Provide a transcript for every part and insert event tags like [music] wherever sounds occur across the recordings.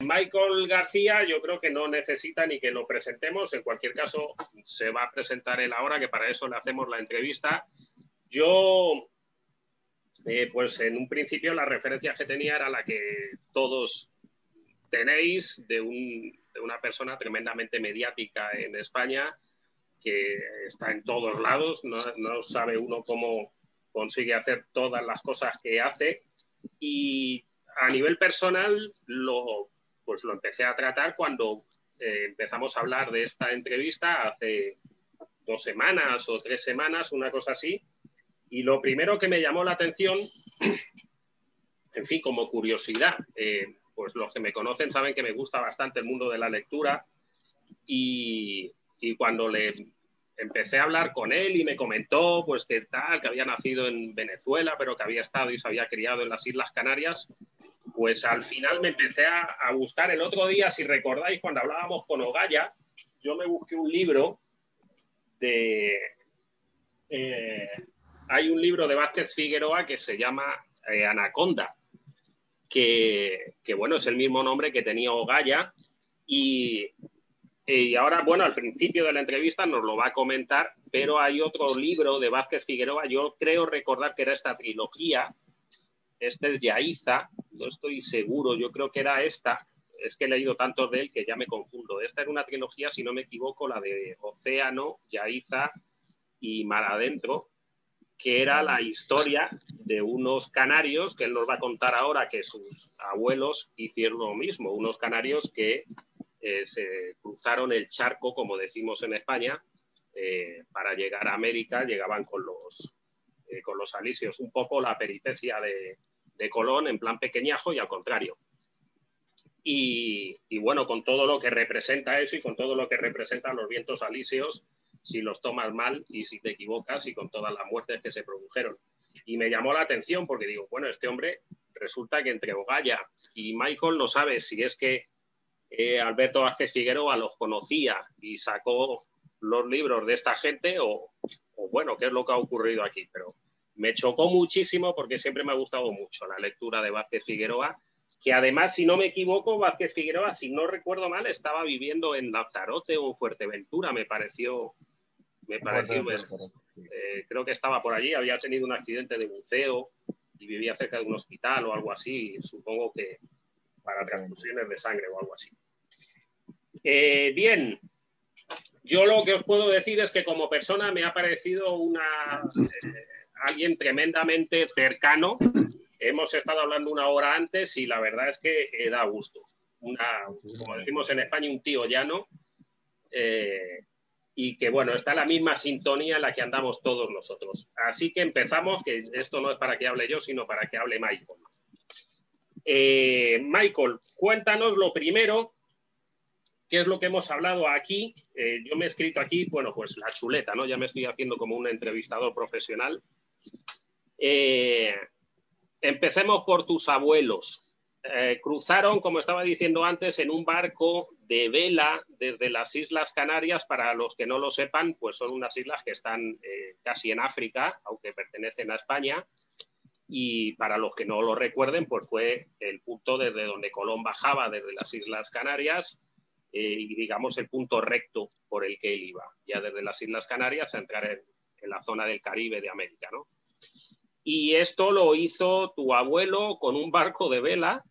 Michael García yo creo que no necesita ni que lo presentemos, en cualquier caso se va a presentar él ahora, que para eso le hacemos la entrevista. Yo, eh, pues en un principio la referencia que tenía era la que todos tenéis de, una persona tremendamente mediática en España, que está en todos lados, no, no sabe uno cómo consigue hacer todas las cosas que hace. Y a nivel personal lo pues lo empecé a tratar cuando eh, empezamos a hablar de esta entrevista hace dos semanas o tres semanas, una cosa así. Y lo primero que me llamó la atención, [clears throat] en fin, como curiosidad, eh, pues los que me conocen saben que me gusta bastante el mundo de la lectura y, y, cuando le empecé a hablar con él y me comentó pues que tal, que había nacido en Venezuela, pero que había estado y se había criado en las Islas Canarias, pues al final me empecé a, buscar. El otro día, si recordáis, cuando hablábamos con Ogaya, yo me busqué un libro de... Eh, hay un libro de Vázquez Figueroa que se llama eh, Anaconda, que, bueno, es el mismo nombre que tenía Ogaya y, y ahora, bueno, al principio de la entrevista nos lo va a comentar, pero hay otro libro de Vázquez Figueroa, yo creo recordar que era esta trilogía, este es Yaiza, no estoy seguro, yo creo que era esta, es que he leído tantos de él que ya me confundo. Esta era una trilogía, si no me equivoco, la de Océano, Yaiza y Mar Adentro, que era la historia de unos canarios, que él nos va a contar ahora que sus abuelos hicieron lo mismo, unos canarios que eh, se cruzaron el charco, como decimos en España, eh, para llegar a América, llegaban con los, eh, con los alisios, un poco la peripecia de, de Colón en plan pequeñajo y al contrario. Y, bueno, con todo lo que representa eso y con todo lo que representan los vientos alíseos, si los tomas mal y si te equivocas y con todas las muertes que se produjeron. Y me llamó la atención porque digo, bueno, este hombre resulta que entre Ogaya y Michael no sabe si es que eh, Alberto Vázquez Figueroa los conocía y sacó los libros de esta gente o, o, bueno, qué es lo que ha ocurrido aquí. Pero me chocó muchísimo porque siempre me ha gustado mucho la lectura de Vázquez Figueroa, que además, si no me equivoco, Vázquez Figueroa, si no recuerdo mal, estaba viviendo en Lanzarote o en Fuerteventura, me pareció, me pareció, eh, creo que estaba por allí, había tenido un accidente de buceo y vivía cerca de un hospital o algo así, supongo que para transfusiones de sangre o algo así. Eh, bien, yo lo que os puedo decir es que como persona me ha parecido una... Eh, alguien tremendamente cercano. Hemos estado hablando una hora antes y la verdad es que eh, da gusto. Como decimos en España, un tío llano. Eh, y que bueno, está la misma sintonía en la que andamos todos nosotros. Así que empezamos, que esto no es para que hable yo, sino para que hable Michael. Eh, Michael, cuéntanos lo primero, qué es lo que hemos hablado aquí. yo me he escrito aquí, bueno, pues la chuleta, ¿no? Ya me estoy haciendo como un entrevistador profesional. Eh, empecemos por tus abuelos. Eh, cruzaron, como estaba diciendo antes, en un barco de vela desde las Islas Canarias. Para los que no lo sepan, pues son unas islas que están eh, casi en África, aunque pertenecen a España. Y para los que no lo recuerden, pues fue el punto desde donde Colón bajaba desde las Islas Canarias y digamos el punto recto por el que él iba, ya desde las Islas Canarias a entrar en, en la zona del Caribe de América, ¿no? Y esto lo hizo tu abuelo con un barco de vela,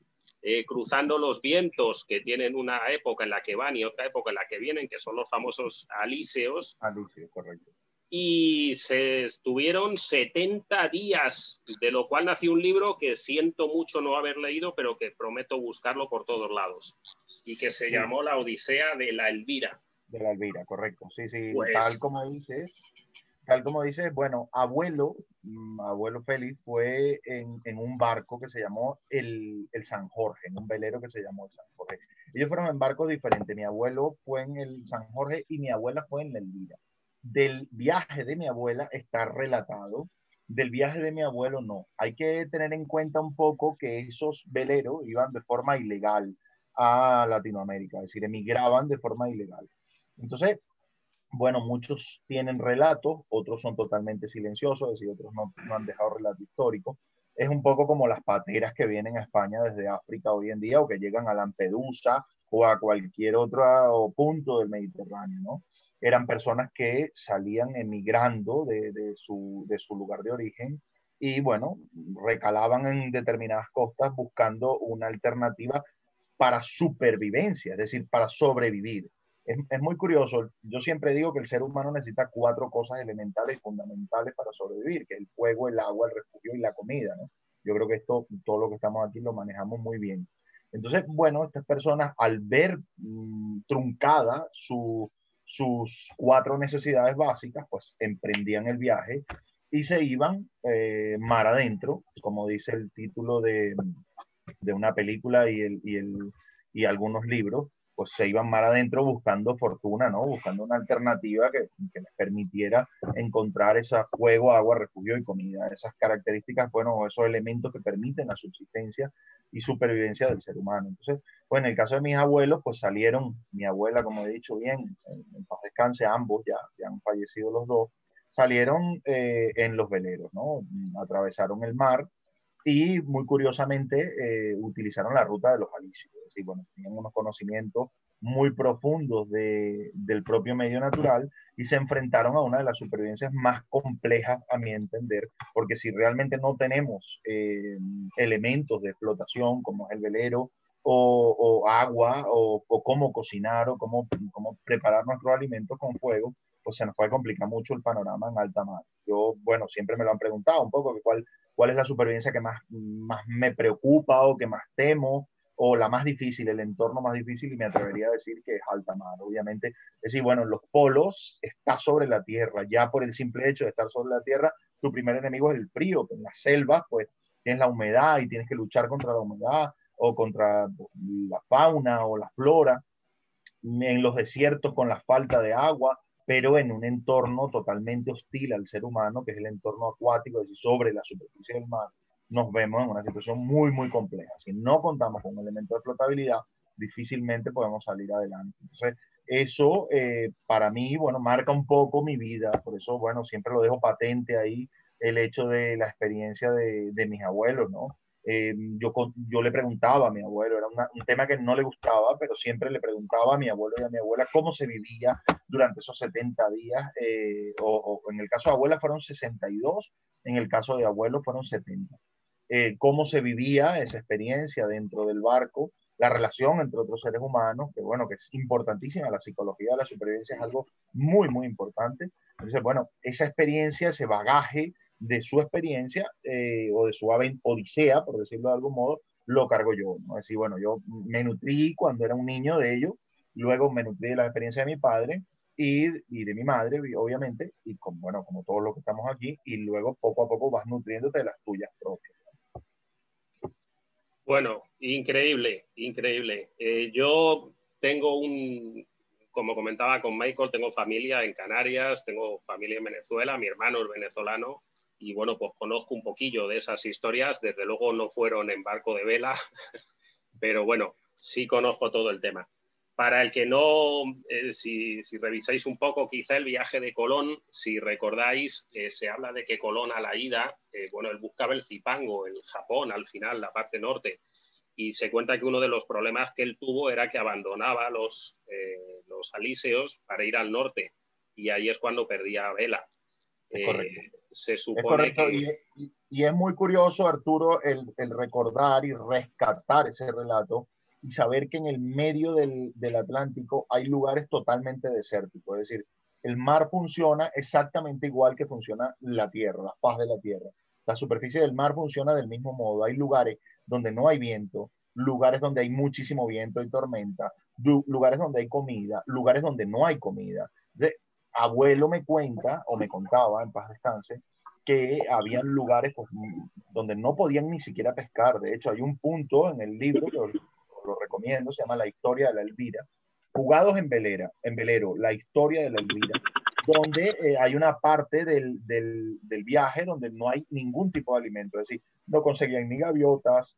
eh, cruzando los vientos que tienen una época en la que van y otra época en la que vienen, que son los famosos alíseos. Alíseo, correcto. Y se estuvieron 70 días, de lo cual nació un libro que siento mucho no haber leído, pero que prometo buscarlo por todos lados, y que se llamó La Odisea de la Elvira. De la Elvira, correcto. Sí, sí, pues tal como dices, tal como dice, bueno, abuelo, mm, abuelo Félix fue en, en, un barco que se llamó el, el, San Jorge, en un velero que se llamó el San Jorge. Ellos fueron en barcos diferentes. Mi abuelo fue en el San Jorge y mi abuela fue en la Elvira. Del viaje de mi abuela está relatado, del viaje de mi abuelo no. Hay que tener en cuenta un poco que esos veleros iban de forma ilegal a Latinoamérica, es decir, emigraban de forma ilegal. Entonces, bueno, muchos tienen relatos, otros son totalmente silenciosos, es decir, otros no, han dejado relato histórico, es un poco como las pateras que vienen a España desde África hoy en día o que llegan a Lampedusa o a cualquier otro punto del Mediterráneo, ¿no? Eran personas que salían emigrando de, su, de su lugar de origen y, bueno, recalaban en determinadas costas buscando una alternativa para supervivencia, es decir, para sobrevivir. Es, es, muy curioso, yo siempre digo que el ser humano necesita cuatro cosas elementales y fundamentales para sobrevivir, que el fuego, el agua, el refugio y la comida. Yo creo que esto, todo lo que estamos aquí lo manejamos muy bien. Entonces, bueno, estas personas al ver mmm, truncada su, sus cuatro necesidades básicas, pues emprendían el viaje y se iban eh, mar adentro, como dice el título de, de una película y, el, y, el, y algunos libros, pues se iban mar adentro buscando fortuna, ¿no? Buscando una alternativa que, les permitiera encontrar ese fuego, agua, refugio y comida. Esas características, bueno, esos elementos que permiten la subsistencia y supervivencia del ser humano. Entonces, pues en el caso de mis abuelos, pues salieron, mi abuela, como he dicho bien, en, en paz descanse, ambos ya, ya han fallecido los dos, salieron eh, en los veleros, ¿no? Atravesaron el mar y muy curiosamente eh, utilizaron la ruta de los alicios. Es decir, bueno, tenían unos conocimientos muy profundos de, del propio medio natural y se enfrentaron a una de las supervivencias más complejas, a mi entender, porque si realmente no tenemos eh, elementos de explotación como es el velero o, o agua o, o, cómo cocinar o cómo, cómo preparar nuestros alimentos con fuego, pues se nos puede complicar mucho el panorama en alta mar. Yo, bueno, siempre me lo han preguntado un poco, cuál, cuál es la supervivencia que más, más me preocupa o que más temo, o la más difícil, el entorno más difícil, y me atrevería a decir que es alta mar. Obviamente, es decir, bueno, en los polos está sobre la tierra, ya por el simple hecho de estar sobre la tierra, tu primer enemigo es el frío, en las selvas, pues tienes la humedad y tienes que luchar contra la humedad o contra la fauna o la flora, en los desiertos con la falta de agua, pero en un entorno totalmente hostil al ser humano, que es el entorno acuático, es decir, sobre la superficie del mar, nos vemos en una situación muy, muy compleja. Si no contamos con un elemento de flotabilidad, difícilmente podemos salir adelante. Entonces, eso eh, para mí, bueno, marca un poco mi vida, por eso, bueno, siempre lo dejo patente ahí, el hecho de la experiencia de, de mis abuelos, ¿no? Eh, yo, yo le preguntaba a mi abuelo, era una, un tema que no le gustaba, pero siempre le preguntaba a mi abuelo y a mi abuela cómo se vivía durante esos 70 días, eh, o, o, en el caso de abuela fueron 62, en el caso de abuelo fueron 70. Eh, cómo se vivía esa experiencia dentro del barco, la relación entre otros seres humanos, que bueno, que es importantísima, la psicología de la supervivencia es algo muy, muy importante. Entonces, bueno, esa experiencia, ese bagaje, de su experiencia eh, o de su odisea, por decirlo de algún modo, lo cargo yo. ¿no? Decir, bueno, yo me nutrí cuando era un niño de ello, luego me nutrí de la experiencia de mi padre y, y de mi madre, obviamente, y con, bueno, como todos los que estamos aquí, y luego poco a poco vas nutriéndote de las tuyas propias. Bueno, increíble, increíble. Eh, yo tengo un, como comentaba con Michael, tengo familia en Canarias, tengo familia en Venezuela, mi hermano es venezolano, y bueno, pues conozco un poquillo de esas historias. Desde luego no fueron en barco de vela, [laughs] pero bueno, sí conozco todo el tema. Para el que no, eh, si, si, revisáis un poco quizá el viaje de Colón, si recordáis, eh, se habla de que Colón a la ida, eh, bueno, él buscaba el Zipango, el Japón, al final, la parte norte, y se cuenta que uno de los problemas que él tuvo era que abandonaba los, los alíseos para ir al norte, y ahí es cuando perdía vela. correcto se supone que... Y, y, es muy curioso, Arturo, el, el, recordar y rescatar ese relato y saber que en el medio del, del, Atlántico hay lugares totalmente desérticos. Es decir, el mar funciona exactamente igual que funciona la tierra, la faz de la tierra. La superficie del mar funciona del mismo modo. Hay lugares donde no hay viento, lugares donde hay muchísimo viento y tormenta, lugares donde hay comida, lugares donde no hay comida. Abuelo me cuenta, o me contaba, en paz descanse, que había lugares pues, donde no podían ni siquiera pescar. De hecho, hay un punto en el libro, que lo, lo recomiendo, se llama La historia de la Elvira, jugados en velera, en velero, la historia de la Elvira, donde eh, hay una parte del, del, viaje donde no hay ningún tipo de alimento, es decir, no conseguían ni gaviotas,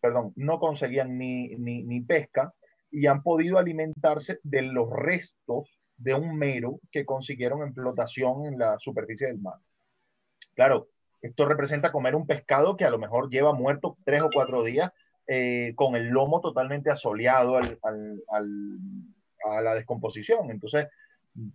perdón, no conseguían ni, ni pesca y han podido alimentarse de los restos de un mero que consiguieron en flotación en la superficie del mar. Claro, Esto representa comer un pescado que a lo mejor lleva muerto tres o cuatro días eh, con el lomo totalmente asoleado al, a la descomposición. Entonces,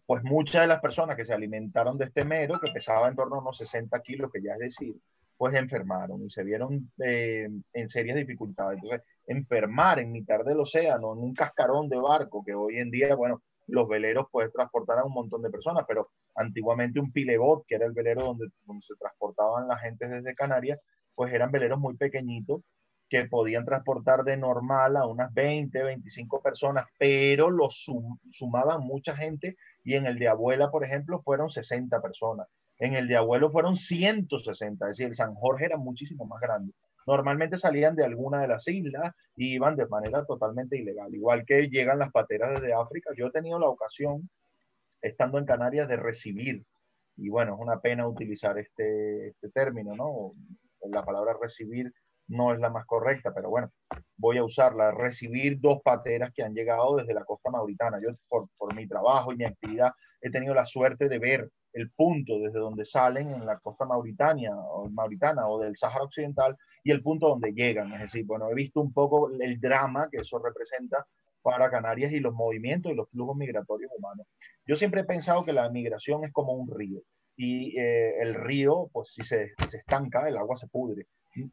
pues muchas de las personas que se alimentaron de este mero, que pesaba en torno a unos 60 kilos, que ya es decir, pues enfermaron y se vieron eh, en serias dificultades. Entonces, enfermar en mitad del océano, en un cascarón de barco, que hoy en día, bueno, los veleros pueden transportar a un montón de personas, pero antiguamente un pilebot, que era el velero donde, donde se transportaban la gente desde Canarias, pues eran veleros muy pequeñitos que podían transportar de normal a unas 20, 25 personas, pero los sumaban mucha gente y en el de abuela, por ejemplo, fueron 60 personas. En el de abuelo fueron 160, es decir, el San Jorge era muchísimo más grande. Normalmente salían de alguna de las islas y iban de manera totalmente ilegal, igual que llegan las pateras desde África. Yo he tenido la ocasión, estando en Canarias, de recibir, y bueno, es una pena utilizar este, este término, ¿no? La palabra recibir no es la más correcta, pero bueno, voy a usarla, recibir dos pateras que han llegado desde la costa mauritana. Yo por, por, mi trabajo y mi actividad he tenido la suerte de ver el punto desde donde salen en la costa mauritania o mauritana o del Sáhara Occidental y el punto donde llegan. Es decir, bueno, he visto un poco el drama que eso representa para Canarias y los movimientos y los flujos migratorios humanos. Yo siempre he pensado que la migración es como un río y eh, el río, pues si se, se estanca, el agua se pudre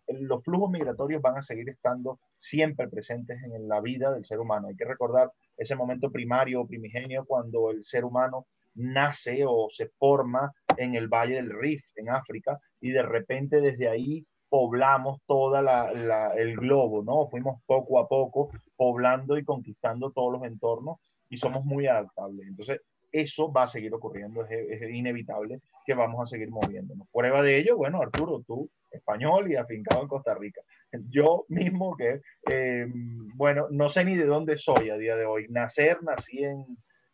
los flujos migratorios van a seguir estando siempre presentes en la vida del ser humano. Hay que recordar ese momento primario o primigenio cuando el ser humano nace o se forma en el Valle del Rif, en África, y de repente desde ahí poblamos toda el globo, ¿no? Fuimos poco a poco poblando y conquistando todos los entornos y somos muy adaptables. Entonces, eso va a seguir ocurriendo, es, inevitable que vamos a seguir moviéndonos. Prueba de ello, bueno, Arturo, tú español y afincado en Costa Rica. Yo mismo que, eh, bueno, no sé ni de dónde soy a día de hoy. Nacer, nací en,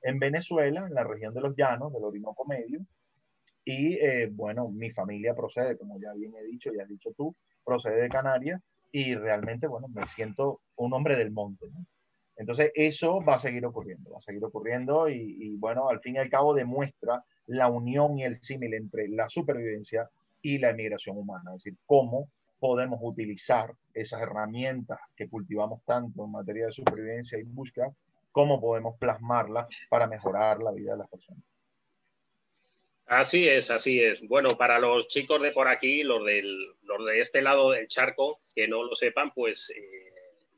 en Venezuela, en la región de los Llanos, del Orinoco Medio. Y eh, bueno, mi familia procede, como ya bien he dicho, ya has dicho tú, procede de Canarias y realmente, bueno, me siento un hombre del monte. Entonces, eso va a seguir ocurriendo, va a seguir ocurriendo y, y, bueno, al fin y al cabo demuestra la unión y el símil entre la supervivencia y la emigración humana, es decir, cómo podemos utilizar esas herramientas que cultivamos tanto en materia de supervivencia y búsqueda, cómo podemos plasmarlas para mejorar la vida de las personas. Así es, así es. Bueno, para los chicos de por aquí, los, del, los de este lado del charco, que no lo sepan, pues eh,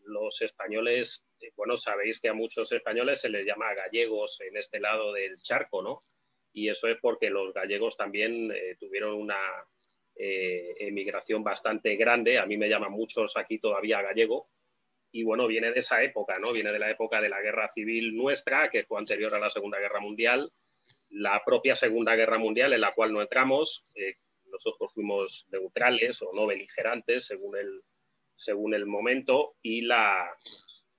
los españoles, bueno, sabéis que a muchos españoles se les llama gallegos en este lado del charco, ¿no? Y eso es porque los gallegos también eh, tuvieron una, eh, emigración bastante grande. A mí me llaman muchos aquí todavía gallego. Y bueno, viene de esa época, ¿no? Viene de la época de la guerra civil nuestra, que fue anterior a la Segunda Guerra Mundial. La propia Segunda Guerra Mundial, en la cual no entramos, eh, nosotros fuimos neutrales o no beligerantes, según el, según el momento, y, la,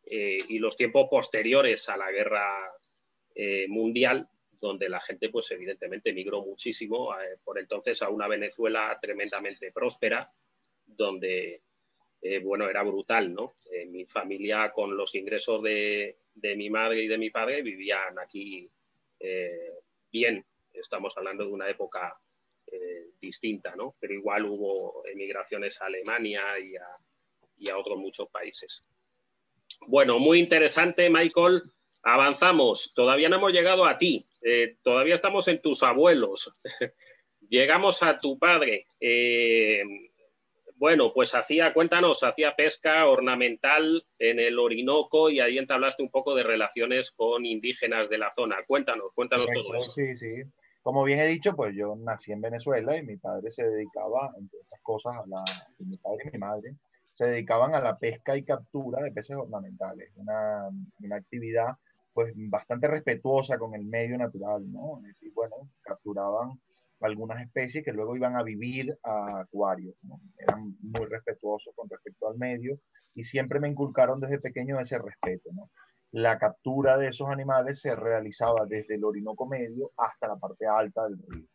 eh, y los tiempos posteriores a la guerra mundial, donde la gente, pues evidentemente, migró muchísimo eh, por entonces a una Venezuela tremendamente próspera, donde, eh, bueno, era brutal, ¿no? Eh, mi familia, con los ingresos de, de, mi madre y de mi padre, vivían aquí bien. Estamos hablando de una época distinta, ¿no? Pero igual hubo emigraciones a Alemania y a, y a otros muchos países. Bueno, muy interesante, Michael. Avanzamos. Todavía no hemos llegado a ti. Eh, todavía estamos en tus abuelos. [laughs] Llegamos a tu padre. Eh, bueno, pues hacía, cuéntanos, hacía pesca ornamental en el Orinoco y ahí entablaste un poco de relaciones con indígenas de la zona. Cuéntanos, cuéntanos todo eso. Sí, sí. Como bien he dicho, pues yo nací en Venezuela y mi padre se dedicaba, entre otras cosas, a la, mi padre y mi madre se dedicaban a la pesca y captura de peces ornamentales, una, una actividad pues bastante respetuosa con el medio natural, ¿no? Es decir, bueno, capturaban algunas especies que luego iban a vivir a acuarios, ¿no? Eran muy respetuosos con respecto al medio y siempre me inculcaron desde pequeño ese respeto, ¿no? La captura de esos animales se realizaba desde el Orinoco Medio hasta la parte alta del río.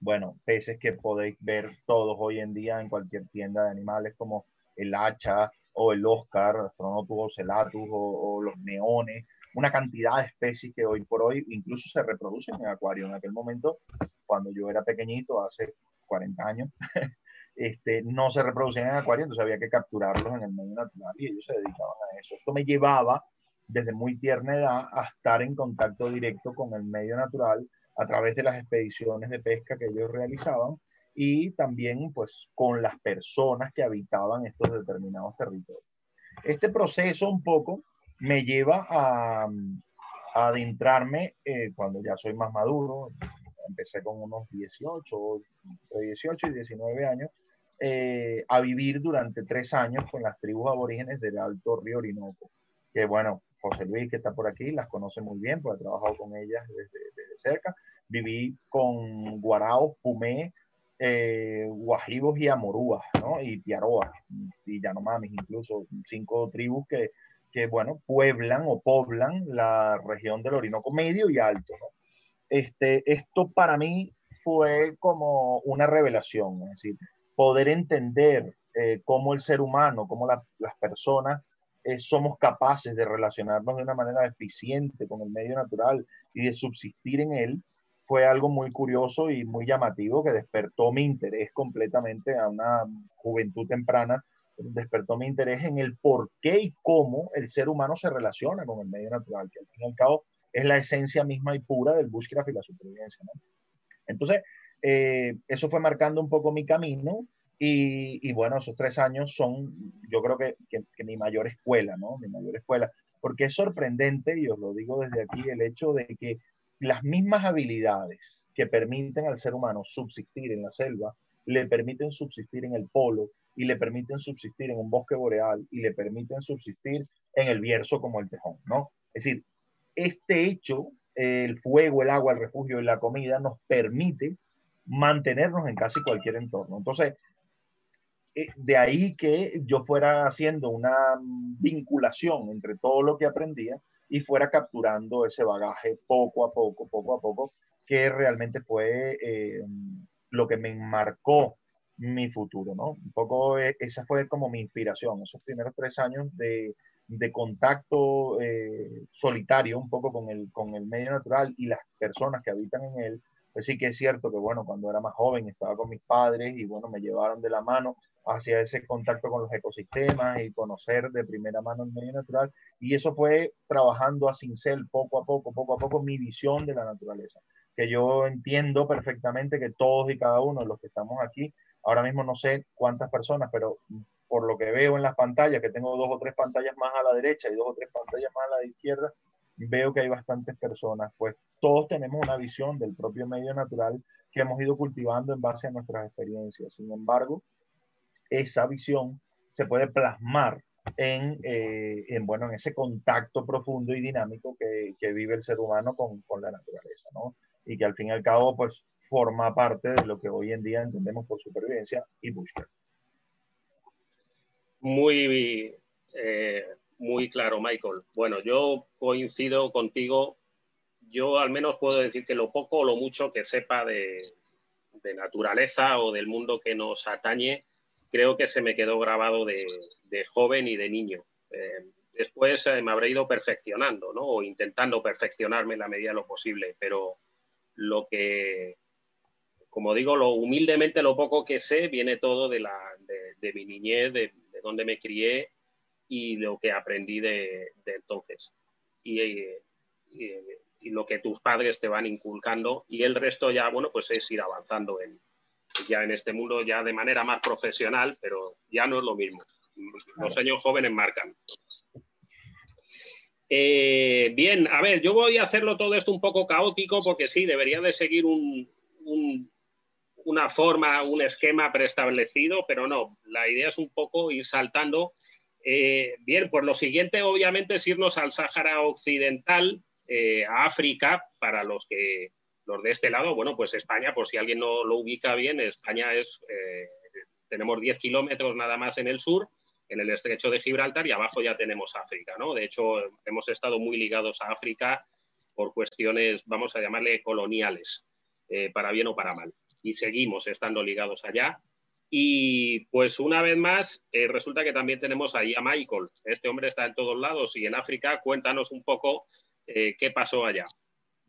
Bueno, peces que podéis ver todos hoy en día en cualquier tienda de animales como el hacha o el Oscar, Astronautus celatus o, o los neones, una cantidad de especies que hoy por hoy incluso se reproducen en acuario. En aquel momento, cuando yo era pequeñito, hace 40 años, [laughs] este, no se reproducían en acuario, entonces había que capturarlos en el medio natural y ellos se dedicaban a eso. Esto me llevaba desde muy tierna edad a estar en contacto directo con el medio natural a través de las expediciones de pesca que ellos realizaban y también pues con las personas que habitaban estos determinados territorios. Este proceso un poco me lleva a, adentrarme eh, cuando ya soy más maduro, empecé con unos 18, entre 18 y 19 años, eh, a vivir durante tres años con las tribus aborígenes del Alto Río Orinoco, que bueno, José Luis que está por aquí las conoce muy bien, porque he trabajado con ellas desde, desde cerca, viví con Guaraos, Pumé, eh, Guajibos y Amorúas, ¿no? Y Tiaroas, y Yanomamis, incluso cinco tribus que, que, bueno, pueblan o poblan la región del Orinoco Medio y Alto, ¿no? Este, esto para mí fue como una revelación, es decir, poder entender eh, cómo el ser humano, cómo las personas eh, somos capaces de relacionarnos de una manera eficiente con el medio natural y de subsistir en él, fue algo muy curioso y muy llamativo que despertó mi interés completamente a una juventud temprana, despertó mi interés en el por qué y cómo el ser humano se relaciona con el medio natural, que al fin y al cabo es la esencia misma y pura del bushcraft y la supervivencia. Entonces, eh, eso fue marcando un poco mi camino y, y, bueno, esos tres años son, yo creo que, que, mi mayor escuela, ¿no? Mi mayor escuela, porque es sorprendente, y os lo digo desde aquí, el hecho de que las mismas habilidades que permiten al ser humano subsistir en la selva, le permiten subsistir en el polo y le permiten subsistir en un bosque boreal y le permiten subsistir en el bierzo como el tejón, ¿no? Es decir, este hecho, el fuego, el agua, el refugio y la comida nos permite mantenernos en casi cualquier entorno. Entonces, eh, de ahí que yo fuera haciendo una vinculación entre todo lo que aprendía y fuera capturando ese bagaje poco a poco, poco a poco, que realmente fue eh, lo que me enmarcó mi futuro, ¿no? Un poco eh, esa fue como mi inspiración, esos primeros tres años de, de contacto eh, solitario un poco con el, con el medio natural y las personas que habitan en él. Pues sí que es cierto que, bueno, cuando era más joven estaba con mis padres y, bueno, me llevaron de la mano hacia ese contacto con los ecosistemas y conocer de primera mano el medio natural. Y eso fue trabajando a cincel poco a poco, poco a poco, mi visión de la naturaleza. Que yo entiendo perfectamente que todos y cada uno de los que estamos aquí, ahora mismo no sé cuántas personas, pero por lo que veo en las pantallas, que tengo dos o tres pantallas más a la derecha y dos o tres pantallas más a la izquierda, veo que hay bastantes personas, pues todos tenemos una visión del propio medio natural que hemos ido cultivando en base a nuestras experiencias. Sin embargo, esa visión se puede plasmar en, eh, en, bueno, en ese contacto profundo y dinámico que, que vive el ser humano con, con, la naturaleza, ¿no? Y que al fin y al cabo, pues, forma parte de lo que hoy en día entendemos por supervivencia y búsqueda. Muy, eh, muy claro, Michael. Bueno, yo coincido contigo. Yo al menos puedo decir que lo poco o lo mucho que sepa de, de naturaleza o del mundo que nos atañe, creo que se me quedó grabado de, joven y de niño. Eh, después eh, me habré ido perfeccionando, ¿no? O intentando perfeccionarme en la medida de lo posible, pero lo que, como digo, lo humildemente lo poco que sé viene todo de, la, de, mi niñez, de, donde me crié y lo que aprendí de, entonces. Y, y, y, lo que tus padres te van inculcando y el resto ya, bueno, pues es ir avanzando en, ya en este mundo ya de manera más profesional, pero ya no es lo mismo. Los años jóvenes marcan. Eh, bien, a ver, yo voy a hacerlo todo esto un poco caótico porque sí, debería de seguir un, una forma, un esquema preestablecido, pero no, la idea es un poco ir saltando. Eh, bien, pues lo siguiente obviamente es irnos al Sáhara Occidental, eh, a África, para los que los de este lado, bueno, pues España, por si alguien no lo ubica bien, España es, eh, tenemos 10 kilómetros nada más en el sur, en el estrecho de Gibraltar, y abajo ya tenemos África, ¿no? De hecho, hemos estado muy ligados a África por cuestiones, vamos a llamarle coloniales, eh, para bien o para mal. Y seguimos estando ligados allá. Y pues una vez más, eh, resulta que también tenemos ahí a Michael. Este hombre está en todos lados y en África. Cuéntanos un poco qué pasó allá.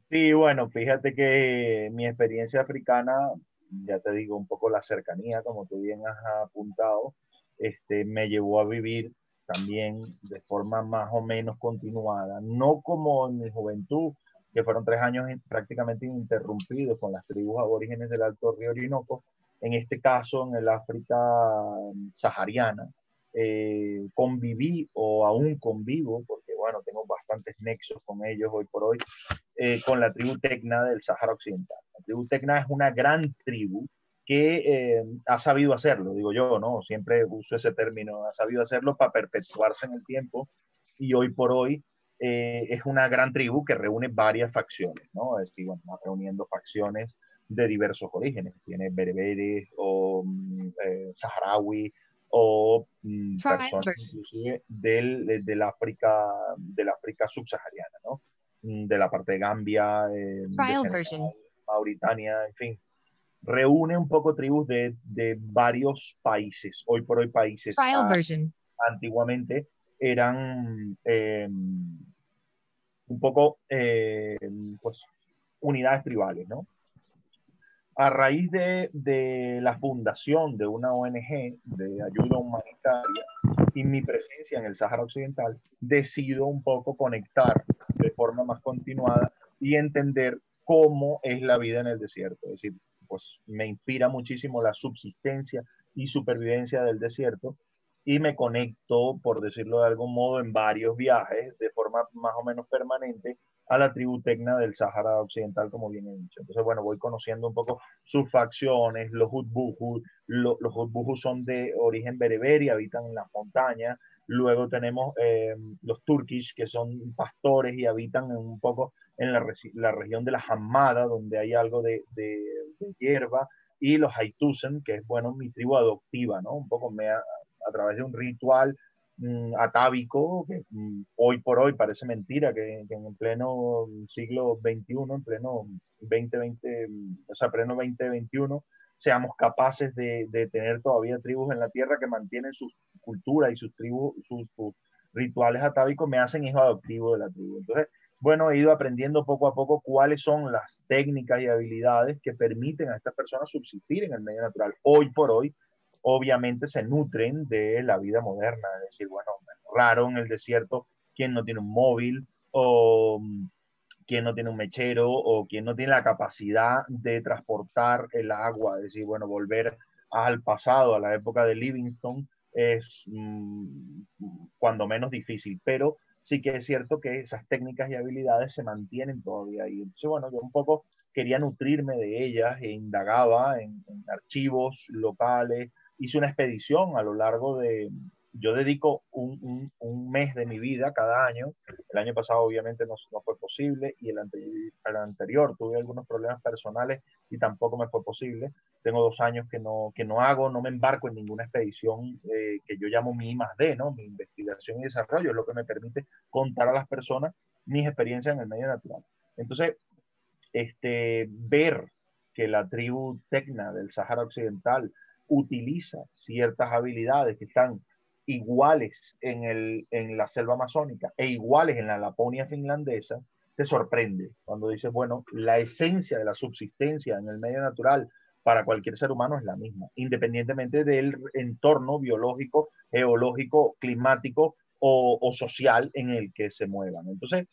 Sí, bueno, fíjate que mi experiencia africana ya te digo, un poco la cercanía, como tú bien has apuntado, este, me llevó a vivir también de forma más o menos continuada, no como en mi juventud, que fueron tres años prácticamente ininterrumpidos con las tribus aborígenes del Alto Río Orinoco, en este caso en el África sahariana, eh, conviví o aún convivo, porque bueno, tengo bastantes nexos con ellos hoy por hoy, eh, con la tribu Tecna del Sahara Occidental. La tribu Tecna es una gran tribu que eh, ha sabido hacerlo, digo yo, ¿no? Siempre uso ese término, ha sabido hacerlo para perpetuarse en el tiempo y hoy por hoy es una gran tribu que reúne varias facciones, ¿no? Es decir, bueno, reuniendo facciones de diversos orígenes, tiene bereberes o mm, saharaui, o mm, personas inclusive del, del, África, del África subsahariana, ¿no? Mm, de la parte de Gambia, eh, Mauritania, en fin. Reúne un poco tribus de, de varios países, hoy por hoy países. Antiguamente eran em, un poco eh, pues, unidades tribales, ¿no? A raíz de, la fundación de una ONG de ayuda humanitaria y mi presencia en el Sáhara Occidental, decido un poco conectar de forma más continuada y entender cómo es la vida en el desierto. Es decir, pues me inspira muchísimo la subsistencia y supervivencia del desierto y me conecto, por decirlo de algún modo, en varios viajes de forma más o menos permanente a la tribu Tecna del Sáhara Occidental, como bien he dicho. Entonces, bueno, voy conociendo un poco sus facciones, los Hutbuhu, los Hutbuhu son de origen bereber y habitan en las montañas. Luego tenemos eh, los Turkish, que son pastores y habitan un poco en la, región de la Hamada, donde hay algo de, de, hierba. Y los Haitusen, que es, bueno, mi tribu adoptiva, ¿no? Un poco me a través de un ritual atávico, que mm, hoy por hoy parece mentira que, en pleno siglo XXI, en pleno 2020, o sea, pleno 2021, seamos capaces de, de, tener todavía tribus en la tierra que mantienen su cultura y sus tribus, sus, rituales atávicos, me hacen hijo adoptivo de la tribu. Entonces, bueno, he ido aprendiendo poco a poco cuáles son las técnicas y habilidades que permiten a estas personas subsistir en el medio natural. Hoy por hoy, obviamente se nutren de la vida moderna, es decir, bueno, raro en el desierto quien no tiene un móvil o quien no tiene un mechero o quien no tiene la capacidad de transportar el agua, es decir, bueno, volver al pasado, a la época de Livingstone, es mm, cuando menos difícil, pero sí que es cierto que esas técnicas y habilidades se mantienen todavía ahí. Entonces, bueno, yo un poco quería nutrirme de ellas e indagaba en archivos locales, hice una expedición a lo largo de, yo dedico un, un, mes de mi vida cada año. El año pasado obviamente no, no fue posible y el, el, anterior tuve algunos problemas personales y tampoco me fue posible. Tengo dos años que no, que no hago, no me embarco en ninguna expedición eh, que yo llamo mi I+D, ¿no? Mi investigación y desarrollo, es lo que me permite contar a las personas mis experiencias en el medio natural. Entonces, este, ver que la tribu Tecna del Sahara Occidental utiliza ciertas habilidades que están iguales en, el, en la selva amazónica e iguales en la Laponia finlandesa, te sorprende cuando dices, bueno, la esencia de la subsistencia en el medio natural para cualquier ser humano es la misma, independientemente del entorno biológico, geológico, climático o, social en el que se muevan. Entonces,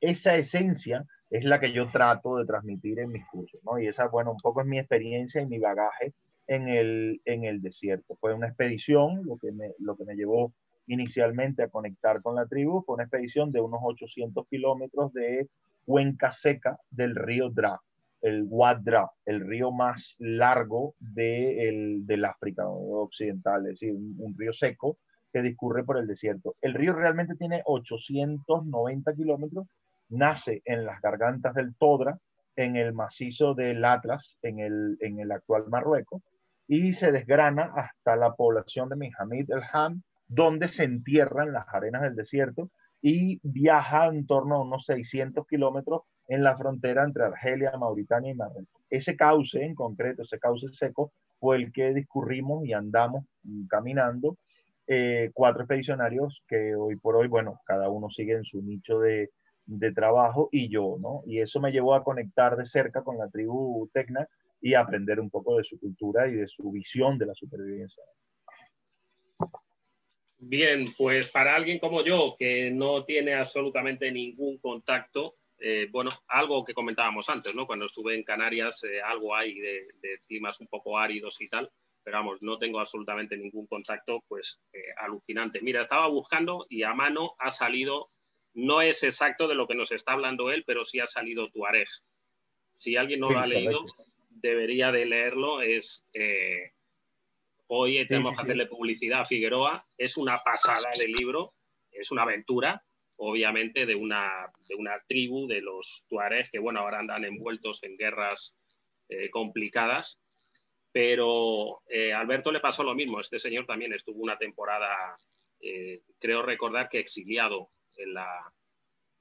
esa esencia es la que yo trato de transmitir en mis cursos, ¿no? Y esa, bueno, un poco es mi experiencia y mi bagaje en el, en el desierto. Fue una expedición, lo que, me, lo que me llevó inicialmente a conectar con la tribu, fue una expedición de unos 800 kilómetros de cuenca seca del río Dra, el Wadra, el río más largo de el, del África Occidental, es decir, un, río seco que discurre por el desierto. El río realmente tiene 890 kilómetros, nace en las gargantas del Todra, en el macizo del Atlas, en el, en el actual Marruecos, y se desgrana hasta la población de Minhamid el Ham, donde se entierran las arenas del desierto y viaja en torno a unos 600 kilómetros en la frontera entre Argelia, Mauritania y Marruecos. Ese cauce en concreto, ese cauce seco, fue el que discurrimos y andamos caminando eh, cuatro expedicionarios que hoy por hoy, bueno, cada uno sigue en su nicho de, de trabajo y yo, ¿no? Y eso me llevó a conectar de cerca con la tribu Tecna y aprender un poco de su cultura y de su visión de la supervivencia. Bien, pues para alguien como yo que no tiene absolutamente ningún contacto, eh, bueno, algo que comentábamos antes, ¿no? Cuando estuve en Canarias, eh, algo hay de, climas un poco áridos y tal, pero vamos, no tengo absolutamente ningún contacto, pues eh, alucinante. Mira, estaba buscando y a mano ha salido, no es exacto de lo que nos está hablando él, pero sí ha salido Tuareg. Si alguien no lo ha leído, debería de leerlo, es Hoy tenemos que hacerle publicidad a Figueroa. Es una pasada de libro, es una aventura, obviamente, de una, de una tribu de los tuaregs que, bueno, ahora andan envueltos en guerras eh, complicadas. Pero eh, a Alberto le pasó lo mismo. Este señor también estuvo una temporada, eh, creo recordar que exiliado en la,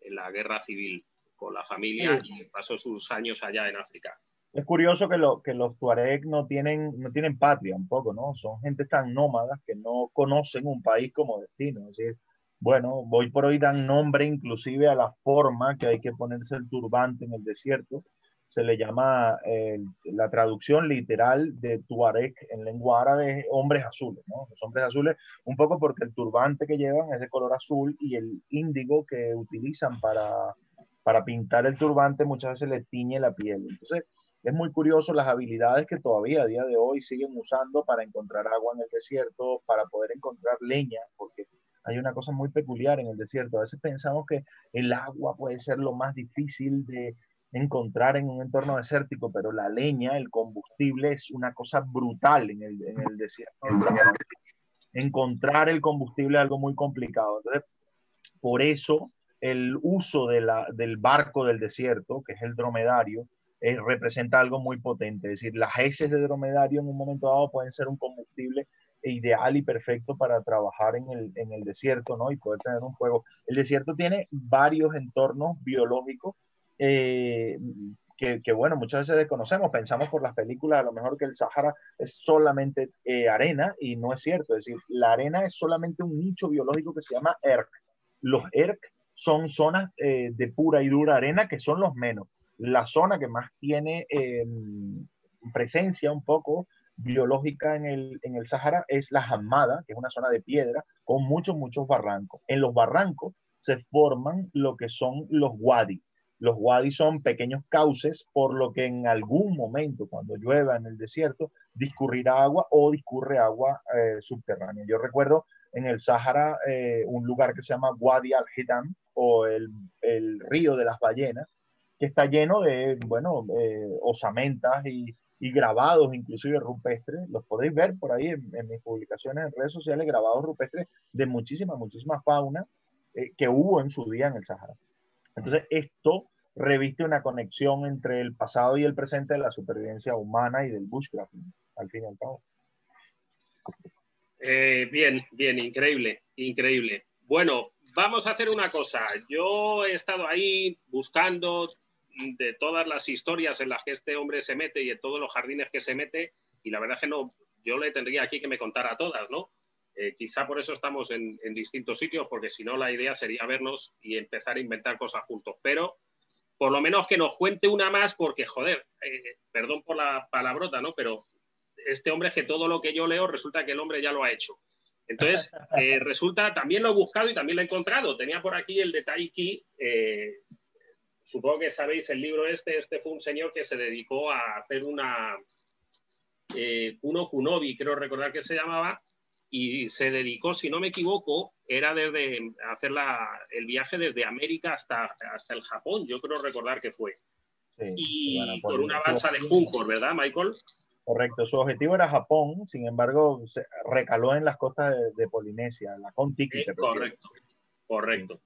en la guerra civil con la familia y pasó sus años allá en África es curioso que, lo, que los tuareg no tienen, no tienen patria un poco, ¿no? Son gente tan nómadas que no conocen un país como destino. Es decir, bueno, voy por hoy dan nombre inclusive a la forma que hay que ponerse el turbante en el desierto. Se le llama eh, la traducción literal de tuareg en lengua árabe, hombres azules, ¿no? Los hombres azules, un poco porque el turbante que llevan es de color azul y el índigo que utilizan para, para pintar el turbante muchas veces le tiñe la piel. Entonces, es muy curioso las habilidades que todavía a día de hoy siguen usando para encontrar agua en el desierto, para poder encontrar leña, porque hay una cosa muy peculiar en el desierto. A veces pensamos que el agua puede ser lo más difícil de encontrar en un entorno desértico, pero la leña, el combustible, es una cosa brutal en el, en el desierto. Encontrar el combustible es algo muy complicado. Entonces, por eso el uso de la, del barco del desierto, que es el dromedario, eh, representa algo muy potente. Es decir, las heces de dromedario en un momento dado pueden ser un combustible ideal y perfecto para trabajar en el, en el desierto, ¿no? Y poder tener un fuego. El desierto tiene varios entornos biológicos eh, que, que, bueno, muchas veces desconocemos. Pensamos por las películas a lo mejor que el Sahara es solamente eh, arena y no es cierto. Es decir, la arena es solamente un nicho biológico que se llama ERC. Los ERC son zonas de pura y dura arena que son los menos la zona que más tiene em, presencia un poco biológica en el, en el Sahara es la Hamada, que es una zona de piedra con muchos, muchos barrancos. En los barrancos se forman lo que son los wadi. Los wadi son pequeños cauces por lo que en algún momento, cuando llueva en el desierto, discurrirá agua o discurre agua eh, subterránea. Yo recuerdo en el Sahara eh, un lugar que se llama Wadi al-Hitam o el, el río de las ballenas, que está lleno de, bueno, eh, osamentas y, y, grabados, inclusive rupestres. Los podéis ver por ahí en, mis publicaciones en redes sociales, grabados rupestres de muchísima, muchísima fauna eh, que hubo en su día en el Sahara. Entonces, esto reviste una conexión entre el pasado y el presente de la supervivencia humana y del bushcrafting, al fin y al cabo. Eh, bien, bien, increíble, increíble. Bueno, vamos a hacer una cosa. Yo he estado ahí buscando, de todas las historias en las que este hombre se mete y en todos los jardines que se mete, y la verdad es que no, yo le tendría aquí que me contara todas, ¿no? Eh, quizá por eso estamos en, distintos sitios, porque si no la idea sería vernos y empezar a inventar cosas juntos. Pero por lo menos que nos cuente una más, porque joder, eh, perdón por la palabrota, ¿no? Pero este hombre es que todo lo que yo leo resulta que el hombre ya lo ha hecho. Entonces, [laughs] eh, resulta, también lo he buscado y también lo he encontrado. Tenía por aquí el de Taiki, supongo que sabéis el libro este, este fue un señor que se dedicó a hacer una, eh, un okunobi, creo recordar que se llamaba, y se dedicó, si no me equivoco, era desde hacer el viaje desde América hasta, hasta el Japón, yo creo recordar que fue. y por una balsa de juncos, ¿verdad, Michael? Correcto, su objetivo era Japón, sin embargo, se recaló en las costas de, Polinesia, la Contiki. Correcto, correcto.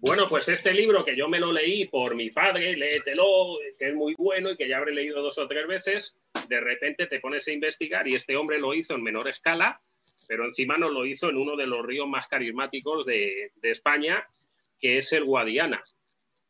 Bueno, pues este libro que yo me lo leí por mi padre, léetelo, que es muy bueno y que ya habré leído dos o tres veces, de repente te pones a investigar y este hombre lo hizo en menor escala, pero encima no lo hizo en uno de los ríos más carismáticos de, España, que es el Guadiana.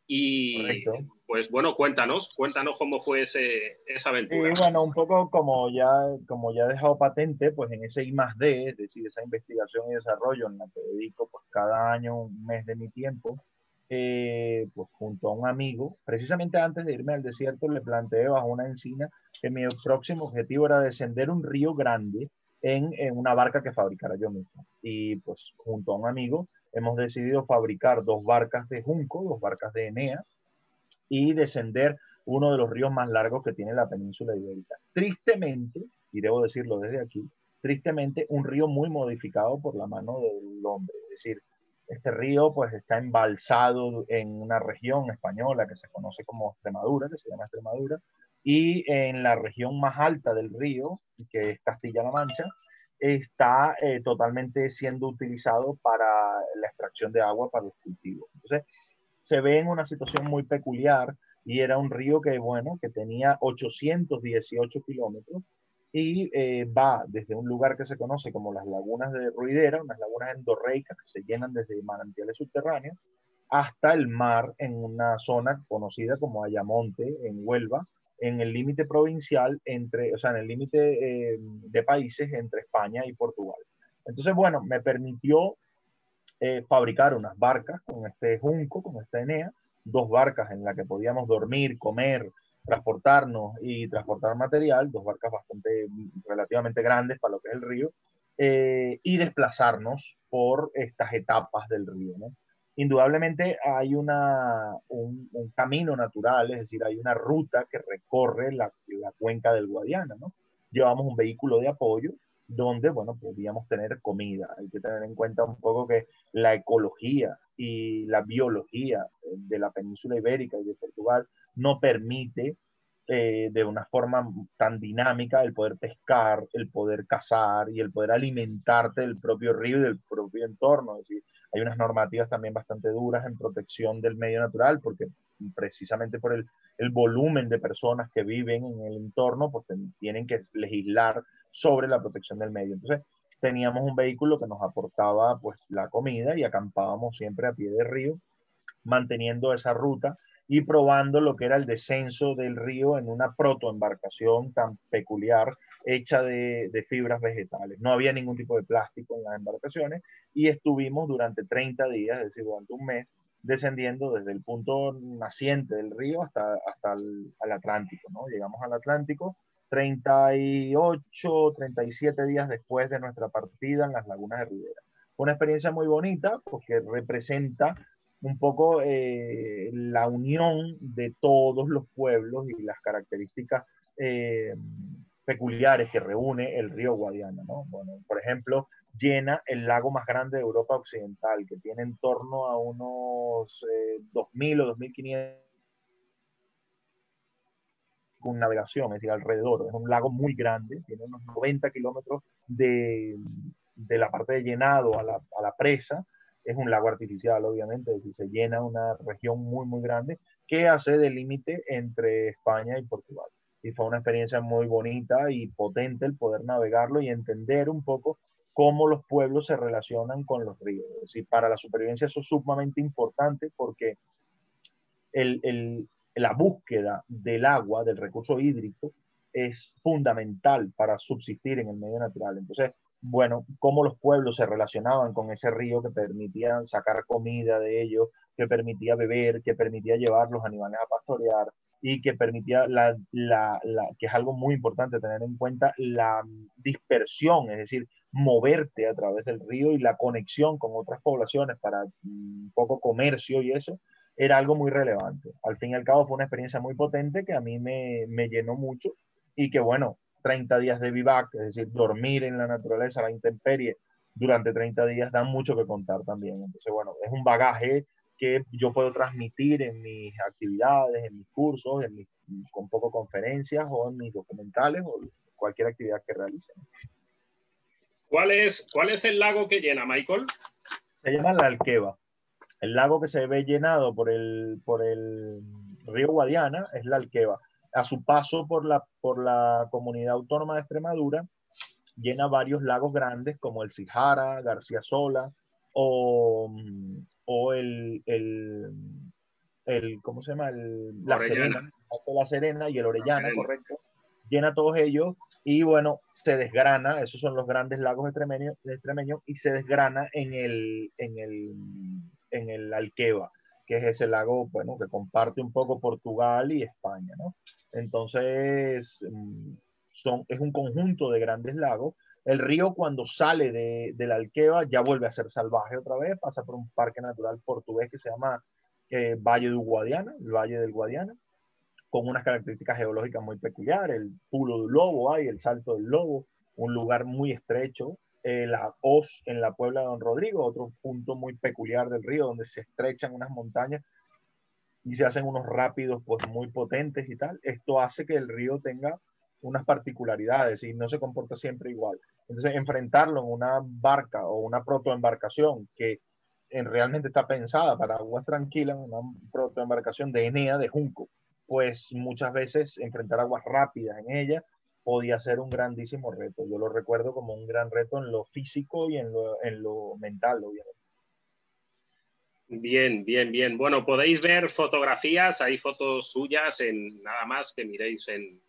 Y pues bueno, cuéntanos, cuéntanos cómo fue ese, esa aventura. Sí, bueno, un poco como ya, como ya he dejado patente, pues en ese I más D, es decir, esa investigación y desarrollo en la que dedico pues cada año un mes de mi tiempo, eh, pues, junto a un amigo, precisamente antes de irme al desierto, le planteé bajo una encina que mi próximo objetivo era descender un río grande en, en, una barca que fabricara yo mismo. Y pues junto a un amigo hemos decidido fabricar dos barcas de Junco, dos barcas de Enea, y descender uno de los ríos más largos que tiene la península ibérica. Tristemente, y debo decirlo desde aquí, tristemente un río muy modificado por la mano del hombre. Es decir, este río pues está embalsado en una región española que se conoce como Extremadura, que se llama Extremadura, y en la región más alta del río, que es Castilla-La Mancha, está eh, totalmente siendo utilizado para la extracción de agua para los cultivos. Entonces, se ve en una situación muy peculiar y era un río que, bueno, que tenía 818 kilómetros y eh, va desde un lugar que se conoce como las lagunas de Ruidera, unas lagunas endorreicas que se llenan desde manantiales subterráneos, hasta el mar en una zona conocida como Ayamonte, en Huelva, en el límite provincial entre, o sea, en el límite eh, de países entre España y Portugal. Entonces, bueno, me permitió eh, fabricar unas barcas con este junco, con esta Enea, dos barcas en las que podíamos dormir, comer, transportarnos y transportar material, dos barcas bastante relativamente grandes para lo que es el río, eh, y desplazarnos por estas etapas del río. ¿no? Indudablemente hay una, un, camino natural, es decir, hay una ruta que recorre la, la cuenca del Guadiana. ¿no? Llevamos un vehículo de apoyo donde, bueno, podíamos tener comida. Hay que tener en cuenta un poco que la ecología y la biología de la península ibérica y de Portugal no permite eh, de una forma tan dinámica el poder pescar, el poder cazar y el poder alimentarte del propio río y del propio entorno. Es decir, hay unas normativas también bastante duras en protección del medio natural porque precisamente por el, el volumen de personas que viven en el entorno, pues tienen que legislar sobre la protección del medio. Entonces, teníamos un vehículo que nos aportaba pues la comida y acampábamos siempre a pie de río, manteniendo esa ruta y probando lo que era el descenso del río en una protoembarcación tan peculiar hecha de, de, fibras vegetales. No había ningún tipo de plástico en las embarcaciones y estuvimos durante 30 días, es decir, durante un mes, descendiendo desde el punto naciente del río hasta, hasta el Atlántico. ¿no? Llegamos al Atlántico 38, 37 días después de nuestra partida en las lagunas de Rivera. Fue una experiencia muy bonita porque representa un poco eh, la unión de todos los pueblos y las características eh, peculiares que reúne el río Guadiana. ¿no? Bueno, por ejemplo, llena el lago más grande de Europa Occidental, que tiene en torno a unos 2.000 eh, o 2.500 con navegación, es decir, alrededor. Es un lago muy grande, tiene unos 90 kilómetros de, de, la parte de llenado a la, a la, presa. Es un lago artificial, obviamente, es decir, se llena una región muy, muy grande que hace de límite entre España y Portugal. Y fue una experiencia muy bonita y potente el poder navegarlo y entender un poco cómo los pueblos se relacionan con los ríos. Es decir, para la supervivencia eso es sumamente importante porque el, el, la búsqueda del agua, del recurso hídrico, es fundamental para subsistir en el medio natural. Entonces, bueno, cómo los pueblos se relacionaban con ese río que permitía sacar comida de ellos, que permitía beber, que permitía llevar los animales a pastorear y que permitía, la, que es algo muy importante tener en cuenta, la dispersión, es decir, moverte a través del río y la conexión con otras poblaciones para poco comercio y eso, era algo muy relevante. Al fin y al cabo fue una experiencia muy potente que a mí me, me llenó mucho y que bueno, 30 días de vivac, es decir, dormir en la naturaleza, la intemperie, durante 30 días da mucho que contar también. Entonces, bueno, es un bagaje que yo puedo transmitir en mis actividades, en mis cursos, en mis, con poco conferencias o en mis documentales o cualquier actividad que realice. ¿Cuál es, ¿Cuál es el lago que llena, Michael? Se llama la Alqueva. El lago que se ve llenado por el, por el río Guadiana es la Alqueva. A su paso por la, por la comunidad autónoma de Extremadura, llena varios lagos grandes como el Cijara, García Sola o, o el, el, el, ¿cómo se llama? El, la, Serena, la Serena y el Orellana, correcto. Llena todos ellos y bueno, se desgrana, esos son los grandes lagos extremeños, extremeños y se desgrana en el, en el en el Alqueva, que es ese lago, bueno, que comparte un poco Portugal y España, ¿no? Entonces, mm, son, es un conjunto de grandes lagos. El río cuando sale de, de la Alqueva ya vuelve a ser salvaje otra vez, pasa por un parque natural portugués que se llama eh, Valle del Guadiana, el Valle del Guadiana, con unas características geológicas muy peculiares, el pulo del lobo hay, el salto del lobo, un lugar muy estrecho, eh, la Hoz en la Puebla de Don Rodrigo, otro punto muy peculiar del río, donde se estrechan unas montañas y se hacen unos rápidos pues muy potentes y tal. Esto hace que el río tenga unas particularidades y no se comporta siempre igual. Entonces, enfrentarlo en una barca o una protoembarcación que en, realmente está pensada para aguas tranquilas, una protoembarcación de Enea, de Junco, pues muchas veces enfrentar aguas rápidas en ella podía ser un grandísimo reto. Yo lo recuerdo como un gran reto en lo físico y en lo, en lo mental, obviamente. Bien, bien, bien. Bueno, podéis ver fotografías, hay fotos suyas en nada más que miréis en,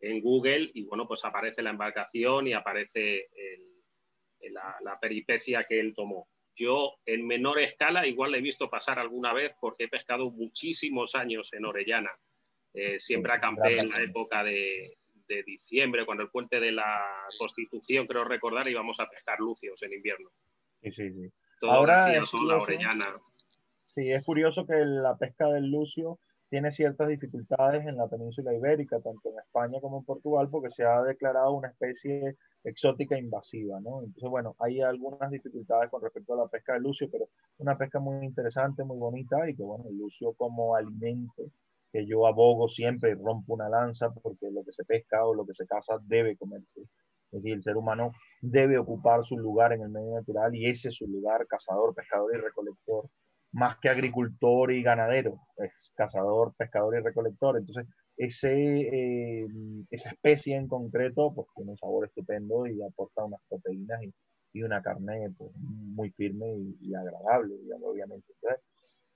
en Google y bueno, pues aparece la embarcación y aparece la, la, peripecia que él tomó. Yo en menor escala igual le he visto pasar alguna vez porque he pescado muchísimos años en Orellana. Eh, siempre acampé en la época de, de diciembre, cuando el puente de la Constitución, creo recordar, íbamos a pescar lucios en invierno. Sí, sí, sí. Ahora es la orellana. Sí, es curioso que la pesca del lucio tiene ciertas dificultades en la península ibérica, tanto en España como en Portugal, porque se ha declarado una especie exótica invasiva, ¿no? Entonces, bueno, hay algunas dificultades con respecto a la pesca del lucio, pero una pesca muy interesante, muy bonita y que, bueno, el lucio como alimento que yo abogo siempre y rompo una lanza porque lo que se pesca o lo que se caza debe comerse. Es decir, el ser humano debe ocupar su lugar en el medio natural y ese es su lugar, cazador, pescador y recolector, más que agricultor y ganadero, es cazador, pescador y recolector. Entonces, ese, eh, esa especie en concreto pues, tiene un sabor estupendo y aporta unas proteínas y, y una carne pues, muy firme y, y agradable, digamos, obviamente.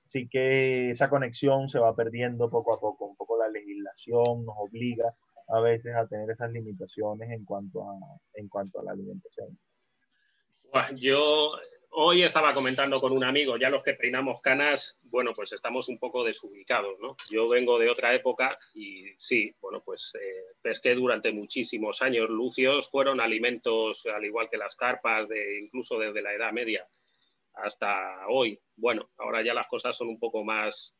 Así que esa conexión se va perdiendo poco a poco. Un poco la legislación nos obliga a veces a tener esas limitaciones en cuanto a, en cuanto a la alimentación. Yo hoy estaba comentando con un amigo, ya los que peinamos canas, bueno, pues estamos un poco desubicados, ¿no? Yo vengo de otra época y sí, bueno, pues eh, pesqué durante muchísimos años. Lucios fueron alimentos, al igual que las carpas, de, incluso desde la Edad Media hasta hoy. Bueno, ahora ya las cosas son un poco más,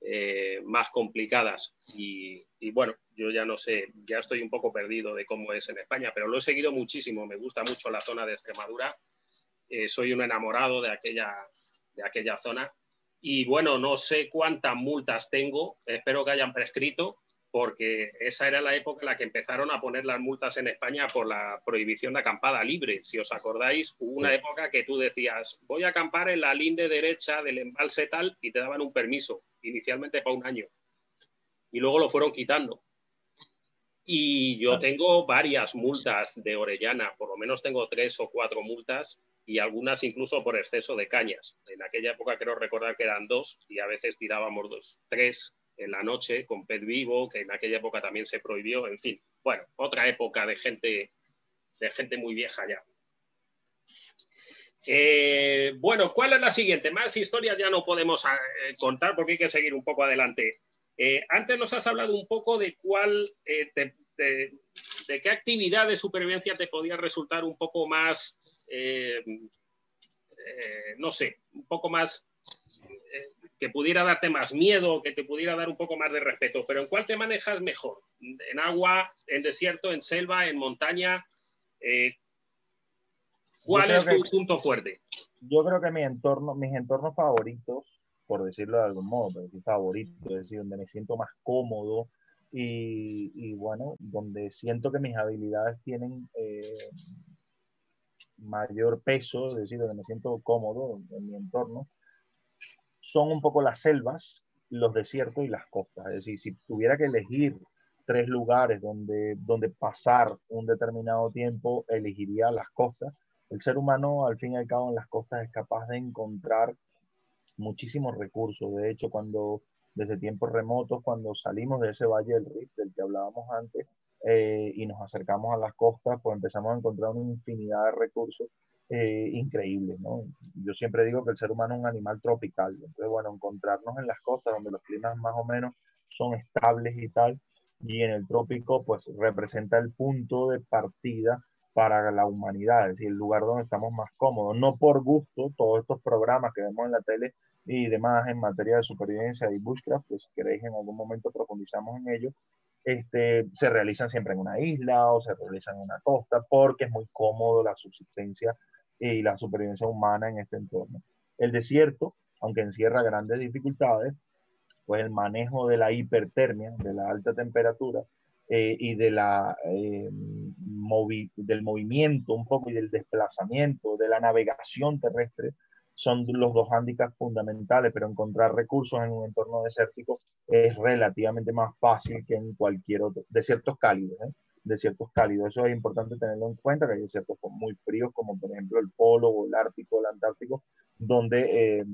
eh, más complicadas y, bueno, yo ya no sé, ya estoy un poco perdido de cómo es en España, pero lo he seguido muchísimo, me gusta mucho la zona de Extremadura, eh, soy un enamorado de aquella, de aquella zona y bueno, no sé cuántas multas tengo, espero que hayan prescrito, porque esa era la época en la que empezaron a poner las multas en España por la prohibición de acampada libre. Si os acordáis, hubo una época que tú decías, voy a acampar en la linde derecha del embalse tal y te daban un permiso, inicialmente para un año. Y luego lo fueron quitando. Y yo tengo varias multas de Orellana, por lo menos tengo tres o cuatro multas y algunas incluso por exceso de cañas. En aquella época creo recordar que eran dos y a veces tirábamos dos, tres en la noche con pez vivo, que en aquella época también se prohibió, en fin. Bueno, otra época de gente, de gente muy vieja ya. Eh, bueno, ¿cuál es la siguiente? Más historias ya no podemos eh, contar porque hay que seguir un poco adelante. Eh, antes nos has hablado un poco de cuál, de, de, qué actividad de supervivencia te podía resultar un poco más, no sé, un poco más que pudiera darte más miedo, que te pudiera dar un poco más de respeto, pero ¿en cuál te manejas mejor? ¿En agua, en desierto, en selva, en montaña? Eh, ¿Cuál es tu punto fuerte? Yo creo que mi entorno, mis entornos favoritos, por decirlo de algún modo, pero sí favorito, es decir, donde me siento más cómodo y, bueno, donde siento que mis habilidades tienen eh, mayor peso, es decir, donde me siento cómodo en mi entorno, son un poco las selvas, los desiertos y las costas. Es decir, si tuviera que elegir tres lugares donde, donde pasar un determinado tiempo, elegiría las costas. El ser humano, al fin y al cabo, en las costas es capaz de encontrar muchísimos recursos. De hecho, cuando desde tiempos remotos, cuando salimos de ese valle del Rift del que hablábamos antes, eh, y nos acercamos a las costas, pues empezamos a encontrar una infinidad de recursos eh, increíbles, ¿no? Yo siempre digo que el ser humano es un animal tropical, entonces, bueno, encontrarnos en las costas donde los climas más o menos son estables y tal, y en el trópico, pues representa el punto de partida para la humanidad, es decir, el lugar donde estamos más cómodos, no por gusto, todos estos programas que vemos en la tele y demás en materia de supervivencia y bushcraft, pues si queréis en algún momento profundizamos en ello, este, se realizan siempre en una isla o se realizan en una costa porque es muy cómodo la subsistencia y la supervivencia humana en este entorno. El desierto, aunque encierra grandes dificultades, pues el manejo de la hipertermia, de la alta temperatura eh, y de la, eh, del movimiento un poco y del desplazamiento, de la navegación terrestre, son los dos hándicaps fundamentales, pero encontrar recursos en un entorno desértico es relativamente más fácil que en cualquier otro, desiertos cálidos, ¿eh? Desiertos cálidos. Eso es importante tenerlo en cuenta, que hay desiertos muy fríos, como por ejemplo el Polo o el Ártico el Antártico, donde, eh,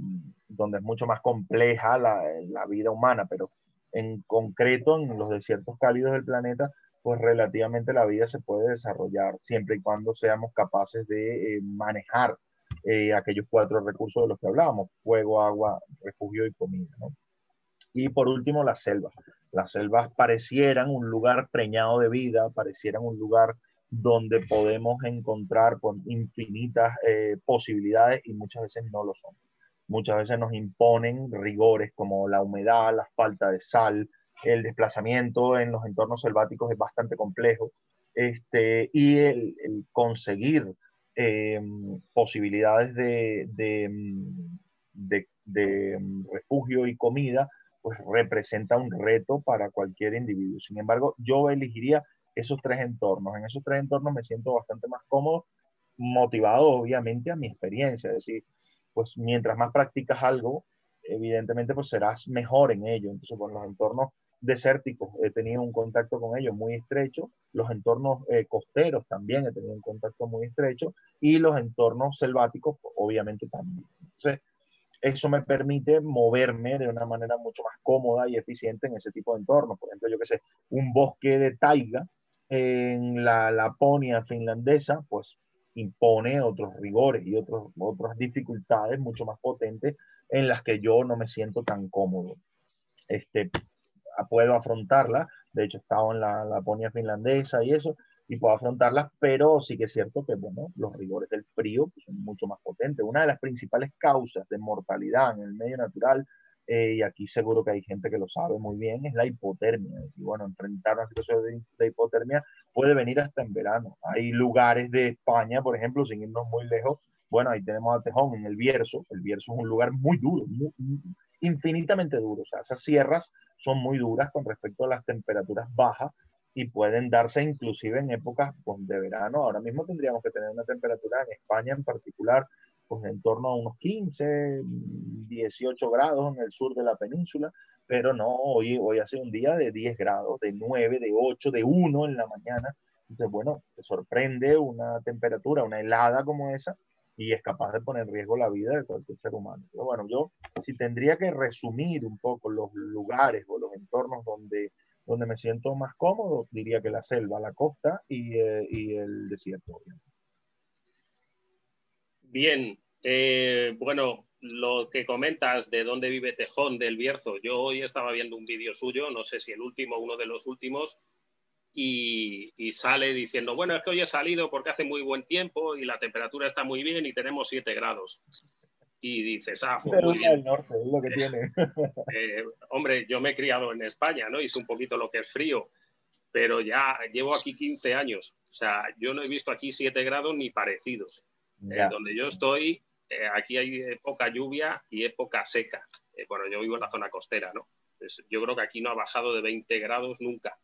donde es mucho más compleja la, vida humana, pero en concreto en los desiertos cálidos del planeta, pues relativamente la vida se puede desarrollar siempre y cuando seamos capaces de eh, manejar eh, aquellos cuatro recursos de los que hablábamos, fuego, agua, refugio y comida. Y por último, las selvas. Las selvas parecieran un lugar preñado de vida, parecieran un lugar donde podemos encontrar con infinitas eh, posibilidades y muchas veces no lo son. Muchas veces nos imponen rigores como la humedad, la falta de sal, el desplazamiento en los entornos selváticos es bastante complejo este, y el, conseguir eh, posibilidades de, de, de, refugio y comida, pues representa un reto para cualquier individuo. Sin embargo, yo elegiría esos tres entornos. En esos tres entornos me siento bastante más cómodo, motivado obviamente a mi experiencia. Es decir, pues mientras más practicas algo, evidentemente pues serás mejor en ello. Entonces, con los entornos desérticos he tenido un contacto con ellos muy estrecho, los entornos eh, costeros también he tenido un contacto muy estrecho y los entornos selváticos obviamente también. Entonces, eso me permite moverme de una manera mucho más cómoda y eficiente en ese tipo de entornos. Por ejemplo, yo que sé, un bosque de taiga en la Laponia finlandesa, pues impone otros rigores y otros, otras dificultades mucho más potentes en las que yo no me siento tan cómodo. Este, puedo afrontarla, de hecho he estado en la Laponia finlandesa y eso, y puedo afrontarlas, pero sí que es cierto que, bueno, los rigores del frío pues, son mucho más potentes. Una de las principales causas de mortalidad en el medio natural, eh, y aquí seguro que hay gente que lo sabe muy bien, es la hipotermia. Y bueno, enfrentar una situación de, de, hipotermia puede venir hasta en verano. Hay lugares de España, por ejemplo, sin irnos muy lejos, bueno, ahí tenemos a Tejón en el Bierzo. El Bierzo es un lugar muy duro, muy, infinitamente duro. O sea, esas sierras son muy duras con respecto a las temperaturas bajas y pueden darse inclusive en épocas de verano. Ahora mismo tendríamos que tener una temperatura en España en particular, pues en torno a unos 15, 18 grados en el sur de la península, pero no, hoy, hoy hace un día de 10 grados, de 9, de 8, de 1 en la mañana. Entonces, bueno, te sorprende una temperatura, una helada como esa, y es capaz de poner en riesgo la vida de cualquier ser humano. Pero bueno, yo si tendría que resumir un poco los lugares o los entornos donde, donde me siento más cómodo, diría que la selva, la costa y, eh, y el desierto. Bien, eh, bueno, lo que comentas de dónde vive Tejón del Bierzo, yo hoy estaba viendo un vídeo suyo, no sé si el último, uno de los últimos, y, sale diciendo, bueno, es que hoy he salido porque hace muy buen tiempo y la temperatura está muy bien y tenemos 7 grados. Y dices, ah, muy bien. norte, es lo que tiene. [laughs] Eh, hombre, yo me he criado en España, ¿no? Y sé un poquito lo que es frío, pero ya llevo aquí 15 años. O sea, yo no he visto aquí 7 grados ni parecidos. Eh, donde yo estoy, eh, aquí hay poca lluvia y época seca. bueno, yo vivo en la zona costera, ¿no? Pues yo creo que aquí no ha bajado de 20 grados nunca.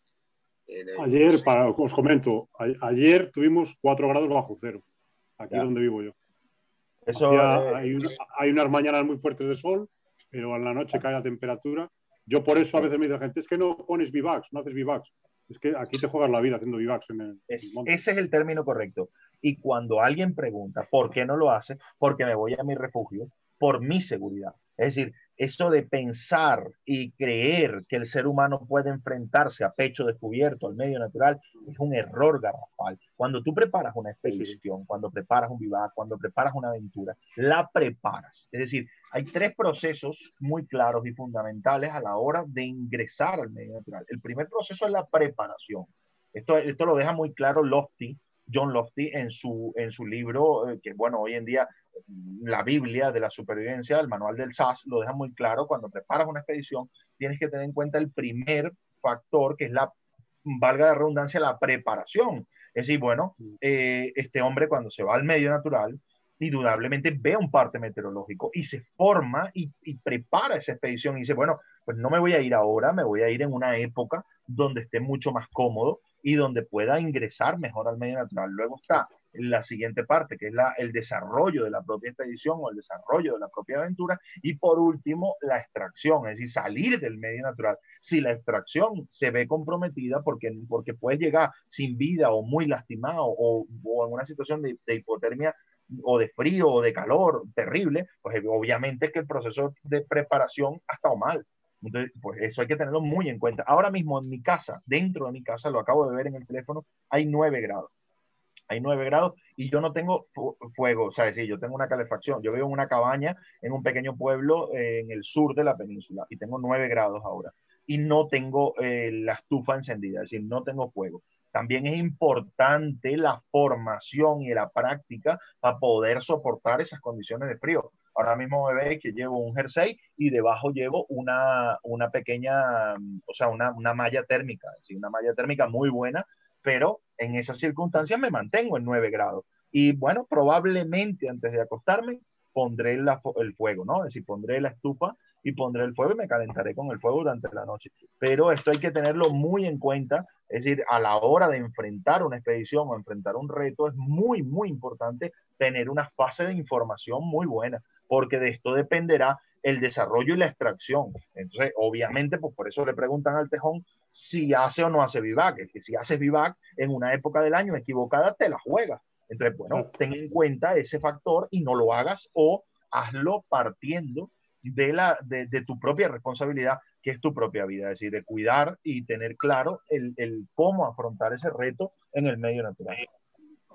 Ayer, para, os comento, ayer tuvimos 4 grados bajo cero, aquí donde vivo yo. Eso, hay, hay, unas mañanas muy fuertes de sol, pero en la noche cae la temperatura. Yo por eso a veces me dice la gente, es que no pones vivax, no haces vivax. Es que aquí te juegas la vida haciendo vivax en el, Ese es el término correcto. Y cuando alguien pregunta por qué no lo hace, porque me voy a mi refugio, por mi seguridad. Es decir, eso de pensar y creer que el ser humano puede enfrentarse a pecho descubierto al medio natural es un error garrafal. Cuando tú preparas una expedición, cuando preparas un vivac, cuando preparas una aventura, la preparas. Es decir, hay tres procesos muy claros y fundamentales a la hora de ingresar al medio natural. El primer proceso es la preparación. Esto, esto lo deja muy claro Lofty, John Lofty, en su, en su libro, eh, que bueno, hoy en día la Biblia de la supervivencia, el manual del SAS, lo deja muy claro. Cuando preparas una expedición, tienes que tener en cuenta el primer factor, que es la, valga la redundancia, la preparación. Es decir, bueno, eh, este hombre cuando se va al medio natural, indudablemente ve un parte meteorológico y se forma y, y, prepara esa expedición y dice, bueno, pues no me voy a ir ahora, me voy a ir en una época donde esté mucho más cómodo y donde pueda ingresar mejor al medio natural. Luego está la siguiente parte, que es la, el desarrollo de la propia expedición o el desarrollo de la propia aventura. Y por último, la extracción, es decir, salir del medio natural. Si la extracción se ve comprometida porque, porque puedes llegar sin vida o muy lastimado o, o en una situación de, de hipotermia o de frío o de calor terrible, pues obviamente es que el proceso de preparación ha estado mal. Entonces, pues eso hay que tenerlo muy en cuenta. Ahora mismo en mi casa, dentro de mi casa, lo acabo de ver en el teléfono, hay 9 grados hay 9 grados y yo no tengo fuego, o sea, decir, yo tengo una calefacción. Yo vivo en una cabaña en un pequeño pueblo eh, en el sur de la península y tengo 9 grados ahora y no tengo eh, la estufa encendida, es decir, no tengo fuego. También es importante la formación y la práctica para poder soportar esas condiciones de frío. Ahora mismo me veis que llevo un jersey y debajo llevo una, una pequeña, o sea, una, una malla térmica, decir, una malla térmica muy buena pero en esas circunstancias me mantengo en 9 grados. Y bueno, probablemente antes de acostarme pondré el fuego, ¿no? Es decir, pondré la estufa y pondré el fuego y me calentaré con el fuego durante la noche. Pero esto hay que tenerlo muy en cuenta, es decir, a la hora de enfrentar una expedición o enfrentar un reto, es muy, muy importante tener una fase de información muy buena, porque de esto dependerá el desarrollo y la extracción. Entonces, obviamente, pues por eso le preguntan al tejón si hace o no hace vivac. Es que si haces vivac en una época del año equivocada, te la juegas. Entonces, bueno, ten en cuenta ese factor y no lo hagas o hazlo partiendo de, la, de, tu propia responsabilidad, que es tu propia vida, es decir, de cuidar y tener claro el, el cómo afrontar ese reto en el medio natural.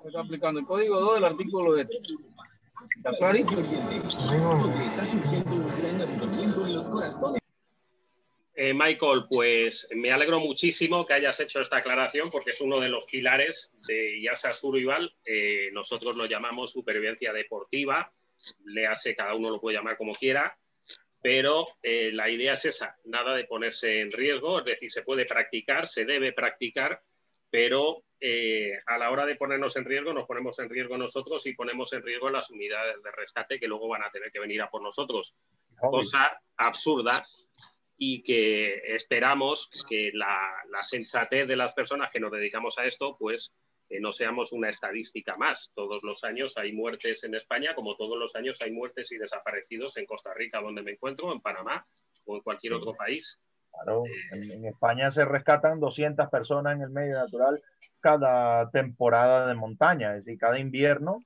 Está aplicando el código 2 del artículo de... ¿Está clarito? Eh, Michael, pues me alegro muchísimo que hayas hecho esta aclaración porque es uno de los pilares de Yasa Survival. Eh, nosotros lo llamamos supervivencia deportiva, le hace, cada uno lo puede llamar como quiera, pero eh, la idea es esa, nada de ponerse en riesgo, es decir, se puede practicar, se debe practicar, pero a la hora de ponernos en riesgo, nos ponemos en riesgo nosotros y ponemos en riesgo las unidades de rescate que luego van a tener que venir a por nosotros. Cosa absurda y que esperamos que la, sensatez de las personas que nos dedicamos a esto, pues eh, no seamos una estadística más. Todos los años hay muertes en España, como todos los años hay muertes y desaparecidos en Costa Rica, donde me encuentro, en Panamá o en cualquier otro país. Claro, en, en, España se rescatan 200 personas en el medio natural cada temporada de montaña, es decir, cada invierno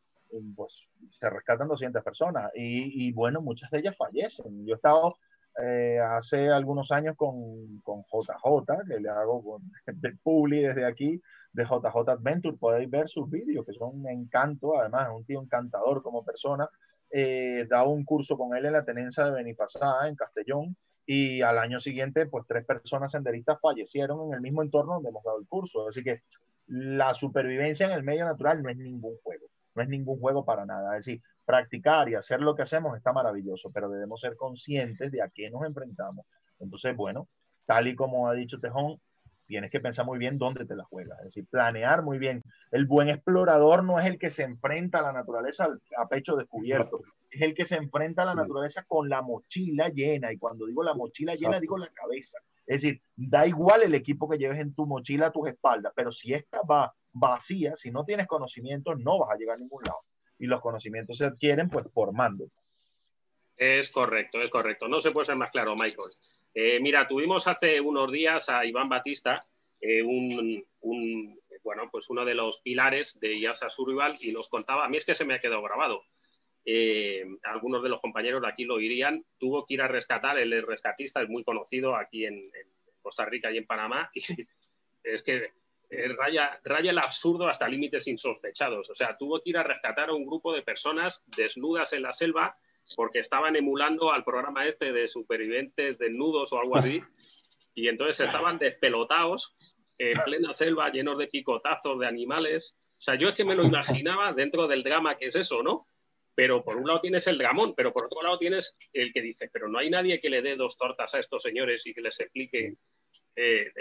pues se rescatan 200 personas y, y bueno, muchas de ellas fallecen. Yo he estado eh, hace algunos años con, con, JJ, que le hago con, [laughs] de Publi desde aquí, de JJ Adventure. Podéis ver sus vídeos, que son un encanto, además, es un tío encantador como persona. Eh, da un curso con él en la tenencia de Benipasá, en Castellón, y al año siguiente, pues tres personas senderistas fallecieron en el mismo entorno donde hemos dado el curso. Así que la supervivencia en el medio natural no es ningún juego, no es ningún juego para nada. Es decir, practicar y hacer lo que hacemos está maravilloso, pero debemos ser conscientes de a qué nos enfrentamos. Entonces, bueno, tal y como ha dicho Tejón, tienes que pensar muy bien dónde te la juegas, es decir, planear muy bien. El buen explorador no es el que se enfrenta a la naturaleza a pecho descubierto, es el que se enfrenta a la naturaleza con la mochila llena, y cuando digo la mochila llena, digo la cabeza. Es decir, da igual el equipo que lleves en tu mochila a tus espaldas, pero si esta va vacía, si no tienes conocimiento, no vas a llegar a ningún lado y los conocimientos se adquieren pues formando. Es correcto, es correcto. No se puede ser más claro, Michael. Eh, mira, tuvimos hace unos días a Iván Batista, eh, un, bueno, pues uno de los pilares de IASA Survival y nos contaba, a mí es que se me ha quedado grabado, eh, algunos de los compañeros de aquí lo dirían, tuvo que ir a rescatar, el rescatista es muy conocido aquí en, Costa Rica y en Panamá, [laughs] y es que eh, raya, el absurdo hasta límites insospechados. O sea, tuvo que ir a rescatar a un grupo de personas desnudas en la selva porque estaban emulando al programa este de supervivientes desnudos o algo así, y entonces estaban despelotados en plena selva, llenos de picotazos de animales. O sea, yo es que me lo imaginaba dentro del drama que es eso, ¿no? Pero por un lado tienes el dramón, pero por otro lado tienes el que dice, pero no hay nadie que le dé dos tortas a estos señores y que les explique, eh,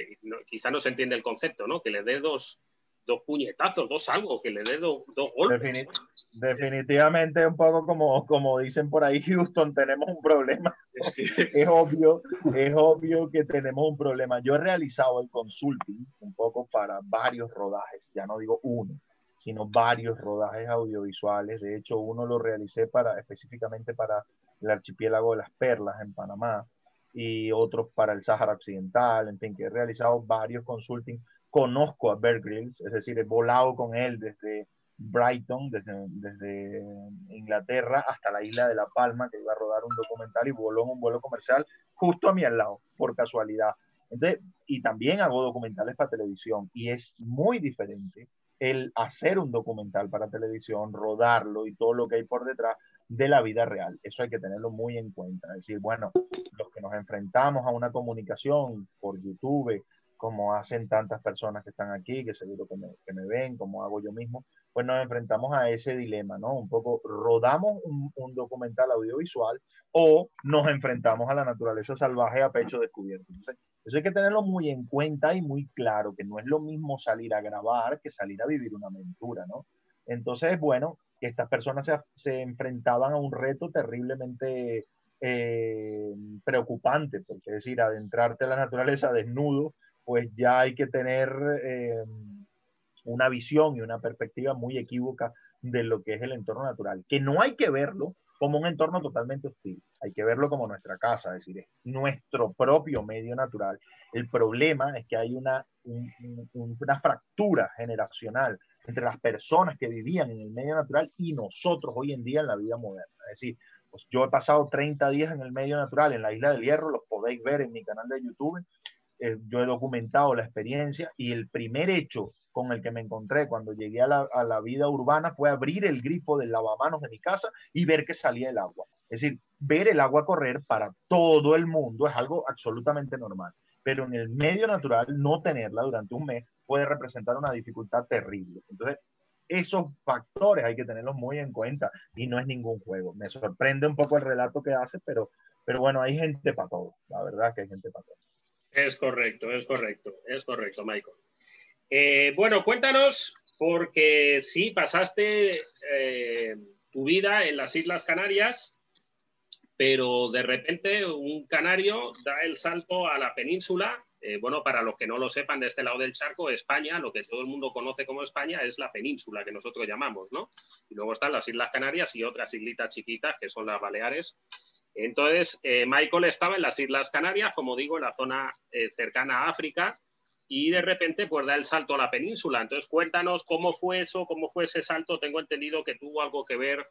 quizá no se entiende el concepto, ¿no? Que le dé dos, dos puñetazos, dos algo, que le dé dos golpes. definitivamente un poco como, como dicen por ahí, [laughs] Houston, tenemos un problema. [laughs] es obvio, es obvio que tenemos un problema. Yo he realizado el consulting un poco para varios rodajes, ya no digo uno sino varios rodajes audiovisuales. De hecho, uno lo realicé para, específicamente para el archipiélago de las Perlas en Panamá y otros para el Sáhara Occidental. En fin, que he realizado varios consulting. Conozco a Bear Grylls, es decir, he volado con él desde Brighton, desde, desde Inglaterra hasta la isla de La Palma, que iba a rodar un documental y voló en un vuelo comercial justo a mi al lado, por casualidad. Entonces, y también hago documentales para televisión y es muy diferente el hacer un documental para televisión, rodarlo y todo lo que hay por detrás de la vida real. Eso hay que tenerlo muy en cuenta. Es decir, bueno, los que nos enfrentamos a una comunicación por YouTube, como hacen tantas personas que están aquí, que seguro que me, ven, como hago yo mismo, pues nos enfrentamos a ese dilema, ¿no? Un poco, rodamos un, un documental audiovisual o nos enfrentamos a la naturaleza salvaje a pecho descubierto. Entonces, eso hay que tenerlo muy en cuenta y muy claro, que no es lo mismo salir a grabar que salir a vivir una aventura, ¿no? Entonces, bueno, que estas personas se, se enfrentaban a un reto terriblemente eh, preocupante, porque es decir, adentrarte a la naturaleza desnudo, pues ya hay que tener eh, una visión y una perspectiva muy equívoca de lo que es el entorno natural, que no hay que verlo como un entorno totalmente hostil. Hay que verlo como nuestra casa, es decir, es nuestro propio medio natural. El problema es que hay una, una fractura generacional entre las personas que vivían en el medio natural y nosotros hoy en día en la vida moderna. Es decir, pues yo he pasado 30 días en el medio natural, en la isla del Hierro, los podéis ver en mi canal de YouTube. Eh, yo he documentado la experiencia y el primer hecho con el que me encontré cuando llegué a la, vida urbana fue abrir el grifo del lavamanos de mi casa y ver que salía el agua. Es decir, ver el agua correr para todo el mundo es algo absolutamente normal, pero en el medio natural no tenerla durante un mes puede representar una dificultad terrible. Entonces, esos factores hay que tenerlos muy en cuenta y no es ningún juego. Me sorprende un poco el relato que hace, pero, pero bueno, hay gente para todo. La verdad que hay gente para todo. Es correcto, es correcto, es correcto, Michael. Eh, bueno, cuéntanos, porque sí, pasaste eh, tu vida en las Islas Canarias, pero de repente un canario da el salto a la península. Eh, bueno, para los que no lo sepan, de este lado del charco, España, lo que todo el mundo conoce como España, es la península que nosotros llamamos, ¿no? Y luego están las Islas Canarias y otras islitas chiquitas, que son las Baleares. Entonces, Michael estaba en las Islas Canarias, como digo, en la zona cercana a África, y de repente pues da el salto a la península. Entonces cuéntanos cómo fue eso, cómo fue ese salto. Tengo entendido que tuvo algo que ver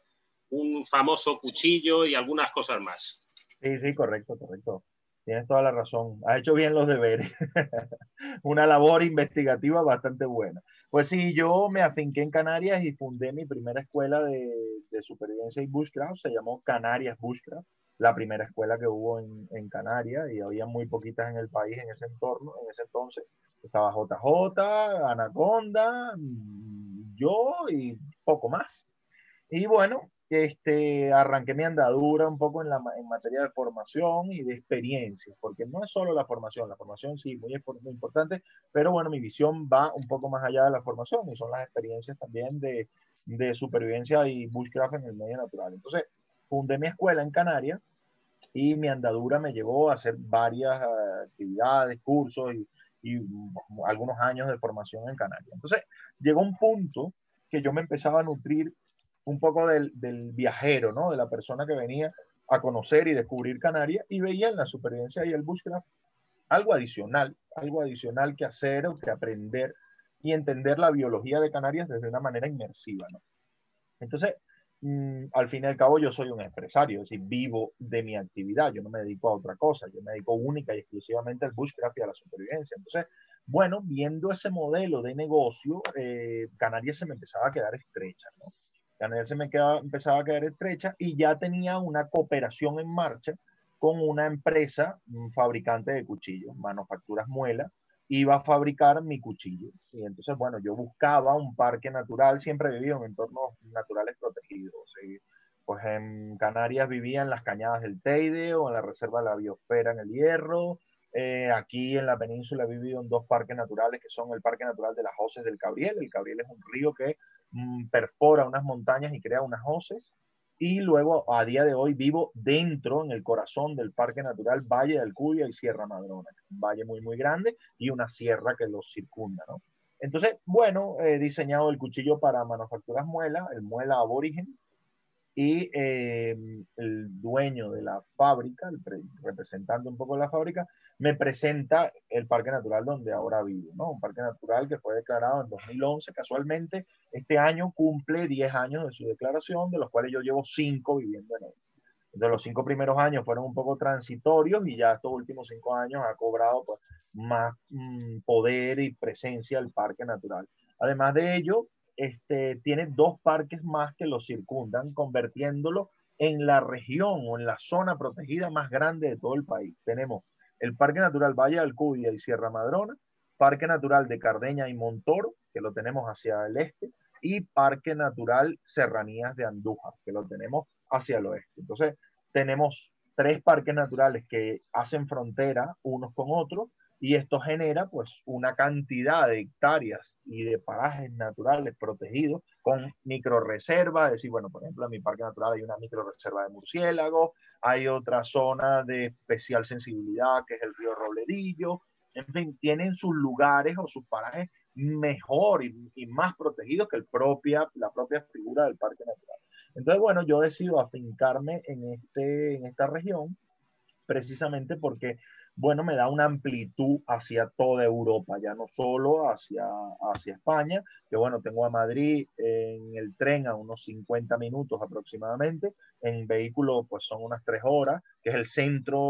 un famoso cuchillo y algunas cosas más. Sí, sí, correcto, correcto. Tienes toda la razón. Ha hecho bien los deberes. [laughs] Una labor investigativa bastante buena. Pues sí, yo me afinqué en Canarias y fundé mi primera escuela de, supervivencia y bushcraft. Se llamó Canarias Bushcraft la primera escuela que hubo en, en, Canarias y había muy poquitas en el país en ese entorno, en ese entonces. Estaba JJ, Anaconda, yo y poco más. Y bueno, este, arranqué mi andadura un poco en, la, en materia de formación y de experiencia, porque no es solo la formación, la formación sí, muy, importante, pero bueno, mi visión va un poco más allá de la formación y son las experiencias también de, de supervivencia y bushcraft en el medio natural. Entonces, fundé mi escuela en Canarias y mi andadura me llevó a hacer varias eh, actividades, cursos y, y algunos años de formación en Canarias. Entonces, llegó un punto que yo me empezaba a nutrir un poco del, del, viajero, ¿no? De la persona que venía a conocer y descubrir Canarias y veía en la supervivencia y el bushcraft algo adicional, algo adicional que hacer o que aprender y entender la biología de Canarias desde una manera inmersiva, ¿no? Entonces, mm, al fin y al cabo yo soy un empresario, es decir, vivo de mi actividad, yo no me dedico a otra cosa, yo me dedico única y exclusivamente al bushcraft y a la supervivencia. Entonces, bueno, viendo ese modelo de negocio, eh, Canarias se me empezaba a quedar estrecha, ¿no? Canarias se me quedaba, empezaba a quedar estrecha y ya tenía una cooperación en marcha con una empresa, un fabricante de cuchillos, Manufacturas Muela, iba a fabricar mi cuchillo. Y entonces, bueno, yo buscaba un parque natural, siempre vivido en entornos naturales protegidos. Pues en Canarias vivía en las cañadas del Teide o en la reserva de la biosfera en el Hierro. Eh, aquí en la península he vivido en dos parques naturales que son el Parque Natural de las Hoces del Cabriel. El Cabriel es un río que perfora unas montañas y crea unas hoces y luego a día de hoy vivo dentro, en el corazón del Parque Natural Valle del Cuya y Sierra Madrona, un valle muy, muy grande y una sierra que los circunda, ¿no? Entonces, bueno, he diseñado el cuchillo para manufacturas muela, el muela aborigen, y eh, el dueño de la fábrica, el representando un poco la fábrica, me presenta el parque natural donde ahora vivo, ¿no? Un parque natural que fue declarado en 2011, casualmente, este año cumple 10 años de su declaración, de los cuales yo llevo 5 viviendo en él. De los cinco primeros años fueron un poco transitorios y ya estos últimos cinco años ha cobrado pues, más mm, poder y presencia el parque natural. Además de ello, este, tiene dos parques más que lo circundan, convirtiéndolo en la región o en la zona protegida más grande de todo el país. Tenemos el Parque Natural Valle de Alcudia y Sierra Madrona, Parque Natural de Cardeña y Montoro, que lo tenemos hacia el este, y Parque Natural Serranías de Andújar, que lo tenemos hacia el oeste. Entonces, tenemos tres parques naturales que hacen frontera unos con otros y esto genera pues una cantidad de hectáreas y de parajes naturales protegidos con microreservas, es decir, bueno, por ejemplo, en mi parque natural hay una microreserva de murciélagos, hay otra zona de especial sensibilidad que es el río Robledillo, en fin, tienen sus lugares o sus parajes mejor y, más protegidos que el propia, la propia figura del parque natural. Entonces, bueno, yo decido afincarme en, este, en esta región precisamente porque bueno, me da una amplitud hacia toda Europa, ya no solo hacia, hacia España, que bueno, tengo a Madrid en el tren a unos 50 minutos aproximadamente, en vehículo pues son unas 3 horas, que es el centro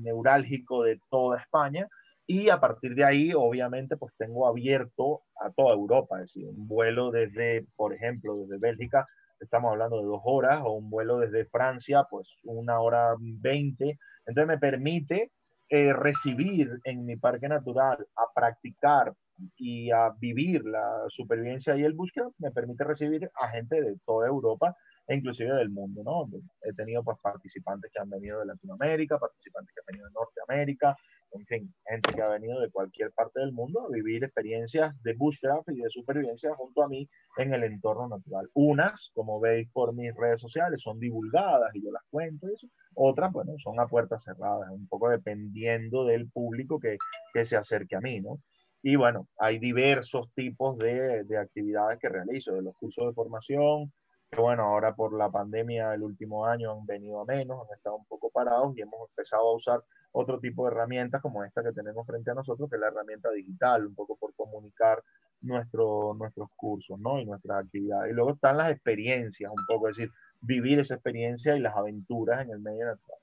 neurálgico de toda España, y a partir de ahí, obviamente, pues tengo abierto a toda Europa, es decir, un vuelo desde, por ejemplo, desde Bélgica, estamos hablando de dos horas, o un vuelo desde Francia, pues una hora veinte, entonces me permite eh, recibir en mi parque natural a practicar y a vivir la supervivencia y el búsqueda me permite recibir a gente de toda Europa e inclusive del mundo, ¿no? He tenido pues participantes que han venido de Latinoamérica, participantes que han venido de Norteamérica, en fin, gente que ha venido de cualquier parte del mundo a vivir experiencias de bushcraft y de supervivencia junto a mí en el entorno natural. Unas, como veis por mis redes sociales, son divulgadas y yo las cuento eso. Otras, bueno, son a puertas cerradas, un poco dependiendo del público que, que se acerque a mí, ¿no? Y bueno, hay diversos tipos de, de actividades que realizo, de los cursos de formación, que bueno, ahora por la pandemia el último año han venido a menos, han estado un poco parados y hemos empezado a usar otro tipo de herramientas como esta que tenemos frente a nosotros, que es la herramienta digital, un poco por comunicar nuestro, nuestros cursos ¿no? y nuestras actividades. Y luego están las experiencias, un poco, es decir, vivir esa experiencia y las aventuras en el medio natural.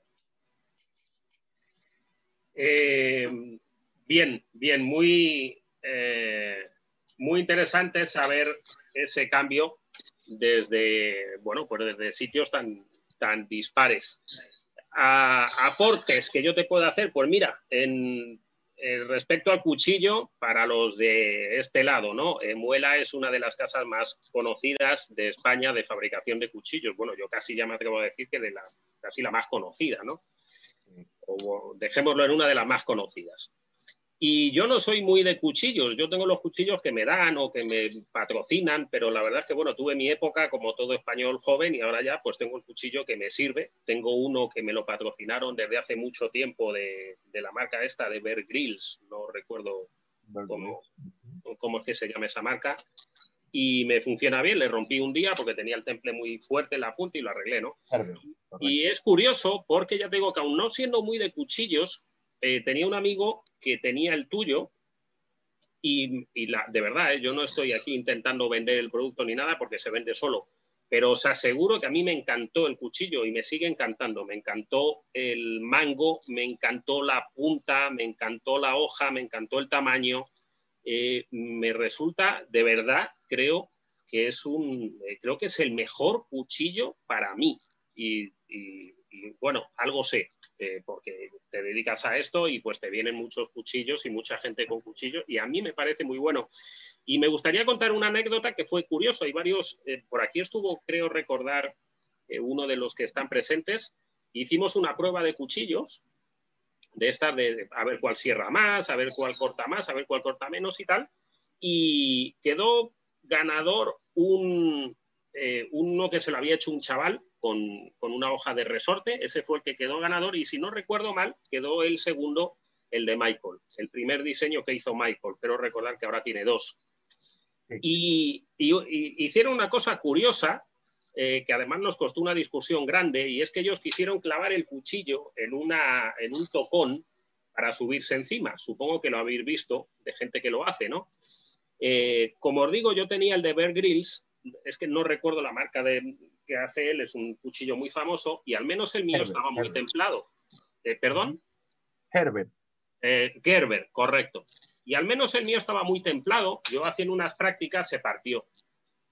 Eh, bien, bien, muy, eh, muy interesante saber ese cambio desde, bueno, pues desde sitios tan, tan dispares aportes que yo te puedo hacer, pues mira, en, respecto al cuchillo, para los de este lado, ¿no? Eh, Muela es una de las casas más conocidas de España de fabricación de cuchillos. Bueno, yo casi ya me atrevo a decir que de la, casi la más conocida, ¿no? O dejémoslo en una de las más conocidas. Y yo no soy muy de cuchillos, yo tengo los cuchillos que me dan o que me patrocinan, pero la verdad es que, bueno, tuve mi época como todo español joven y ahora ya pues tengo el cuchillo que me sirve. Tengo uno que me lo patrocinaron desde hace mucho tiempo de, la marca esta de Bear Grills, no recuerdo cómo, cómo es que se llama esa marca. Y me funciona bien, le rompí un día porque tenía el temple muy fuerte en la punta y lo arreglé, ¿no? Y es curioso porque ya tengo que aún no siendo muy de cuchillos, eh, tenía un amigo que tenía el tuyo y, de verdad, eh, yo no estoy aquí intentando vender el producto ni nada porque se vende solo, pero os aseguro que a mí me encantó el cuchillo y me sigue encantando. Me encantó el mango, me encantó la punta, me encantó la hoja, me encantó el tamaño. Eh, me resulta, de verdad, creo que es un, creo que es el mejor cuchillo para mí. Bueno, algo sé, eh, porque te dedicas a esto y pues te vienen muchos cuchillos y mucha gente con cuchillos y a mí me parece muy bueno. Y me gustaría contar una anécdota que fue curiosa. Hay varios, eh, por aquí estuvo, creo recordar, eh, uno de los que están presentes. Hicimos una prueba de cuchillos, de esta, de, a ver cuál cierra más, a ver cuál corta más, a ver cuál corta menos y tal. Y quedó ganador un, uno que se lo había hecho un chaval con, con, una hoja de resorte. Ese fue el que quedó ganador. Y si no recuerdo mal, quedó el segundo, el de Michael, el primer diseño que hizo Michael. Pero recordar que ahora tiene dos. Y, hicieron una cosa curiosa, eh, que además nos costó una discusión grande, y es que ellos quisieron clavar el cuchillo en, una, en un tocón para subirse encima. Supongo que lo habéis visto de gente que lo hace, ¿no? Eh, como os digo, yo tenía el de Bear Grylls, es que no recuerdo la marca de, que hace él, es un cuchillo muy famoso, y al menos el mío estaba muy templado. Eh, ¿Perdón? Herbert. Gerber, correcto. Y al menos el mío estaba muy templado. Yo haciendo unas prácticas se partió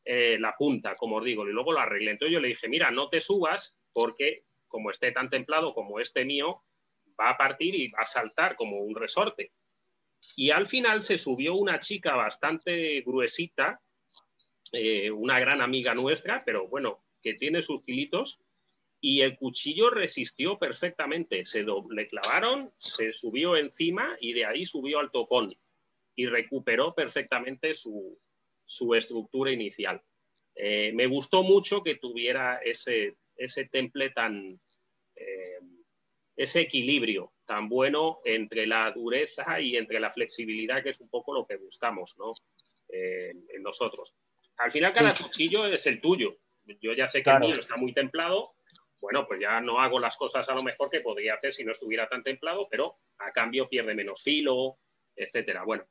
eh, la punta, como os digo, y luego lo arreglé. Entonces yo le dije, mira, no te subas porque como esté tan templado como este mío, va a partir y va a saltar como un resorte. Y al final se subió una chica bastante gruesita, eh, una gran amiga nuestra, pero bueno, que tiene sus kilitos, y el cuchillo resistió perfectamente. Se le clavaron, se subió encima y de ahí subió al tocón y recuperó perfectamente su, estructura inicial. Eh, me gustó mucho que tuviera ese, ese temple tan, eh, ese equilibrio tan bueno entre la dureza y entre la flexibilidad, que es un poco lo que buscamos ¿no? Eh, en nosotros. Al final cada cuchillo es el tuyo. Yo ya sé que el mío está muy templado, bueno, pues ya no hago las cosas a lo mejor que podría hacer si no estuviera tan templado, pero a cambio pierde menos filo, etcétera. Bueno,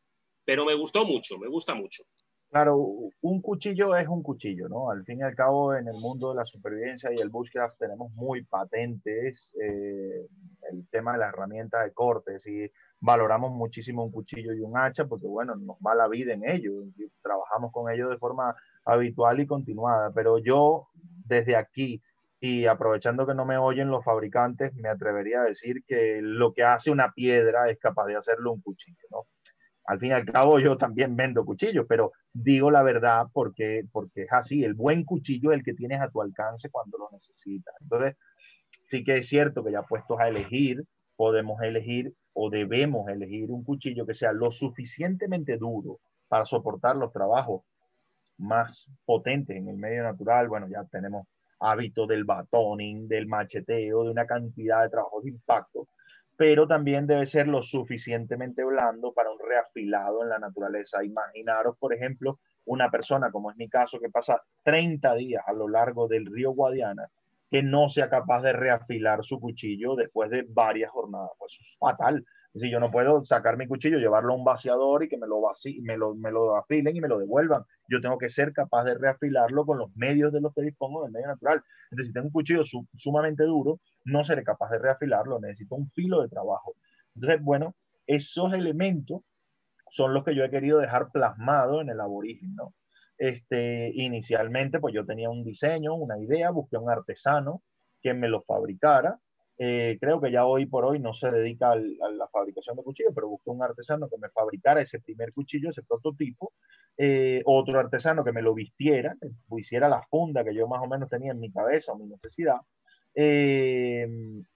pero me gustó mucho, me gusta mucho. Claro, un cuchillo es un cuchillo, ¿no? Al fin y al cabo, en el mundo de la supervivencia y el bushcraft tenemos muy patentes eh, el tema de la herramienta de cortes y valoramos muchísimo un cuchillo y un hacha porque, bueno, nos va la vida en ello. Trabajamos con ellos de forma habitual y continuada. Pero yo, desde aquí, y aprovechando que no me oyen los fabricantes, me atrevería a decir que lo que hace una piedra es capaz de hacerlo un cuchillo, ¿no? Al fin y al cabo yo también vendo cuchillos, pero digo la verdad porque, porque es así, el buen cuchillo es el que tienes a tu alcance cuando lo necesitas. Entonces, sí que es cierto que ya puestos a elegir, podemos elegir o debemos elegir un cuchillo que sea lo suficientemente duro para soportar los trabajos más potentes en el medio natural. Bueno, ya tenemos hábito del batoning, del macheteo, de una cantidad de trabajos de impacto, pero también debe ser lo suficientemente blando para un reafilado en la naturaleza. Imaginaros, por ejemplo, una persona, como es mi caso, que pasa 30 días a lo largo del río Guadiana, que no sea capaz de reafilar su cuchillo después de varias jornadas. Pues es fatal. Decir, yo no puedo sacar mi cuchillo, llevarlo a un vaciador y que me lo, me lo, me lo afilen y me lo devuelvan. Yo tengo que ser capaz de reafilarlo con los medios de los que dispongo del medio natural. Entonces, si tengo un cuchillo sumamente duro, no seré capaz de reafilarlo, necesito un filo de trabajo. Entonces, bueno, esos elementos son los que yo he querido dejar plasmado en el aborigen, ¿no? Este, inicialmente, pues yo tenía un diseño, una idea, busqué un artesano que me lo fabricara, eh, creo que ya hoy por hoy no se dedica a la fabricación de cuchillos, pero busqué un artesano que me fabricara ese primer cuchillo, ese prototipo, eh, otro artesano que me lo vistiera, que hiciera la funda que yo más o menos tenía en mi cabeza o mi necesidad, eh,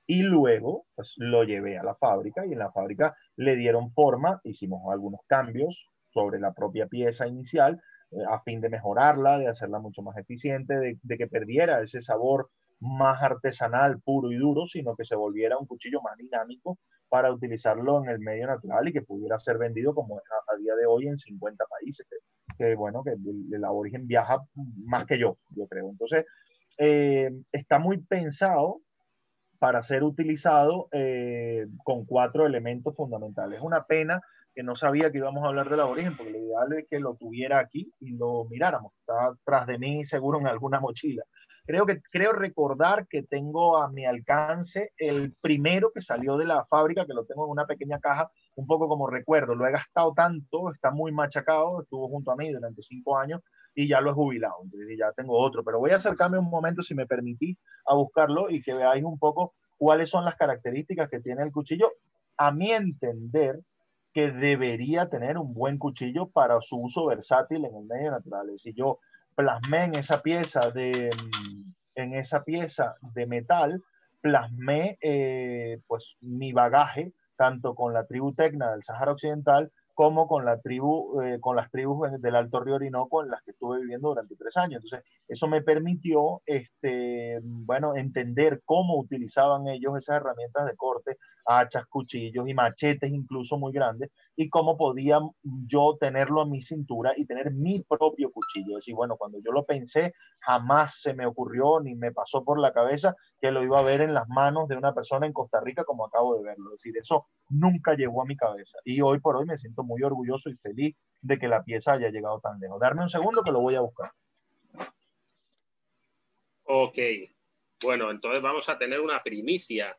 y luego pues, lo llevé a la fábrica y en la fábrica le dieron forma, hicimos algunos cambios sobre la propia pieza inicial a fin de mejorarla, de hacerla mucho más eficiente, de, de que perdiera ese sabor más artesanal, puro y duro, sino que se volviera un cuchillo más dinámico para utilizarlo en el medio natural y que pudiera ser vendido como a, día de hoy en 50 países, que, bueno, que el, aborigen viaja más que yo, yo creo. Entonces, eh, está muy pensado para ser utilizado eh, con cuatro elementos fundamentales. Es una pena que no sabía que íbamos a hablar del aborigen, porque lo ideal es que lo tuviera aquí y lo miráramos. Está tras de mí seguro en alguna mochila. Creo que creo recordar que tengo a mi alcance el primero que salió de la fábrica, que lo tengo en una pequeña caja, un poco como recuerdo. Lo he gastado tanto, está muy machacado, estuvo junto a mí durante cinco años y ya lo he jubilado. Entonces ya tengo otro, pero voy a acercarme un momento, si me permitís, a buscarlo y que veáis un poco cuáles son las características que tiene el cuchillo. A mi entender, que debería tener un buen cuchillo para su uso versátil en el medio natural. Es decir, yo plasmé en esa pieza de, en esa pieza de metal, plasmé eh, pues mi bagaje, tanto con la tribu Tecna del Sahara Occidental como con la tribu, eh, con las tribus del Alto Río Orinoco en las que estuve viviendo durante tres años. Entonces, eso me permitió, este, bueno, entender cómo utilizaban ellos esas herramientas de corte, hachas, cuchillos y machetes incluso muy grandes, y cómo podía yo tenerlo en mi cintura y tener mi propio cuchillo. Es decir, bueno, cuando yo lo pensé, jamás se me ocurrió ni me pasó por la cabeza que lo iba a ver en las manos de una persona en Costa Rica como acabo de verlo. Es decir, eso nunca llegó a mi cabeza. Y hoy por hoy me siento muy orgulloso y feliz de que la pieza haya llegado tan lejos. Darme un segundo que lo voy a buscar. Ok, bueno, entonces vamos a tener una primicia.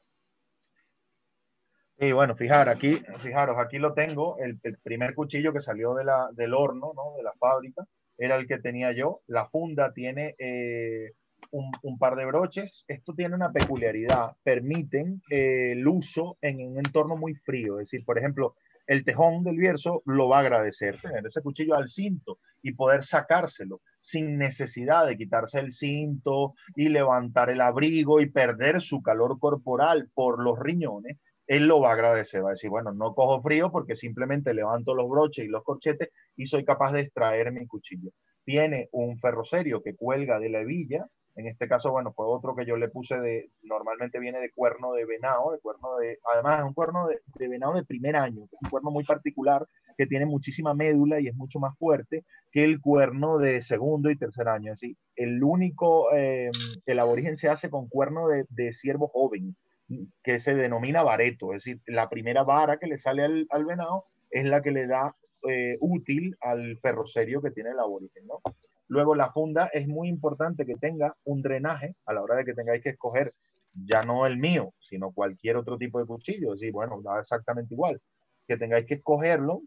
Y bueno, fijar, aquí, fijaros, aquí lo tengo, el, primer cuchillo que salió de la, del horno, ¿no? de la fábrica, era el que tenía yo. La funda tiene eh, un, par de broches. Esto tiene una peculiaridad, permiten eh, el uso en un entorno muy frío. Es decir, por ejemplo, el tejón del Bierzo lo va a agradecer, tener ese cuchillo al cinto y poder sacárselo sin necesidad de quitarse el cinto y levantar el abrigo y perder su calor corporal por los riñones, él lo va a agradecer, va a decir, bueno, no cojo frío porque simplemente levanto los broches y los corchetes y soy capaz de extraer mi cuchillo. Tiene un ferrocerio que cuelga de la hebilla, en este caso, bueno, fue otro que yo le puse de, normalmente viene de cuerno de venado, de cuerno de, además es un cuerno de, venado de primer año, un cuerno muy particular que tiene muchísima médula y es mucho más fuerte que el cuerno de segundo y tercer año. Es decir, el único, eh, el aborigen se hace con cuerno de ciervo joven, que se denomina bareto, es decir, la primera vara que le sale al, al venado es la que le da eh, útil al ferrocerio que tiene el aborigen, ¿no? Luego la funda es muy importante que tenga un drenaje a la hora de que tengáis que escoger ya no el mío, sino cualquier otro tipo de cuchillo. Es decir, bueno, da exactamente igual. Que tengáis que escogerlo,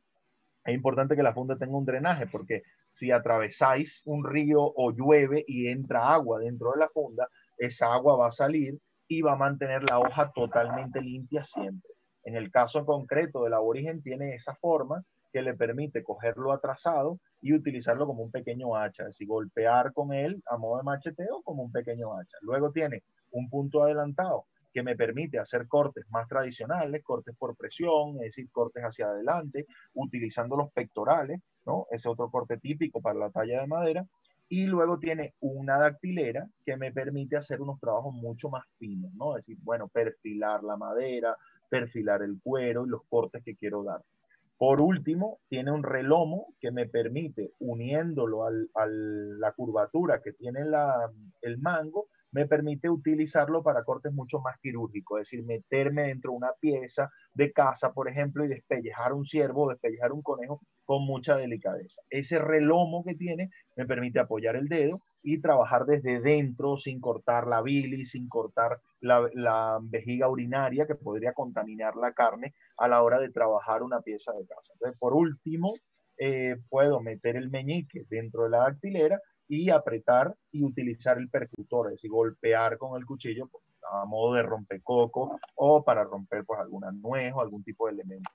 es importante que la funda tenga un drenaje, porque si atravesáis un río o llueve y entra agua dentro de la funda, esa agua va a salir y va a mantener la hoja totalmente limpia siempre. En el caso concreto del aborigen tiene esa forma que le permite cogerlo atrasado y utilizarlo como un pequeño hacha, es decir, golpear con él a modo de macheteo como un pequeño hacha. Luego tiene un punto adelantado que me permite hacer cortes más tradicionales, cortes por presión, es decir, cortes hacia adelante, utilizando los pectorales, ¿no? Ese otro corte típico para la talla de madera. Y luego tiene una dactilera que me permite hacer unos trabajos mucho más finos, ¿no? Es decir, bueno, perfilar la madera, perfilar el cuero y los cortes que quiero dar. Por último, tiene un relomo que me permite, uniéndolo a la curvatura que tiene el mango, me permite utilizarlo para cortes mucho más quirúrgicos, es decir, meterme dentro de una pieza de casa, por ejemplo, y despellejar un ciervo, despellejar un conejo con mucha delicadeza. Ese relomo que tiene me permite apoyar el dedo y trabajar desde dentro sin cortar la bilis, sin cortar la, vejiga urinaria que podría contaminar la carne a la hora de trabajar una pieza de casa. Entonces, por último, eh, puedo meter el meñique dentro de la dactilera y apretar y utilizar el percutor, es decir, golpear con el cuchillo pues, a modo de rompecoco o para romper pues alguna nuez o algún tipo de elemento.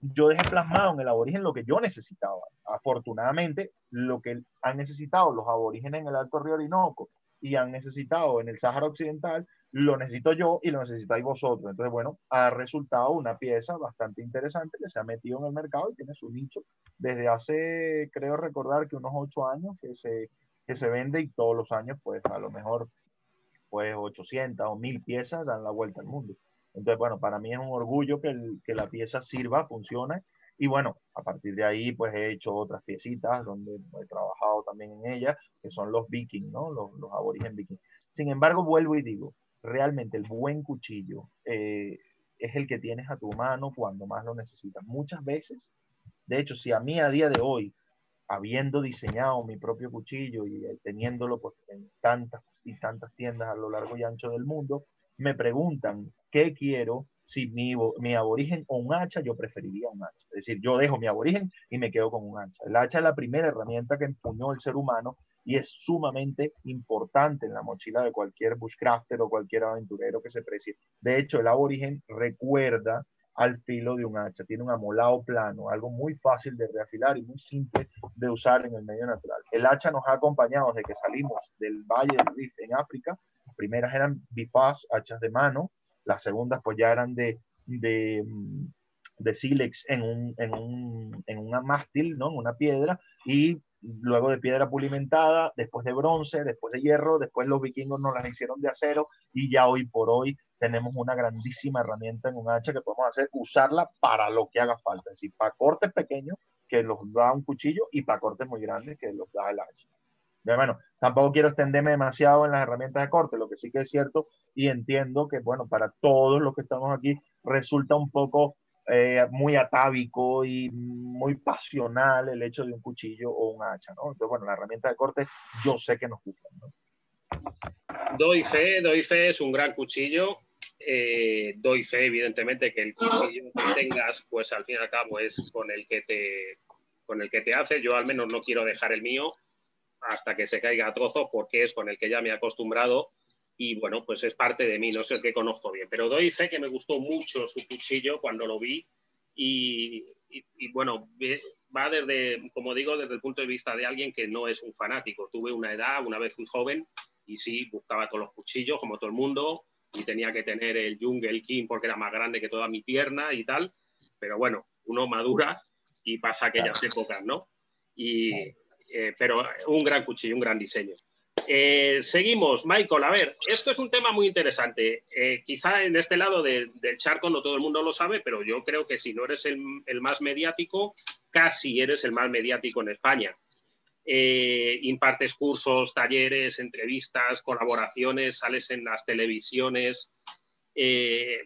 yo dejé plasmado en el aborigen lo que yo necesitaba. Afortunadamente, lo que han necesitado los aborígenes en el Alto Río Orinoco y han necesitado en el Sáhara Occidental, lo necesito yo y lo necesitáis vosotros. Entonces, bueno, ha resultado una pieza bastante interesante que se ha metido en el mercado y tiene su nicho desde hace, creo recordar que unos ocho años que se, que se vende y todos los años, pues a lo mejor, pues 800 o 1000 piezas dan la vuelta al mundo. Entonces, bueno, para mí es un orgullo que, que la pieza sirva, funcione. Y bueno, a partir de ahí, pues he hecho otras piecitas donde he trabajado también en ellas, que son los vikings, ¿no? Los, los aborígenes vikings. Sin embargo, vuelvo y digo, realmente el buen cuchillo eh, es el que tienes a tu mano cuando más lo necesitas. Muchas veces, de hecho, si a mí a día de hoy, habiendo diseñado mi propio cuchillo y eh, teniéndolo pues, en tantas y tantas tiendas a lo largo y ancho del mundo, me preguntan qué quiero, si mi, mi, aborigen o un hacha, yo preferiría un hacha. Es decir, yo dejo mi aborigen y me quedo con un hacha. El hacha es la primera herramienta que empuñó el ser humano y es sumamente importante en la mochila de cualquier bushcrafter o cualquier aventurero que se precie. De hecho, el aborigen recuerda al filo de un hacha, tiene un amolado plano, algo muy fácil de reafilar y muy simple de usar en el medio natural. El hacha nos ha acompañado desde que salimos del Valle del Rift en África. Las primeras eran bifaz, hachas de mano, las segundas pues ya eran de, de, de sílex en un, en un, en una mástil, ¿no? En una piedra, y luego de piedra pulimentada, después de bronce, después de hierro, después los vikingos nos las hicieron de acero y ya hoy por hoy tenemos una grandísima herramienta en un hacha que podemos hacer, usarla para lo que haga falta, es decir, para cortes pequeños que los da un cuchillo y para cortes muy grandes que los da el hacha. Bueno, tampoco quiero extenderme demasiado en las herramientas de corte, lo que sí que es cierto y entiendo que, bueno, para todos los que estamos aquí resulta un poco eh, muy atávico y muy pasional el hecho de un cuchillo o un hacha, ¿no? Entonces, bueno, la herramienta de corte yo sé que nos gusta, ¿no? Doy fe, doy fe, es un gran cuchillo. Eh, doy fe, evidentemente, que el cuchillo que tengas, pues al fin y al cabo es con el que te, con el que te hace. Yo al menos no quiero dejar el mío hasta que se caiga a trozos porque es con el que ya me he acostumbrado y bueno, pues es parte de mí, no sé el que conozco bien, pero doy fe que me gustó mucho su cuchillo cuando lo vi y, bueno, va desde, como digo, desde el punto de vista de alguien que no es un fanático. Tuve una edad, una vez fui joven y sí, buscaba todos los cuchillos como todo el mundo y tenía que tener el Jungle King porque era más grande que toda mi pierna y tal, pero bueno, uno madura y pasa aquellas épocas, ¿no? Y, eh, pero un gran cuchillo, un gran diseño. Eh, seguimos, Michael. A ver, esto es un tema muy interesante. Eh, quizá en este lado del charco no todo el mundo lo sabe, pero yo creo que si no eres el, más mediático, casi eres el más mediático en España. Eh, impartes cursos, talleres, entrevistas, colaboraciones, sales en las televisiones,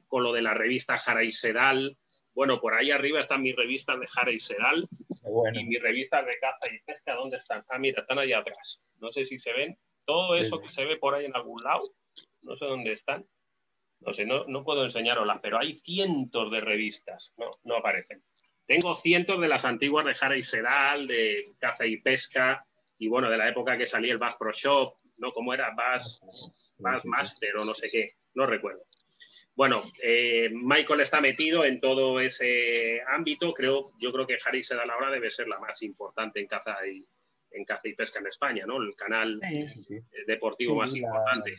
con lo de la revista Jara y Sedal. Bueno, por ahí arriba están mis revistas de Jara y Sedal y mis revistas de caza y pesca. ¿Dónde están? Ah, mira, están ahí atrás. No sé si se ven. Todo eso que se ve por ahí en algún lado, no sé dónde están. No sé, no, no puedo enseñaroslas, pero hay cientos de revistas. No, no aparecen. Tengo cientos de las antiguas de Jara y Sedal, de caza y pesca, y bueno, de la época que salía el Bass Pro Shop, ¿no? ¿Cómo era? Bass, Bass Master o no sé qué, no recuerdo. Bueno, eh, Michael está metido en todo ese ámbito. Creo, yo creo que Jara y Sedal ahora debe ser la más importante en caza y, en caza y pesca en España, ¿no? El canal deportivo más importante.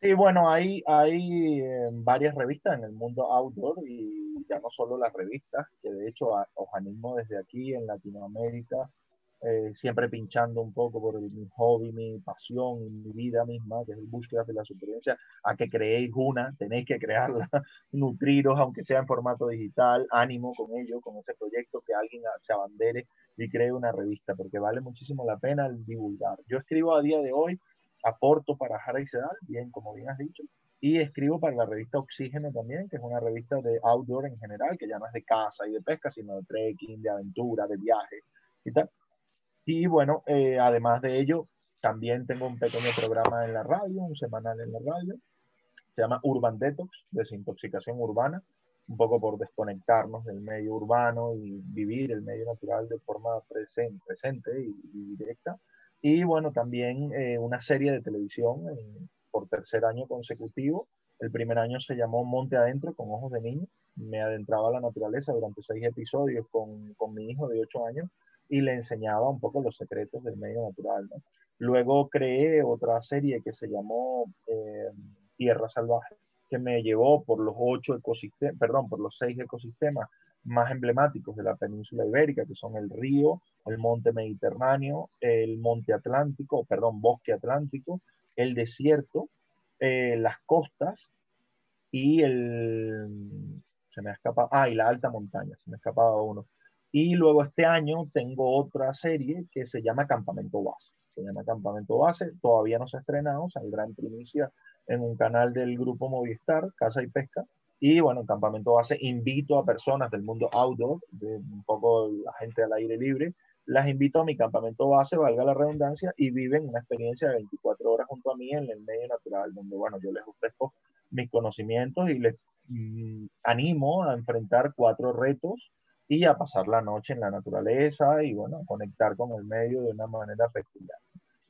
Sí, bueno, hay, hay eh, varias revistas en el mundo outdoor y ya no solo las revistas, que de hecho os animo desde aquí en Latinoamérica eh, siempre pinchando un poco por mi hobby, mi pasión y mi vida misma, que es el búsqueda de la supervivencia, a que creéis una, tenéis que crearla, [laughs] nutriros, aunque sea en formato digital, ánimo con ello, con ese proyecto, que alguien se abandere y cree una revista, porque vale muchísimo la pena el divulgar. Yo escribo a día de hoy, aporto para Jara y Sedal, bien, como bien has dicho, y escribo para la revista Oxígeno también, que es una revista de outdoor en general, que ya no es de caza y de pesca, sino de trekking, de aventura, de viaje y tal. Y bueno, eh, además de ello, también tengo un pequeño programa en la radio, un semanal en la radio. Se llama Urban Detox, desintoxicación urbana, un poco por desconectarnos del medio urbano y vivir el medio natural de forma presente, presente y, directa. Y bueno, también eh, una serie de televisión por tercer año consecutivo. El primer año se llamó Monte Adentro con Ojos de Niño. Me adentraba a la naturaleza durante seis episodios con, con mi hijo de ocho años y le enseñaba un poco los secretos del medio natural. Luego creé otra serie que se llamó eh, Tierra Salvaje, que me llevó por los ocho ecosistemas, perdón, por los seis ecosistemas más emblemáticos de la península ibérica, que son el río, el monte Mediterráneo, el monte Atlántico, perdón, bosque Atlántico, el desierto, eh, las costas y el, se me escapa, ah, y la alta montaña, se me escapaba uno. Y luego este año tengo otra serie que se llama Campamento Base. se llama Campamento Base, todavía no se ha estrenado, saldrá en primicia en un canal del grupo Movistar, Casa y Pesca, y bueno, en Campamento Base invito a personas del mundo outdoor, un poco la gente al aire libre, las invito a mi campamento base, valga la redundancia, y viven una experiencia de 24 horas junto a mí en el medio natural, donde, bueno, yo les ofrezco mis conocimientos y les mm, animo a enfrentar cuatro retos y a pasar la noche en la naturaleza y, bueno, conectar con el medio de una manera peculiar.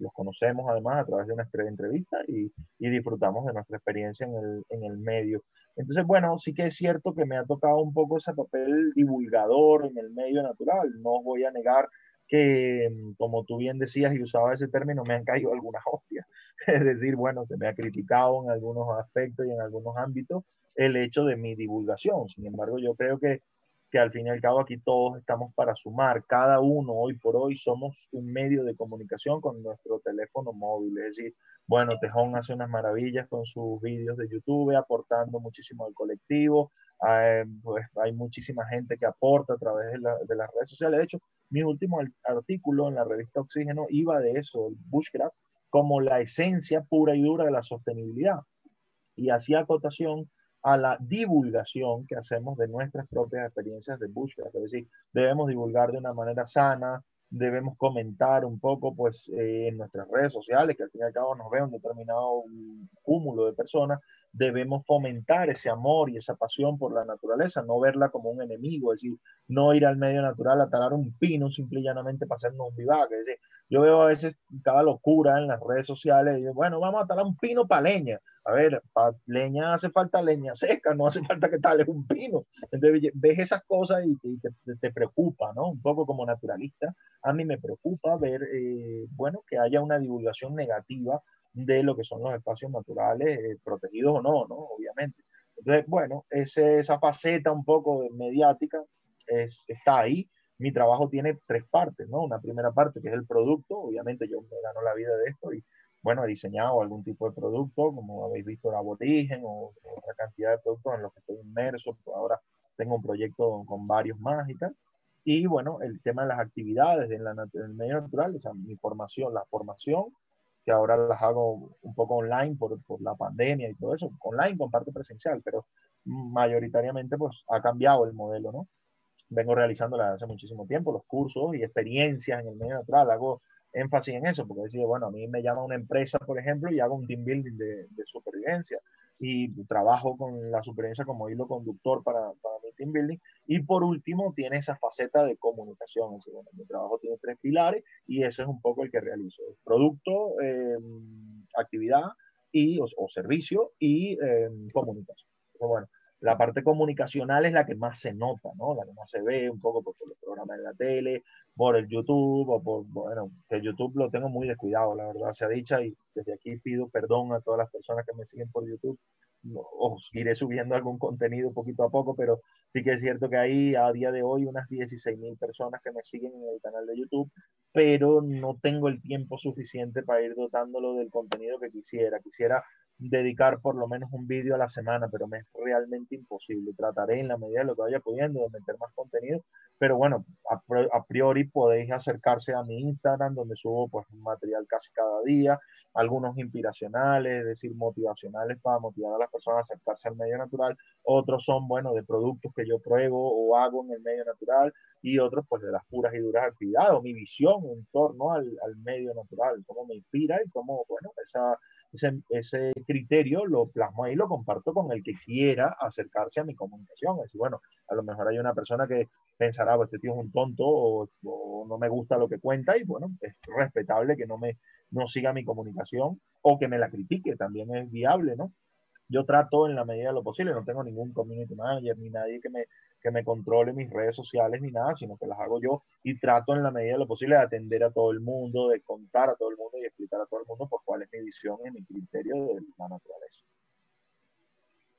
Los conocemos además a través de una entrevista y, y disfrutamos de nuestra experiencia en el, en el medio. Entonces, bueno, sí que es cierto que me ha tocado un poco ese papel divulgador en el medio natural. No voy a negar que, mm, como tú bien decías y usaba ese término, me han caído algunas [laughs] hostias. Es decir, bueno, se me ha criticado en algunos aspectos y en algunos ámbitos el hecho de mi divulgación. Sin embargo, yo creo que, que al fin y al cabo aquí todos estamos para sumar. Cada uno hoy por hoy somos un medio de comunicación con nuestro teléfono móvil. Es decir, bueno, Tejón hace unas maravillas con sus vídeos de YouTube, aportando muchísimo al colectivo. Hay, pues, hay muchísima gente que aporta a través de, de, las redes sociales. De hecho, mi último artículo en la revista Oxígeno iba de eso, el bushcraft, como la esencia pura y dura de la sostenibilidad. Y hacía acotación a la divulgación que hacemos de nuestras propias experiencias de bushcraft. Es decir, debemos divulgar de una manera sana, debemos comentar un poco pues eh, en nuestras redes sociales, que al fin y al cabo nos ve un determinado cúmulo de personas, debemos fomentar ese amor y esa pasión por la naturaleza, no verla como un enemigo, es decir, no ir al medio natural a talar un pino simple y llanamente para hacernos un vivaje. Es decir, yo veo a veces cada locura en las redes sociales y bueno, vamos a talar un pino para leña. A ver, para leña hace falta leña seca, no hace falta que tales un pino. Entonces ves esas cosas y, te, te, preocupa, ¿no? Un poco como naturalista, a mí me preocupa ver, eh, bueno, que haya una divulgación negativa de lo que son los espacios naturales, eh, protegidos o no, ¿no? Obviamente. Entonces, bueno, ese, esa faceta un poco mediática es, está ahí mi trabajo tiene tres partes, ¿no? Una primera parte que es el producto, obviamente yo me gano la vida de esto y, bueno, he diseñado algún tipo de producto, como habéis visto, el aborigen o, otra cantidad de productos en los que estoy inmerso, pues ahora tengo un proyecto con varios más y bueno, el tema de las actividades en, la, en el medio natural, o sea, mi formación, la formación, que ahora las hago un poco online por, por, la pandemia y todo eso, online con parte presencial, pero mayoritariamente pues ha cambiado el modelo, ¿no? vengo realizándola hace muchísimo tiempo, los cursos y experiencias en el medio natural. Hago énfasis en eso, porque decir, bueno, a mí me llama una empresa, por ejemplo, y hago un team building de, supervivencia y trabajo con la supervivencia como hilo conductor para, para, mi team building. Y por último, tiene esa faceta de comunicación. Es bueno, mi trabajo tiene tres pilares y ese es un poco el que realizo. Producto, em, actividad y, o, servicio y em, comunicación. bueno, la parte comunicacional es la que más se nota, ¿no? La que más se ve un poco por, los programas de la tele, por el YouTube, o por, bueno, que YouTube lo tengo muy descuidado, la verdad se ha dicho, y desde aquí pido perdón a todas las personas que me siguen por YouTube, os iré subiendo algún contenido poquito a poco, pero sí que es cierto que hay a día de hoy unas 16 mil personas que me siguen en el canal de YouTube, pero no tengo el tiempo suficiente para ir dotándolo del contenido que quisiera. Quisiera dedicar por lo menos un vídeo a la semana, pero me es realmente imposible. Trataré en la medida de lo que vaya pudiendo de meter más contenido, pero bueno, a, priori podéis acercarse a mi Instagram, donde subo pues material casi cada día, algunos inspiracionales, es decir, motivacionales para motivar a las personas a acercarse al medio natural, otros son, bueno, de productos que yo pruebo o hago en el medio natural, y otros pues de las puras y duras actividades, o mi visión en torno al, al medio natural, cómo me inspira y cómo, bueno, esa ese, criterio lo plasmo ahí, lo comparto con el que quiera acercarse a mi comunicación. Es decir, bueno, a lo mejor hay una persona que pensará, pues este tío es un tonto o, no me gusta lo que cuenta y bueno, es respetable que no me no siga mi comunicación o que me la critique, también es viable, ¿no? Yo trato en la medida de lo posible, no tengo ningún community manager ni nadie que me que me controle mis redes sociales ni nada, sino que las hago yo y trato en la medida de lo posible de atender a todo el mundo, de contar a todo el mundo y explicar a todo el mundo por cuál es mi visión y mi criterio de la naturaleza.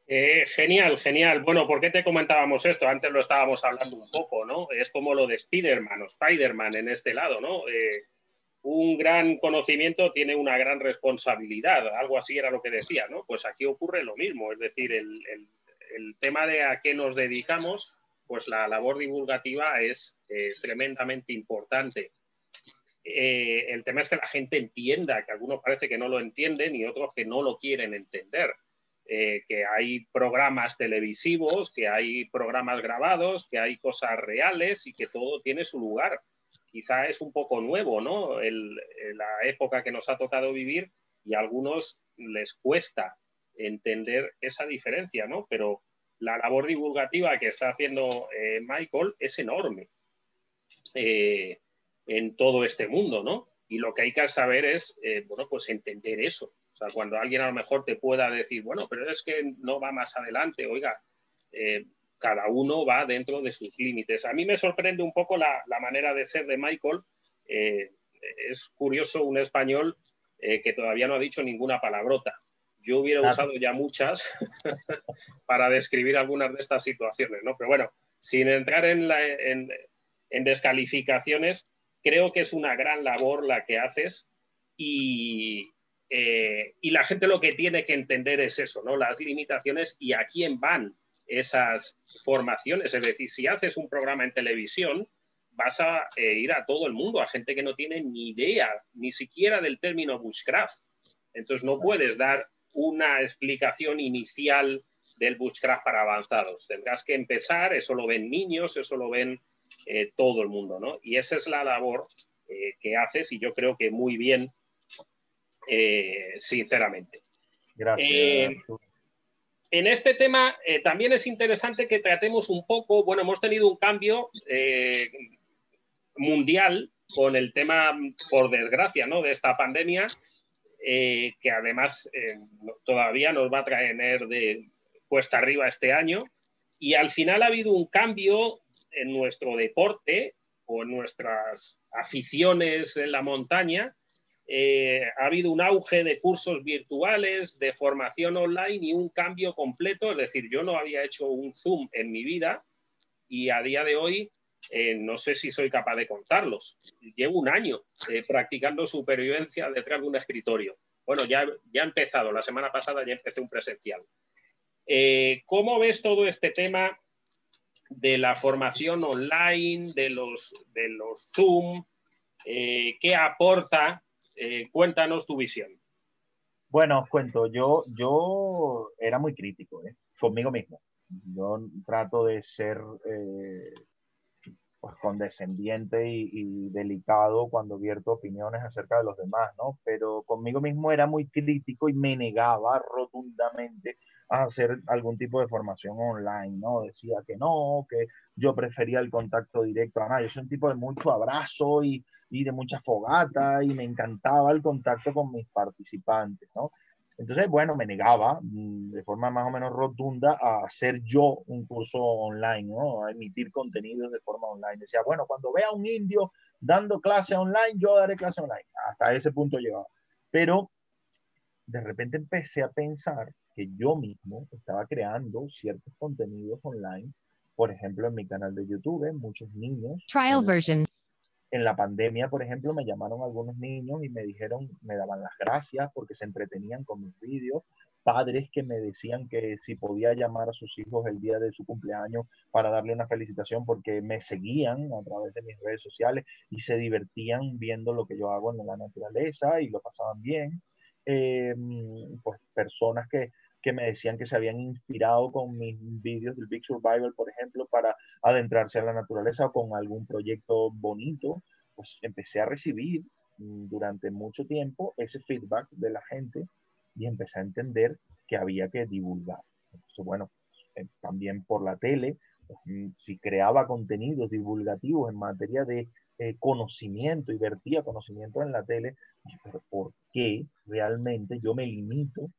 Eh, genial, genial. Bueno, ¿por qué te comentábamos esto? Antes lo estábamos hablando un poco, ¿no? Es como lo de Spider-Man o Spider-Man en este lado, ¿no? Eh, un gran conocimiento tiene una gran responsabilidad, algo así era lo que decía, ¿no? Pues aquí ocurre lo mismo, es decir, el el tema de a qué nos dedicamos, pues la labor divulgativa es eh, tremendamente importante. eh, el tema es que la gente entienda, que algunos parece que no lo entienden y otros que no lo quieren entender. Eh, que hay programas televisivos, que hay programas grabados, que hay cosas reales y que todo tiene su lugar. Quizá es un poco nuevo, ¿no? la época que nos ha tocado vivir y a algunos les cuesta entender esa diferencia, ¿no? Pero la labor divulgativa que está haciendo eh, Michael es enorme eh, en todo este mundo, ¿no? Y lo que hay que saber es, eh, bueno, pues entender eso. O sea, cuando alguien a lo mejor te pueda decir, bueno, pero es que no va más adelante, oiga, cada uno va dentro de sus límites. A mí me sorprende un poco la, la manera de ser de Michael. es curioso un español que todavía no ha dicho ninguna palabrota. Yo hubiera usado ya muchas [laughs] para describir algunas de estas situaciones, ¿no? Pero bueno, sin entrar en, en, descalificaciones, creo que es una gran labor la que haces y, eh, y la gente lo que tiene que entender es eso, ¿no? Las limitaciones y a quién van esas formaciones. Es decir, si haces un programa en televisión, vas a eh, ir a todo el mundo, a gente que no tiene ni idea, ni siquiera del término bushcraft. Entonces no puedes dar una explicación inicial del Bushcraft para avanzados. Tendrás que empezar, eso lo ven niños, eso lo ven eh, todo el mundo, ¿no? Y esa es la labor eh, que haces y yo creo que muy bien, eh, sinceramente. Gracias. en este tema también es interesante que tratemos un poco, bueno, hemos tenido un cambio mundial con el tema, por desgracia, ¿no? de esta pandemia eh, que además eh, todavía nos va a traer de cuesta arriba este año. Y al final ha habido un cambio en nuestro deporte o en nuestras aficiones en la montaña. Eh, ha habido un auge de cursos virtuales, de formación online y un cambio completo. Es decir, yo no había hecho un Zoom en mi vida y a día de hoy no sé si soy capaz de contarlos. Llevo un año eh, practicando supervivencia detrás de un escritorio. Bueno, ya, ya he empezado, la semana pasada ya empecé un presencial. Eh, ¿Cómo ves todo este tema de la formación online, de los, de los Zoom? Eh, ¿Qué aporta? cuéntanos tu visión. Bueno, os cuento, yo, yo era muy crítico conmigo mismo. Yo trato de ser pues, condescendiente y, delicado cuando vierto opiniones acerca de los demás, ¿no? Pero conmigo mismo era muy crítico y me negaba rotundamente a hacer algún tipo de formación online, ¿no? Decía que no, que yo prefería el contacto directo. a yo soy un tipo de mucho abrazo y, y de mucha fogata y me encantaba el contacto con mis participantes, ¿no? Entonces, bueno, me negaba mm, de forma más o menos rotunda a hacer yo un curso online, ¿no? A emitir contenidos de forma online. Decía, bueno, cuando vea a un indio dando clase online, yo daré clase online. Hasta ese punto llegaba. Pero de repente empecé a pensar que yo mismo estaba creando ciertos contenidos online. Por ejemplo, en mi canal de YouTube, muchos niños. Trial version en la pandemia, por ejemplo, me llamaron algunos niños y me dijeron, me daban las gracias porque se entretenían con mis vídeos, padres que me decían que si podía llamar a sus hijos el día de su cumpleaños para darle una felicitación porque me seguían a través de mis redes sociales y se divertían viendo lo que yo hago en la naturaleza y lo pasaban bien. Eh, pues personas que, que me decían que se habían inspirado con mis vídeos del Big Survival, por ejemplo, para adentrarse a la naturaleza o con algún proyecto bonito, pues empecé a recibir mm, durante mucho tiempo ese feedback de la gente y empecé a entender que había que divulgar. Entonces, bueno, eh, también por la tele, pues, mm, si creaba contenidos divulgativos en materia de eh, conocimiento y vertía conocimiento en la tele, pero ¿por qué realmente yo me limito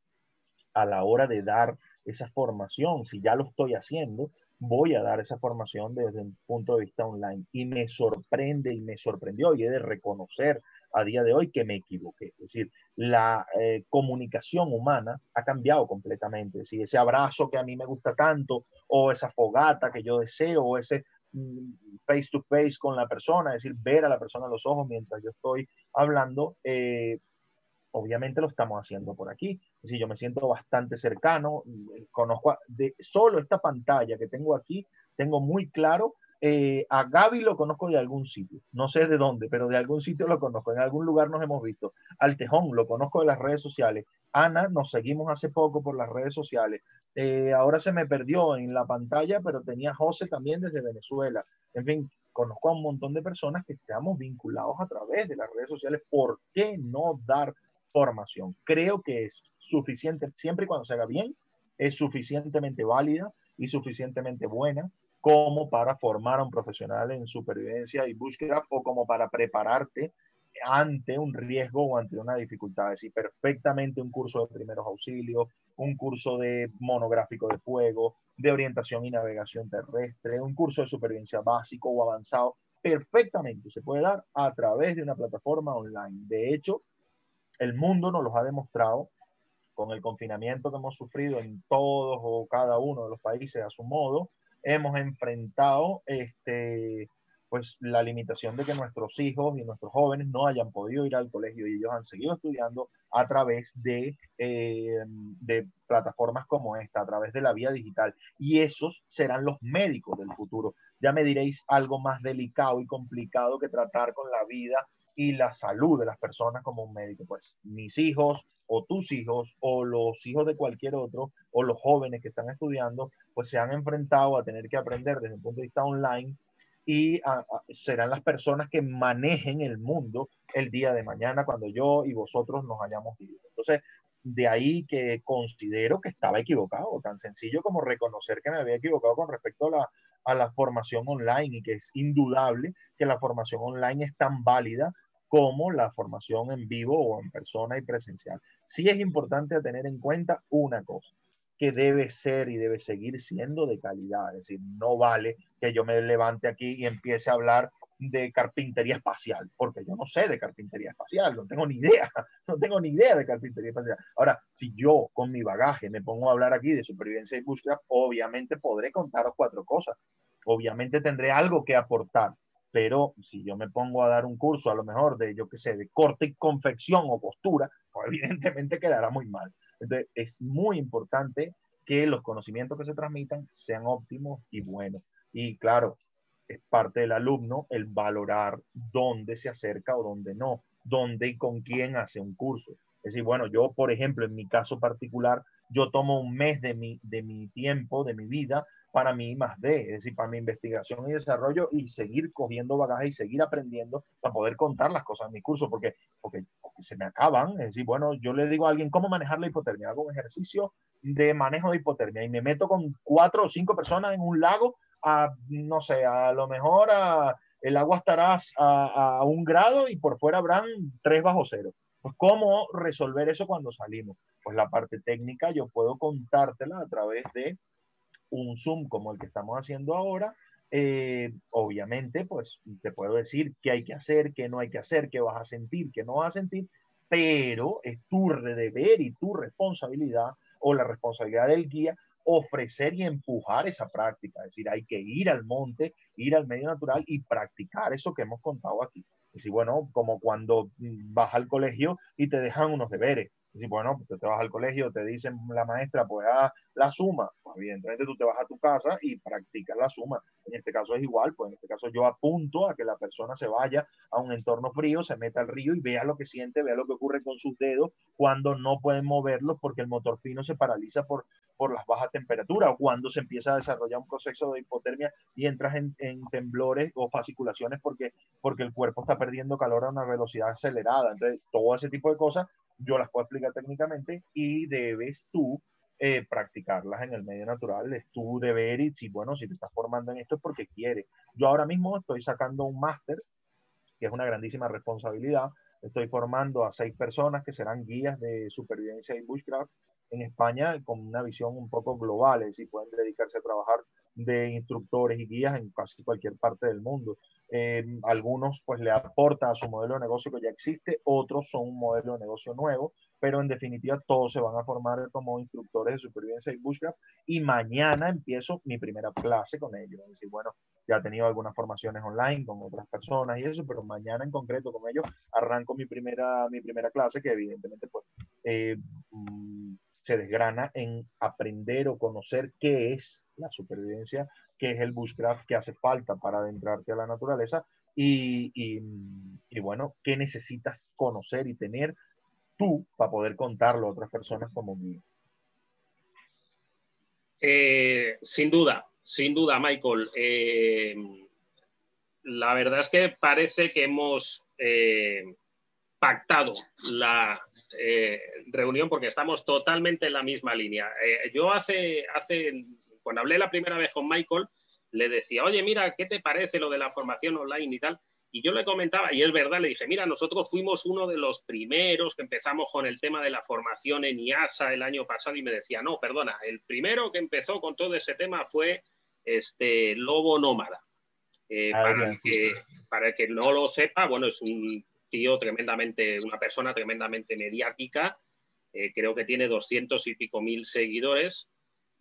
a la hora de dar esa formación, si ya lo estoy haciendo, voy a dar esa formación desde un punto de vista online. Y me sorprende y me sorprendió y he de reconocer a día de hoy que me equivoqué. Es decir, la eh, comunicación humana ha cambiado completamente. Es ese abrazo que a mí me gusta tanto, o esa fogata que yo deseo, o ese mm, face to face con la persona, es decir, ver a la persona a los ojos mientras yo estoy hablando, eh, obviamente lo estamos haciendo por aquí. Es yo me siento bastante cercano, conozco de solo esta pantalla que tengo aquí, tengo muy claro Eh, a Gaby lo conozco de algún sitio, no sé de dónde, pero de algún sitio lo conozco, en algún lugar nos hemos visto. Al Tejón lo conozco de las redes sociales. Ana, nos seguimos hace poco por las redes sociales. Eh, ahora se me perdió en la pantalla, pero tenía José también desde Venezuela. En fin, conozco a un montón de personas que estamos vinculados a través de las redes sociales. ¿Por qué no dar formación? Creo que es suficiente, siempre y cuando se haga bien, es suficientemente válida y suficientemente buena como para formar a un profesional en supervivencia y búsqueda o como para prepararte ante un riesgo o ante una dificultad. Es decir, perfectamente un curso de primeros auxilios, un curso de monográfico de fuego, de orientación y navegación terrestre, un curso de supervivencia básico o avanzado, perfectamente se puede dar a través de una plataforma online. De hecho, el mundo nos los ha demostrado con el confinamiento que hemos sufrido en todos o cada uno de los países a su modo, hemos enfrentado este, pues, la limitación de que nuestros hijos y nuestros jóvenes no hayan podido ir al colegio y ellos han seguido estudiando a través de, eh, de plataformas como esta, a través de la vía digital. Y esos serán los médicos del futuro. Ya me diréis algo más delicado y complicado que tratar con la vida y la salud de las personas como un médico. Pues mis hijos o tus hijos o los hijos de cualquier otro o los jóvenes que están estudiando, pues se han enfrentado a tener que aprender desde un punto de vista online y serán las personas que manejen el mundo el día de mañana cuando yo y vosotros nos hayamos ido. Entonces, de ahí que considero que estaba equivocado, tan sencillo como reconocer que me había equivocado con respecto a la, a la formación online y que es indudable que la formación online es tan válida como la formación en vivo o en persona y presencial. Sí es importante tener en cuenta una cosa, que debe ser y debe seguir siendo de calidad. Es decir, no vale que yo me levante aquí y empiece a hablar de carpintería espacial, porque yo no sé de carpintería espacial, no tengo ni idea, [laughs] no tengo ni idea de carpintería espacial. Ahora, si yo con mi bagaje me pongo a hablar aquí de supervivencia y búsqueda, obviamente podré contaros cuatro cosas, obviamente tendré algo que aportar, pero si yo me pongo a dar un curso, a lo mejor de, yo qué sé, de corte y confección o costura, pues [laughs] evidentemente quedará muy mal. Entonces, es muy importante que los conocimientos que se transmitan sean óptimos y buenos. Y claro, es parte del alumno el valorar dónde se acerca o dónde no, dónde y con quién hace un curso. Es decir, bueno, yo, por ejemplo, en mi caso particular, yo tomo un mes de mi, de mi tiempo, de mi vida, para mí más de, es decir, para mi investigación y desarrollo y seguir cogiendo bagaje y seguir aprendiendo para poder contar las cosas en mi curso, porque, porque, se me acaban. Es decir, bueno, yo le digo a alguien cómo manejar la hipotermia, hago un ejercicio de manejo de hipotermia y me meto con cuatro o cinco personas en un lago a, no sé, a lo mejor el agua estará a, a un grado y por fuera habrán tres bajo cero. Pues, ¿cómo resolver eso cuando salimos? Pues la parte técnica yo puedo contártela a través de un Zoom como el que estamos haciendo ahora, eh, obviamente, pues te puedo decir qué hay que hacer, qué no hay que hacer, qué vas a sentir, qué no vas a sentir, pero es tu deber y tu responsabilidad o la responsabilidad del guía ofrecer y empujar esa práctica. Es decir, hay que ir al monte, ir al medio natural y practicar eso que hemos contado aquí. Es decir, bueno, como cuando vas al colegio y te dejan unos deberes. Decir, bueno, pues te vas al colegio, te dicen la maestra, pues haz la suma evidentemente tú te vas a tu casa y practicas la suma. En este caso es igual, pues en este caso yo apunto a que la persona se vaya a un entorno frío, se meta al río y vea lo que siente, vea lo que ocurre con sus dedos cuando no pueden moverlos porque el motor fino se paraliza por, por las bajas temperaturas o cuando se empieza a desarrollar un proceso de hipotermia y entras en, temblores o fasciculaciones porque, porque el cuerpo está perdiendo calor a una velocidad acelerada. Entonces, todo ese tipo de cosas yo las puedo explicar técnicamente y debes tú eh, practicarlas en el medio natural. Es tu deber y si, bueno, si te estás formando en esto es porque quieres. Yo ahora mismo estoy sacando un máster, que es una grandísima responsabilidad. Estoy formando a seis personas que serán guías de supervivencia y bushcraft en España con una visión un poco global, es decir, pueden dedicarse a trabajar de instructores y guías en casi cualquier parte del mundo. Eh, algunos pues le aporta a su modelo de negocio que ya existe, otros son un modelo de negocio nuevo pero en definitiva todos se van a formar como instructores de supervivencia y bushcraft y mañana empiezo mi primera clase con ellos. Es decir, bueno, ya he tenido algunas formaciones online con otras personas y eso, pero mañana en concreto con ellos arranco mi primera, mi primera clase que evidentemente pues eh, mm, se desgrana en aprender o conocer qué es la supervivencia qué es el bushcraft que hace falta para adentrarte a la naturaleza y, y, bueno, qué necesitas conocer y tener tú para poder contarlo a otras personas como guía. Eh, sin duda, sin duda, Michael. Eh, la verdad es que parece que hemos eh, pactado la reunión porque estamos totalmente en la misma línea. yo hace, hace, cuando hablé la primera vez con Michael, le decía, oye, mira, ¿qué te parece lo de la formación online y tal? Y yo le comentaba, y es verdad, le dije, mira, nosotros fuimos uno de los primeros que empezamos con el tema de la formación en IASA el año pasado y me decía, no, perdona, el primero que empezó con todo ese tema fue este Lobo Nómada. Eh, ah, para, el que, para el que no lo sepa, bueno, es un tío tremendamente, una persona tremendamente mediática, eh, creo que tiene doscientos y pico mil seguidores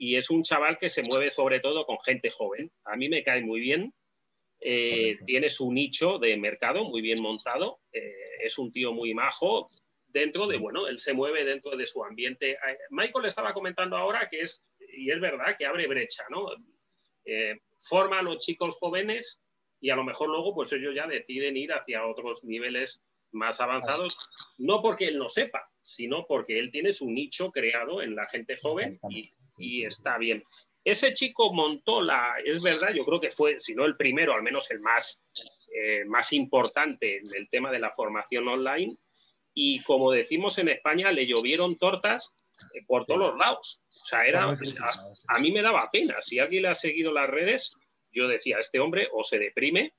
y es un chaval que se mueve sobre todo con gente joven. A mí me cae muy bien eh, tiene su nicho de mercado muy bien montado, eh, es un tío muy majo, dentro de, bueno, él se mueve dentro de su ambiente. Eh, Michael estaba comentando ahora que es, y es verdad, que abre brecha, ¿no? forma a los chicos jóvenes y a lo mejor luego pues ellos ya deciden ir hacia otros niveles más avanzados, no porque él no sepa, sino porque él tiene su nicho creado en la gente joven y, y está bien. Ese chico montó la, es verdad, yo creo que fue, si no el primero, al menos el más, eh, más importante en el tema de la formación online. Y como decimos en España, le llovieron tortas eh, por todos los lados. O sea, era, a, mí me daba pena. Si alguien le ha seguido las redes, yo decía, este hombre o se deprime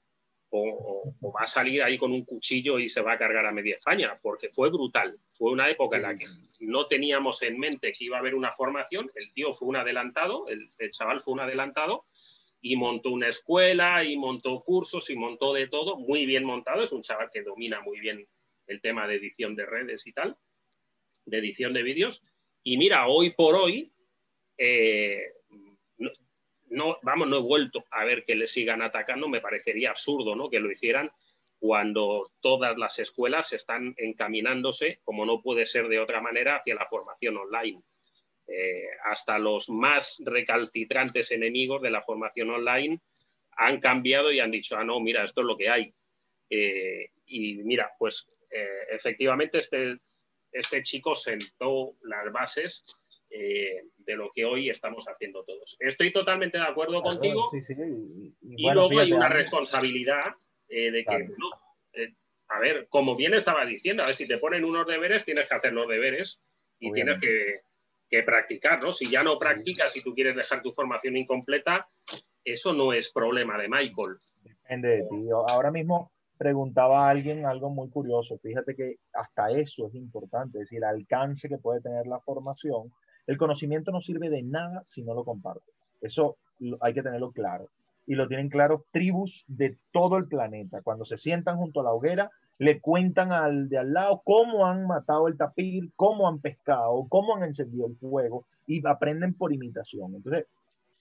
o, va a salir ahí con un cuchillo y se va a cargar a media España, porque fue brutal. Fue una época en la que no teníamos en mente que iba a haber una formación, el tío fue un adelantado, el, chaval fue un adelantado y montó una escuela y montó cursos y montó de todo, muy bien montado, es un chaval que domina muy bien el tema de edición de redes y tal, de edición de vídeos. Y mira, hoy por hoy, eh, no, vamos, no he vuelto a ver que le sigan atacando, me parecería absurdo ¿no? que lo hicieran cuando todas las escuelas están encaminándose, como no puede ser de otra manera, hacia la formación online. Eh, hasta los más recalcitrantes enemigos de la formación online han cambiado y han dicho, ah, no, mira, esto es lo que hay. Eh, y mira, pues eh, efectivamente este, este chico sentó las bases de lo que hoy estamos haciendo todos. Estoy totalmente de acuerdo contigo. Y, luego hay una responsabilidad eh, de que, eh, a ver, como bien estaba diciendo, a ver, si te ponen unos deberes, tienes que hacer los deberes y tienes que, que, practicar, ¿no? Si ya no practicas y tú quieres dejar tu formación incompleta, eso no es problema de Michael. Depende de ti. Ahora mismo preguntaba a alguien algo muy curioso. Fíjate que hasta eso es importante, es decir, el alcance que puede tener la formación el conocimiento no sirve de nada si no lo compartes. Eso hay que tenerlo claro. Y lo tienen claro tribus de todo el planeta. Cuando se sientan junto a la hoguera, le cuentan al de al lado cómo han matado el tapir, cómo han pescado, cómo han encendido el fuego y aprenden por imitación. Entonces,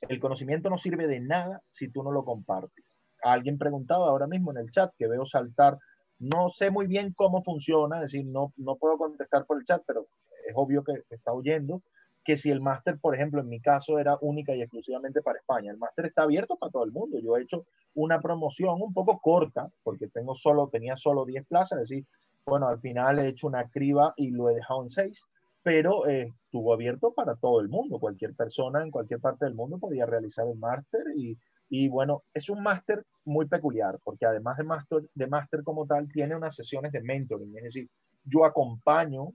el conocimiento no sirve de nada si tú no lo compartes. Alguien preguntaba ahora mismo en el chat que veo saltar, no sé muy bien cómo funciona, es decir, no, no puedo contestar por el chat, pero es obvio que está oyendo que si el máster, por ejemplo, en mi caso era única y exclusivamente para España. El máster está abierto para todo el mundo. Yo he hecho una promoción un poco corta, porque tengo solo, tenía solo 10 plazas, es decir, bueno, al final he hecho una criba y lo he dejado en 6, pero eh, estuvo abierto para todo el mundo. Cualquier persona en cualquier parte del mundo podía realizar el máster y, y bueno, es un máster muy peculiar, porque además de máster de máster como tal, tiene unas sesiones de mentoring, es decir, yo acompaño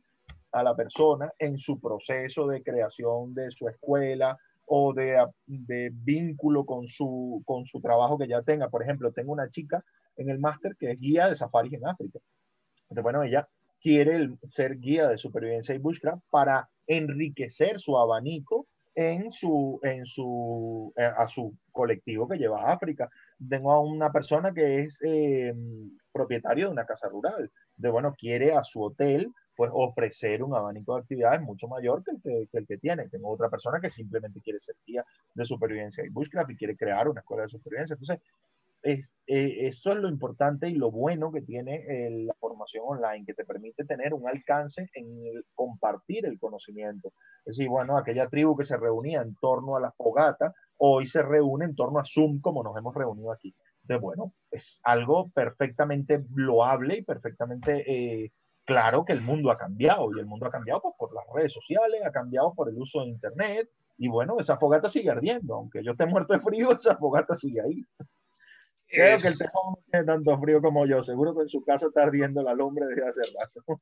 a la persona en su proceso de creación de su escuela o de, de vínculo con su, con su trabajo que ya tenga. Por ejemplo, tengo una chica en el máster que es guía de safaris en África. Entonces, bueno, ella quiere ser guía de supervivencia y bushcraft para enriquecer su abanico en su, en su, eh, a su colectivo que lleva a África. Tengo a una persona que es eh, propietario de una casa rural. De bueno, quiere a su hotel pues ofrecer un abanico de actividades mucho mayor que el que, el que tiene. Tengo otra persona que simplemente quiere ser guía de supervivencia y bushcraft y quiere crear una escuela de supervivencia. Entonces, es, eh, eso es lo importante y lo bueno que tiene eh, la formación online, que te permite tener un alcance en compartir el conocimiento. Es decir, bueno, aquella tribu que se reunía en torno a la fogata, hoy se reúne en torno a Zoom como nos hemos reunido aquí. Entonces, bueno, es algo perfectamente loable y perfectamente eh, claro que el mundo ha cambiado y el mundo ha cambiado pues, por las redes sociales, ha cambiado por el uso de Internet y bueno, esa fogata sigue ardiendo, aunque yo esté muerto de frío, [laughs] esa fogata sigue ahí. Creo que el tejón no tiene tanto frío como yo, seguro que en su casa está ardiendo la lumbre desde hace rato.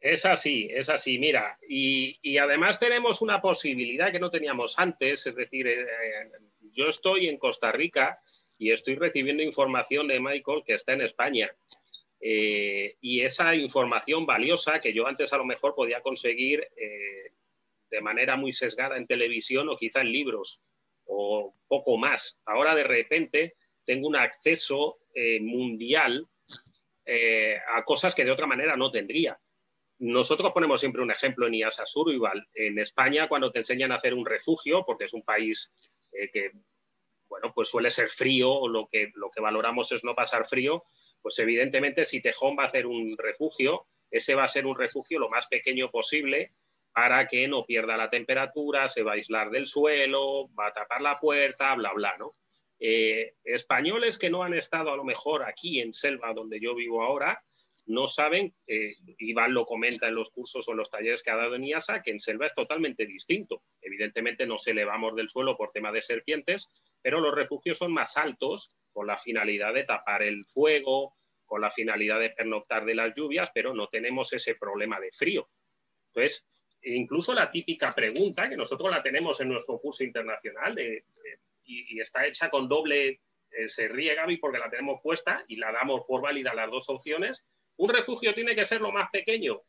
Es así, es así, mira, y, y, además tenemos una posibilidad que no teníamos antes, es decir, eh, yo estoy en Costa Rica y estoy recibiendo información de Michael que está en España. Eh, y esa información valiosa que yo antes a lo mejor podía conseguir eh, de manera muy sesgada en televisión o quizá en libros o poco más. Ahora de repente tengo un acceso eh, mundial a cosas que de otra manera no tendría. Nosotros ponemos siempre un ejemplo en IASA Survival. En España, cuando te enseñan a hacer un refugio, porque es un país que bueno, pues suele ser frío o lo que, lo que valoramos es no pasar frío, pues evidentemente si Tejón va a hacer un refugio, ese va a ser un refugio lo más pequeño posible para que no pierda la temperatura, se va a aislar del suelo, va a tapar la puerta, bla, bla, ¿no? Eh, españoles que no han estado a lo mejor aquí en Selva, donde yo vivo ahora, no saben, eh, Iván lo comenta en los cursos o en los talleres que ha dado en IASA, que en Selva es totalmente distinto. Evidentemente no se elevamos del suelo por tema de serpientes, pero los refugios son más altos con la finalidad de tapar el fuego, con la finalidad de pernoctar de las lluvias, pero no tenemos ese problema de frío. Entonces, incluso la típica pregunta, que nosotros la tenemos en nuestro curso internacional y, está hecha con doble, eh, se ríe Gaby porque la tenemos puesta y la damos por válida las dos opciones. ¿Un refugio tiene que ser lo más pequeño?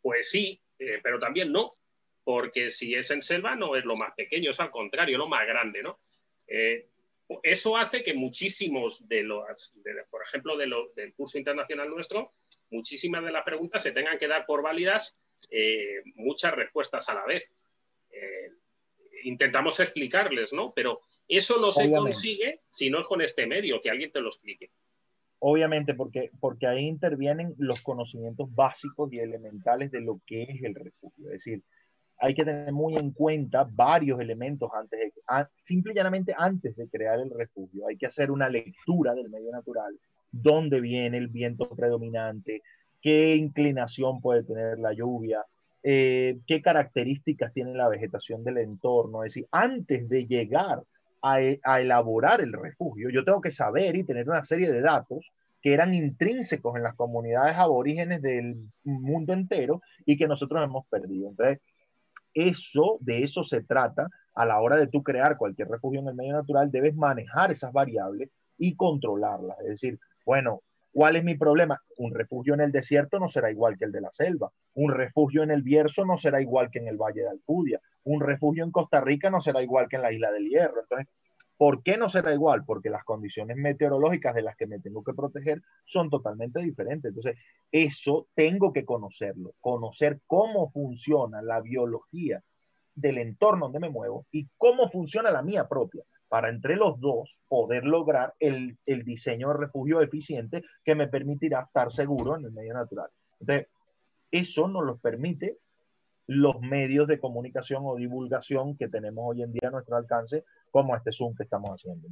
Pues sí, eh, pero también no, porque si es en selva no es lo más pequeño, es al contrario, lo más grande, ¿no? Eh, eso hace que muchísimos de los, por ejemplo, de del curso internacional nuestro, muchísimas de las preguntas se tengan que dar por válidas eh, muchas respuestas a la vez. Intentamos explicarles, ¿no? Pero eso no se consigue si no es con este medio, que alguien te lo explique. Obviamente, porque, porque ahí intervienen los conocimientos básicos y elementales de lo que es el refugio. Es decir, hay que tener muy en cuenta varios elementos antes de, simple y llanamente antes de crear el refugio. Hay que hacer una lectura del medio natural, dónde viene el viento predominante, qué inclinación puede tener la lluvia, eh, qué características tiene la vegetación del entorno. Es decir, antes de llegar a, elaborar el refugio, yo tengo que saber y tener una serie de datos que eran intrínsecos en las comunidades aborígenes del mundo entero y que nosotros hemos perdido. Entonces, eso, de eso se trata a la hora de tú crear cualquier refugio en el medio natural, debes manejar esas variables y controlarlas. Es decir, bueno, ¿cuál es mi problema? Un refugio en el desierto no será igual que el de la selva. Un refugio en el Bierzo no será igual que en el Valle de Alcudia. Un refugio en Costa Rica no será igual que en la Isla del Hierro. Entonces, ¿Por qué no será igual? Porque las condiciones meteorológicas de las que me tengo que proteger son totalmente diferentes. Entonces, eso tengo que conocerlo, conocer cómo funciona la biología del entorno donde me muevo y cómo funciona la mía propia, para entre los dos poder lograr el, el diseño de refugio eficiente que me permitirá estar seguro en el medio natural. Entonces, eso nos lo permite los medios de comunicación o divulgación que tenemos hoy en día a nuestro alcance, como este Zoom que estamos haciendo.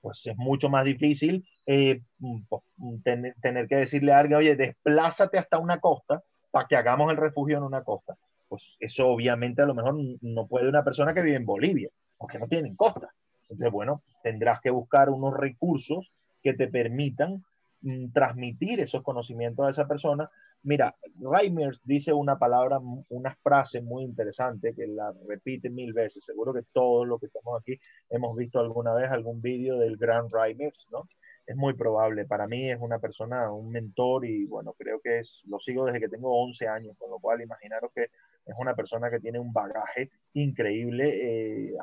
Pues es mucho más difícil eh, mm, pues, mm, tener, que decirle a alguien, oye, desplázate hasta una costa para que hagamos el refugio en una costa. Pues eso obviamente a lo mejor no puede una persona que vive en Bolivia, porque no tienen costa. Entonces, bueno, tendrás que buscar unos recursos que te permitan mm, transmitir esos conocimientos a esa persona Mira, Reimers dice una palabra, una frase muy interesante que la repite mil veces. Seguro que todos los que estamos aquí hemos visto alguna vez algún vídeo del gran Reimers, ¿no? Es muy probable. Para mí es una persona, un mentor y bueno, creo que es, lo sigo desde que tengo 11 años, con lo cual imaginaros que es una persona que tiene un bagaje increíble eh,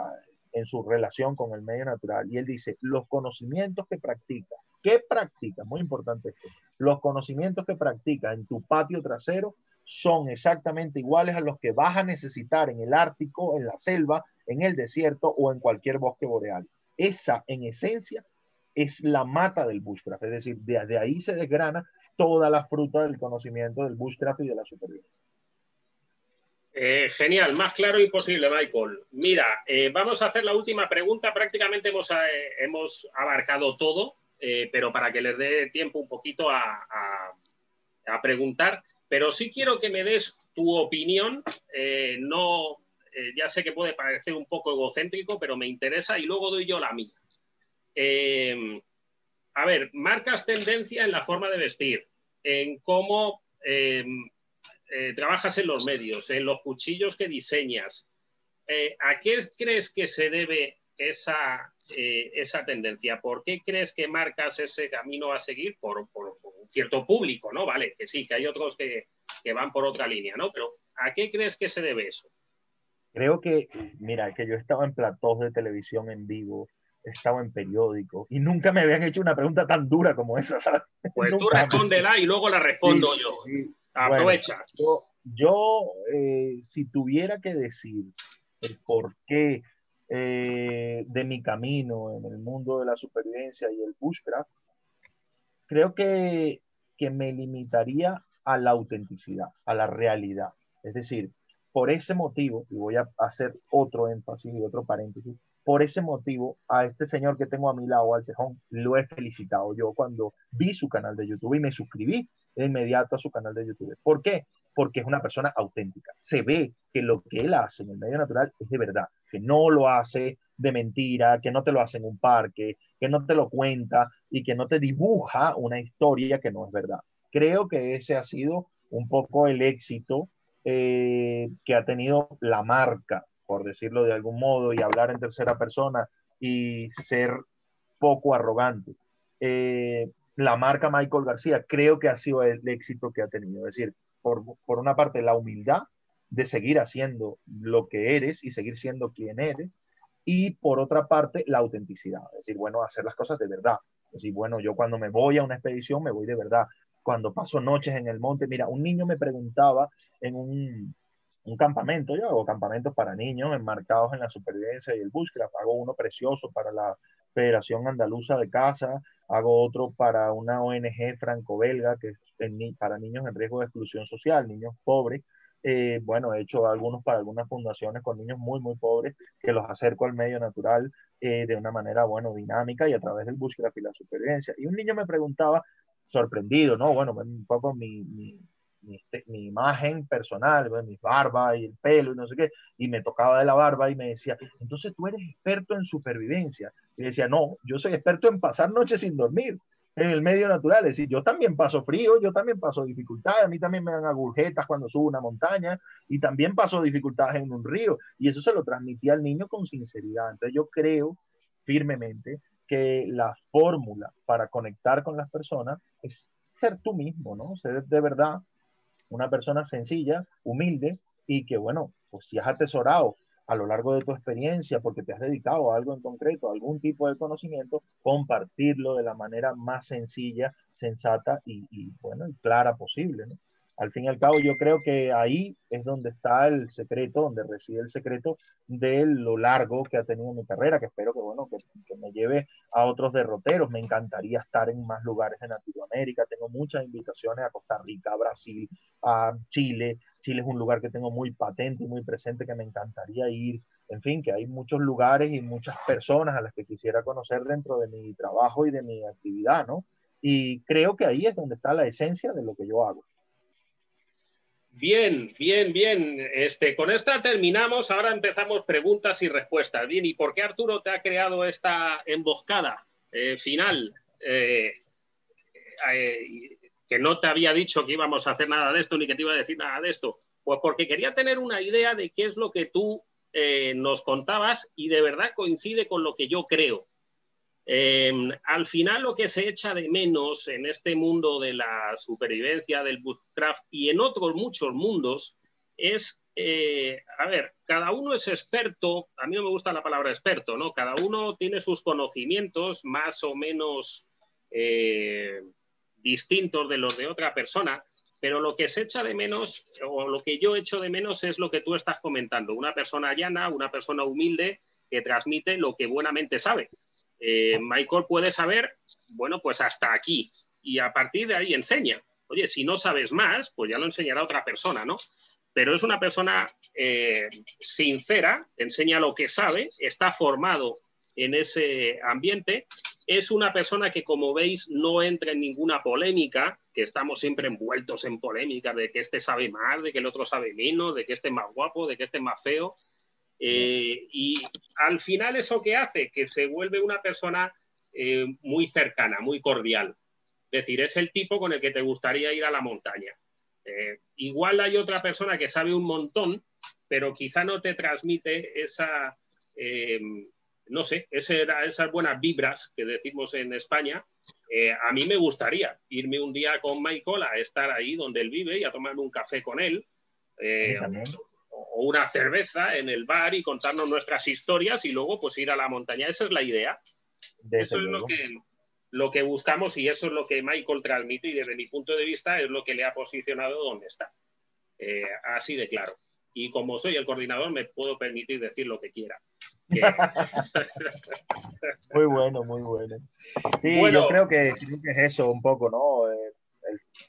en su relación con el medio natural. Y él dice, los conocimientos que practicas ¿Qué practicas? Muy importante esto. Los conocimientos que practicas en tu patio trasero son exactamente iguales a los que vas a necesitar en el Ártico, en la selva, en el desierto o en cualquier bosque boreal. Esa, en esencia, es la mata del bushcraft. Es decir, desde ahí se desgrana toda la fruta del conocimiento del bushcraft y de la supervivencia. Eh, genial, más claro imposible, Michael. Mira, eh, vamos a hacer la última pregunta. Prácticamente hemos, eh, hemos abarcado todo, pero para que les dé tiempo un poquito a, a, preguntar. Pero sí quiero que me des tu opinión. no, ya sé que puede parecer un poco egocéntrico, pero me interesa y luego doy yo la mía. a ver, marcas tendencia en la forma de vestir, en cómo eh, trabajas en los medios, en los cuchillos que diseñas. Eh, ¿A qué crees que se debe esa, eh, esa tendencia? ¿Por qué crees que marcas ese camino a seguir? Por, un cierto público, ¿no? Vale, que sí, que hay otros que, van por otra línea, ¿no? Pero ¿a qué crees que se debe eso? Creo que, mira, que yo estaba en platós de televisión en vivo, he estado en periódicos y nunca me habían hecho una pregunta tan dura como esa, ¿sabes? Pues [laughs] tú respóndela y luego la respondo yo. Aprovecha. yo, eh, si tuviera que decir el porqué eh, de mi camino en el mundo de la supervivencia y el bushcraft, creo que, que me limitaría a la autenticidad, a la realidad. Es decir, por ese motivo, y voy a hacer otro énfasis y otro paréntesis, por ese motivo, a este señor que tengo a mi lado, al Tejón, lo he felicitado yo cuando vi su canal de YouTube y me suscribí de inmediato a su canal de YouTube. ¿Por qué? Porque es una persona auténtica. Se ve que lo que él hace en el medio natural es de verdad, que no lo hace de mentira, que no te lo hace en un parque, que no te lo cuenta y que no te dibuja una historia que no es verdad. Creo que ese ha sido un poco el éxito eh, que ha tenido la marca, por decirlo de algún modo, y hablar en tercera persona y ser poco arrogante. Eh, la marca Michael García creo que ha sido el éxito que ha tenido. Es decir, por, por, una parte, la humildad de seguir haciendo lo que eres y seguir siendo quien eres. Y por otra parte, la autenticidad. Es decir, bueno, hacer las cosas de verdad. Es decir, bueno, yo cuando me voy a una expedición, me voy de verdad. Cuando paso noches en el monte, mira, un niño me preguntaba en un, un campamento, yo hago campamentos para niños enmarcados en la supervivencia y el bushcraft. Hago uno precioso para la Federación Andaluza de Casa, hago otro para una ONG franco-belga que es para niños en riesgo de exclusión social, niños pobres. Eh, bueno, he hecho algunos para algunas fundaciones con niños muy, muy pobres que los acerco al medio natural eh, de una manera, bueno, dinámica y a través del bushcraft y la supervivencia. Y un niño me preguntaba, sorprendido, ¿no? Bueno, un poco mi, mi mi, imagen personal, mi barba y el pelo y no sé qué, y me tocaba de la barba y me decía, entonces tú eres experto en supervivencia. Y decía, no, yo soy experto en pasar noches sin dormir en el medio natural. Es decir, yo también paso frío, yo también paso dificultades, a mí también me dan agujetas cuando subo una montaña y también paso dificultades en un río. Y eso se lo transmití al niño con sinceridad. Entonces yo creo firmemente que la fórmula para conectar con las personas es ser tú mismo, ¿no? Ser de verdad una persona sencilla, humilde y que, bueno, pues si has atesorado a lo largo de tu experiencia, porque te has dedicado a algo en concreto, a algún tipo de conocimiento, compartirlo de la manera más sencilla, sensata y, y bueno, y clara posible. ¿no? Al fin y al cabo yo creo que ahí es donde está el secreto, donde reside el secreto de lo largo que ha tenido mi carrera, que espero que, bueno, que, me lleve a otros derroteros. Me encantaría estar en más lugares de Latinoamérica. Tengo muchas invitaciones a Costa Rica, a Brasil, a Chile. Chile es un lugar que tengo muy patente y muy presente que me encantaría ir. En fin, que hay muchos lugares y muchas personas a las que quisiera conocer dentro de mi trabajo y de mi actividad, ¿no? Y creo que ahí es donde está la esencia de lo que yo hago. Bien, bien, bien. Este, con esta terminamos. Ahora empezamos preguntas y respuestas. Bien, ¿y por qué Arturo te ha creado esta emboscada eh, final? Eh, eh, que no te había dicho que íbamos a hacer nada de esto ni que te iba a decir nada de esto. Pues porque quería tener una idea de qué es lo que tú nos contabas y de verdad coincide con lo que yo creo. Em, al final lo que se echa de menos en este mundo de la supervivencia, del bootcraft y en otros muchos mundos es, eh, a ver, cada uno es experto, a mí no me gusta la palabra experto, ¿no? Cada uno tiene sus conocimientos más o menos eh, distintos de los de otra persona, pero lo que se echa de menos, o lo que yo echo de menos es lo que tú estás comentando, una persona llana, una persona humilde que transmite lo que buenamente sabe. Eh, Michael puede saber, bueno, pues hasta aquí. Y a partir de ahí enseña. Oye, si no sabes más, pues ya lo enseñará otra persona, ¿no? pero es una persona eh, sincera, enseña lo que sabe, está formado en ese ambiente. Es una persona que, como veis, no entra en ninguna polémica, que estamos siempre envueltos en polémicas de que este sabe más, de que el otro sabe menos, de que este es más guapo, de que este es más feo. Eh, y al final eso que hace, que se vuelve una persona eh, muy cercana, muy cordial. Es decir, es el tipo con el que te gustaría ir a la montaña. Eh, igual hay otra persona que sabe un montón, pero quizá no te transmite esa, no sé, esas buenas vibras que decimos en España. a mí me gustaría irme un día con Michael a estar ahí donde él vive y a tomarme un café con él o una cerveza en el bar y contarnos nuestras historias y luego pues ir a la montaña. Esa es la idea. eso es lo que, lo que buscamos y eso es lo que Michael transmite y desde mi punto de vista es lo que le ha posicionado donde está. Eh, así de claro. Y como soy el coordinador me puedo permitir decir lo que quiera. [laughs] muy bueno, muy bueno. Sí, yo creo que, creo que, es eso un poco, ¿no? Eh,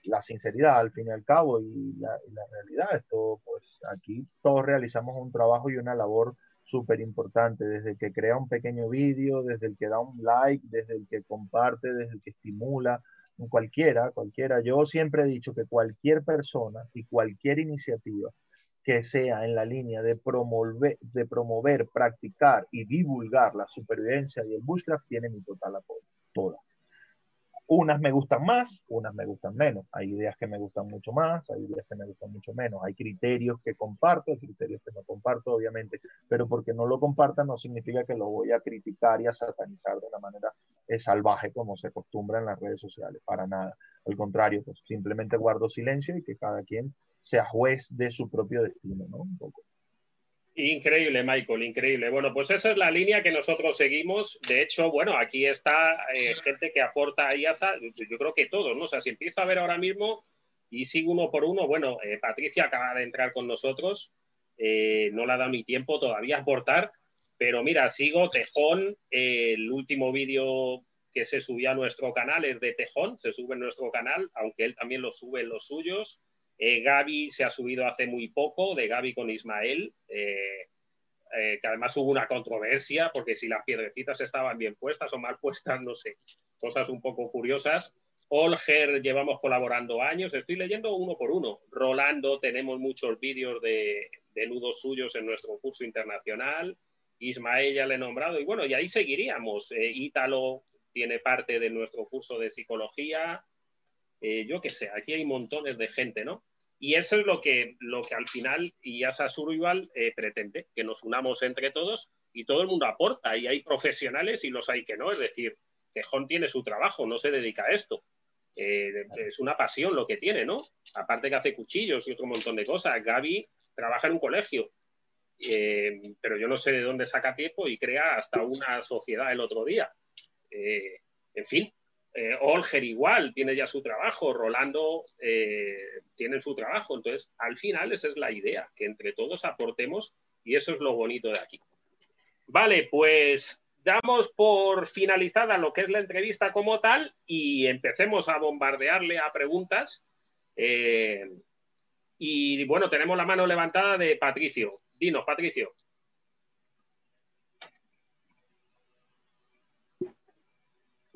la sinceridad al fin y al cabo y la, realidad. Esto, pues aquí todos realizamos un trabajo y una labor súper importante, desde el que crea un pequeño vídeo, desde el que da un like, desde el que comparte, desde el que estimula, cualquiera, cualquiera. Yo siempre he dicho que cualquier persona y cualquier iniciativa que sea en la línea de promover, de promover, practicar y divulgar la supervivencia y el bushcraft tiene mi total apoyo, toda. Unas me gustan más, unas me gustan menos. Hay ideas que me gustan mucho más, hay ideas que me gustan mucho menos. Hay criterios que comparto, criterios que no comparto, obviamente, pero porque no lo compartan no significa que lo voy a criticar y a satanizar de una manera eh, salvaje como se acostumbra en las redes sociales, para nada. Al contrario, pues simplemente guardo silencio y que cada quien sea juez de su propio destino, ¿no? Un poco. Increíble, Michael, increíble. Bueno, pues esa es la línea que nosotros seguimos. De hecho, bueno, aquí está eh, gente que aporta a IAZA, yo creo que todos, ¿no? O sea, si empiezo a ver ahora mismo y sigo uno por uno, bueno, eh, Patricia acaba de entrar con nosotros, eh, no le ha dado mi tiempo todavía a aportar, pero mira, sigo Tejón, el último vídeo que se subió a nuestro canal es de Tejón, se sube en nuestro canal, aunque él también lo sube en los suyos. Eh, Gaby se ha subido hace muy poco, de Gaby con Ismael, eh, eh, que además hubo una controversia porque si las piedrecitas estaban bien puestas o mal puestas, no sé, cosas un poco curiosas. Olger llevamos colaborando años, estoy leyendo uno por uno. Rolando, tenemos muchos vídeos de, de nudos suyos en nuestro curso internacional. Ismael ya le he nombrado y bueno, y ahí seguiríamos. Ítalo tiene parte de nuestro curso de psicología. yo qué sé, aquí hay montones de gente, ¿no? Y eso es lo que, lo que al final IASA Survival eh, pretende, que nos unamos entre todos y todo el mundo aporta. Y hay profesionales y los hay que no. Es decir, Tejón tiene su trabajo, no se dedica a esto. Eh, es una pasión lo que tiene, ¿no? Aparte que hace cuchillos y otro montón de cosas. Gaby trabaja en un colegio, eh, pero yo no sé de dónde saca tiempo y crea hasta una sociedad el otro día. en fin, eh, Olger igual, tiene ya su trabajo, Rolando eh, tiene su trabajo. Entonces, al final esa es la idea, que entre todos aportemos y eso es lo bonito de aquí. Vale, pues damos por finalizada lo que es la entrevista como tal y empecemos a bombardearle a preguntas. Eh, y bueno, tenemos la mano levantada de Patricio. Dinos, Patricio.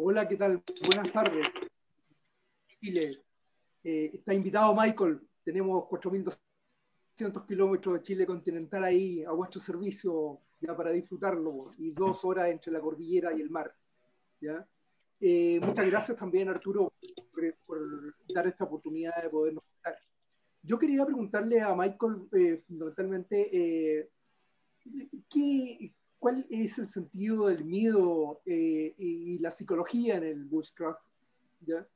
Hola, ¿qué tal? Buenas tardes. Chile. Eh, está invitado Michael. Tenemos 4.200 kilómetros de Chile continental ahí a vuestro servicio ya para disfrutarlo y dos horas entre la cordillera y el mar. ¿ya? Eh, muchas gracias también, Arturo, por, dar esta oportunidad de podernos estar. Yo quería preguntarle a Michael eh, fundamentalmente ¿qué, ¿Cuál es el sentido del miedo eh, y, la psicología en el bushcraft? ¿ya?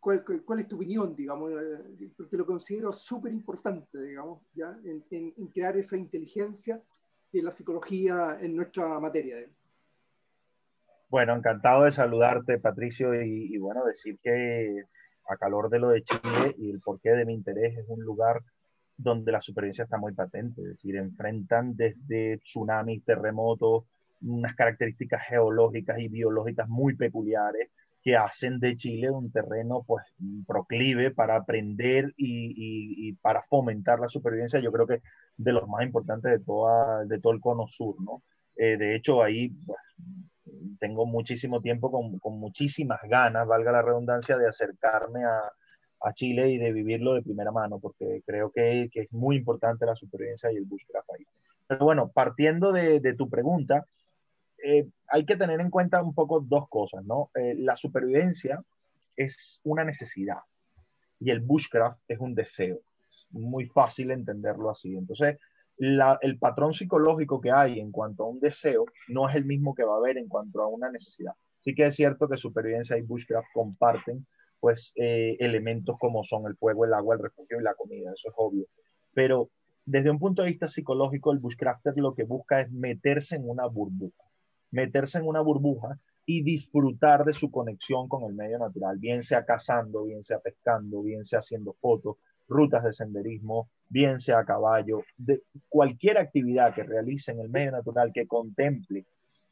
¿Cuál, es tu opinión, digamos? Eh, porque lo considero súper importante, digamos, ¿ya? En, crear esa inteligencia de la psicología en nuestra materia. Bueno, encantado de saludarte, Patricio, y, y, bueno, decir que a calor de lo de Chile y el porqué de mi interés es un lugar donde la supervivencia está muy patente, es decir, enfrentan desde tsunamis, terremotos, unas características geológicas y biológicas muy peculiares, que hacen de Chile un terreno pues proclive para aprender y, para fomentar la supervivencia, yo creo que de los más importantes de, toda, de todo el cono sur, ¿no? Eh, de hecho, ahí pues, tengo muchísimo tiempo con, con, muchísimas ganas, valga la redundancia, de acercarme a, a, Chile y de vivirlo de primera mano, porque creo que, es muy importante la supervivencia y el bushcraft ahí. Pero bueno, partiendo de, tu pregunta, eh, hay que tener en cuenta un poco dos cosas, ¿no? Eh, la supervivencia es una necesidad y el bushcraft es un deseo. Es muy fácil entenderlo así. Entonces, el patrón psicológico que hay en cuanto a un deseo no es el mismo que va a haber en cuanto a una necesidad. Sí que es cierto que supervivencia y bushcraft comparten pues eh, elementos como son el fuego, el agua, el refugio y la comida, eso es obvio. Pero desde un punto de vista psicológico, el bushcrafter lo que busca es meterse en una burbuja meterse en una burbuja y disfrutar de su conexión con el medio natural, bien sea cazando, bien sea pescando, bien sea haciendo fotos, rutas de senderismo, bien sea a caballo, de cualquier actividad que realice en el medio natural que contemple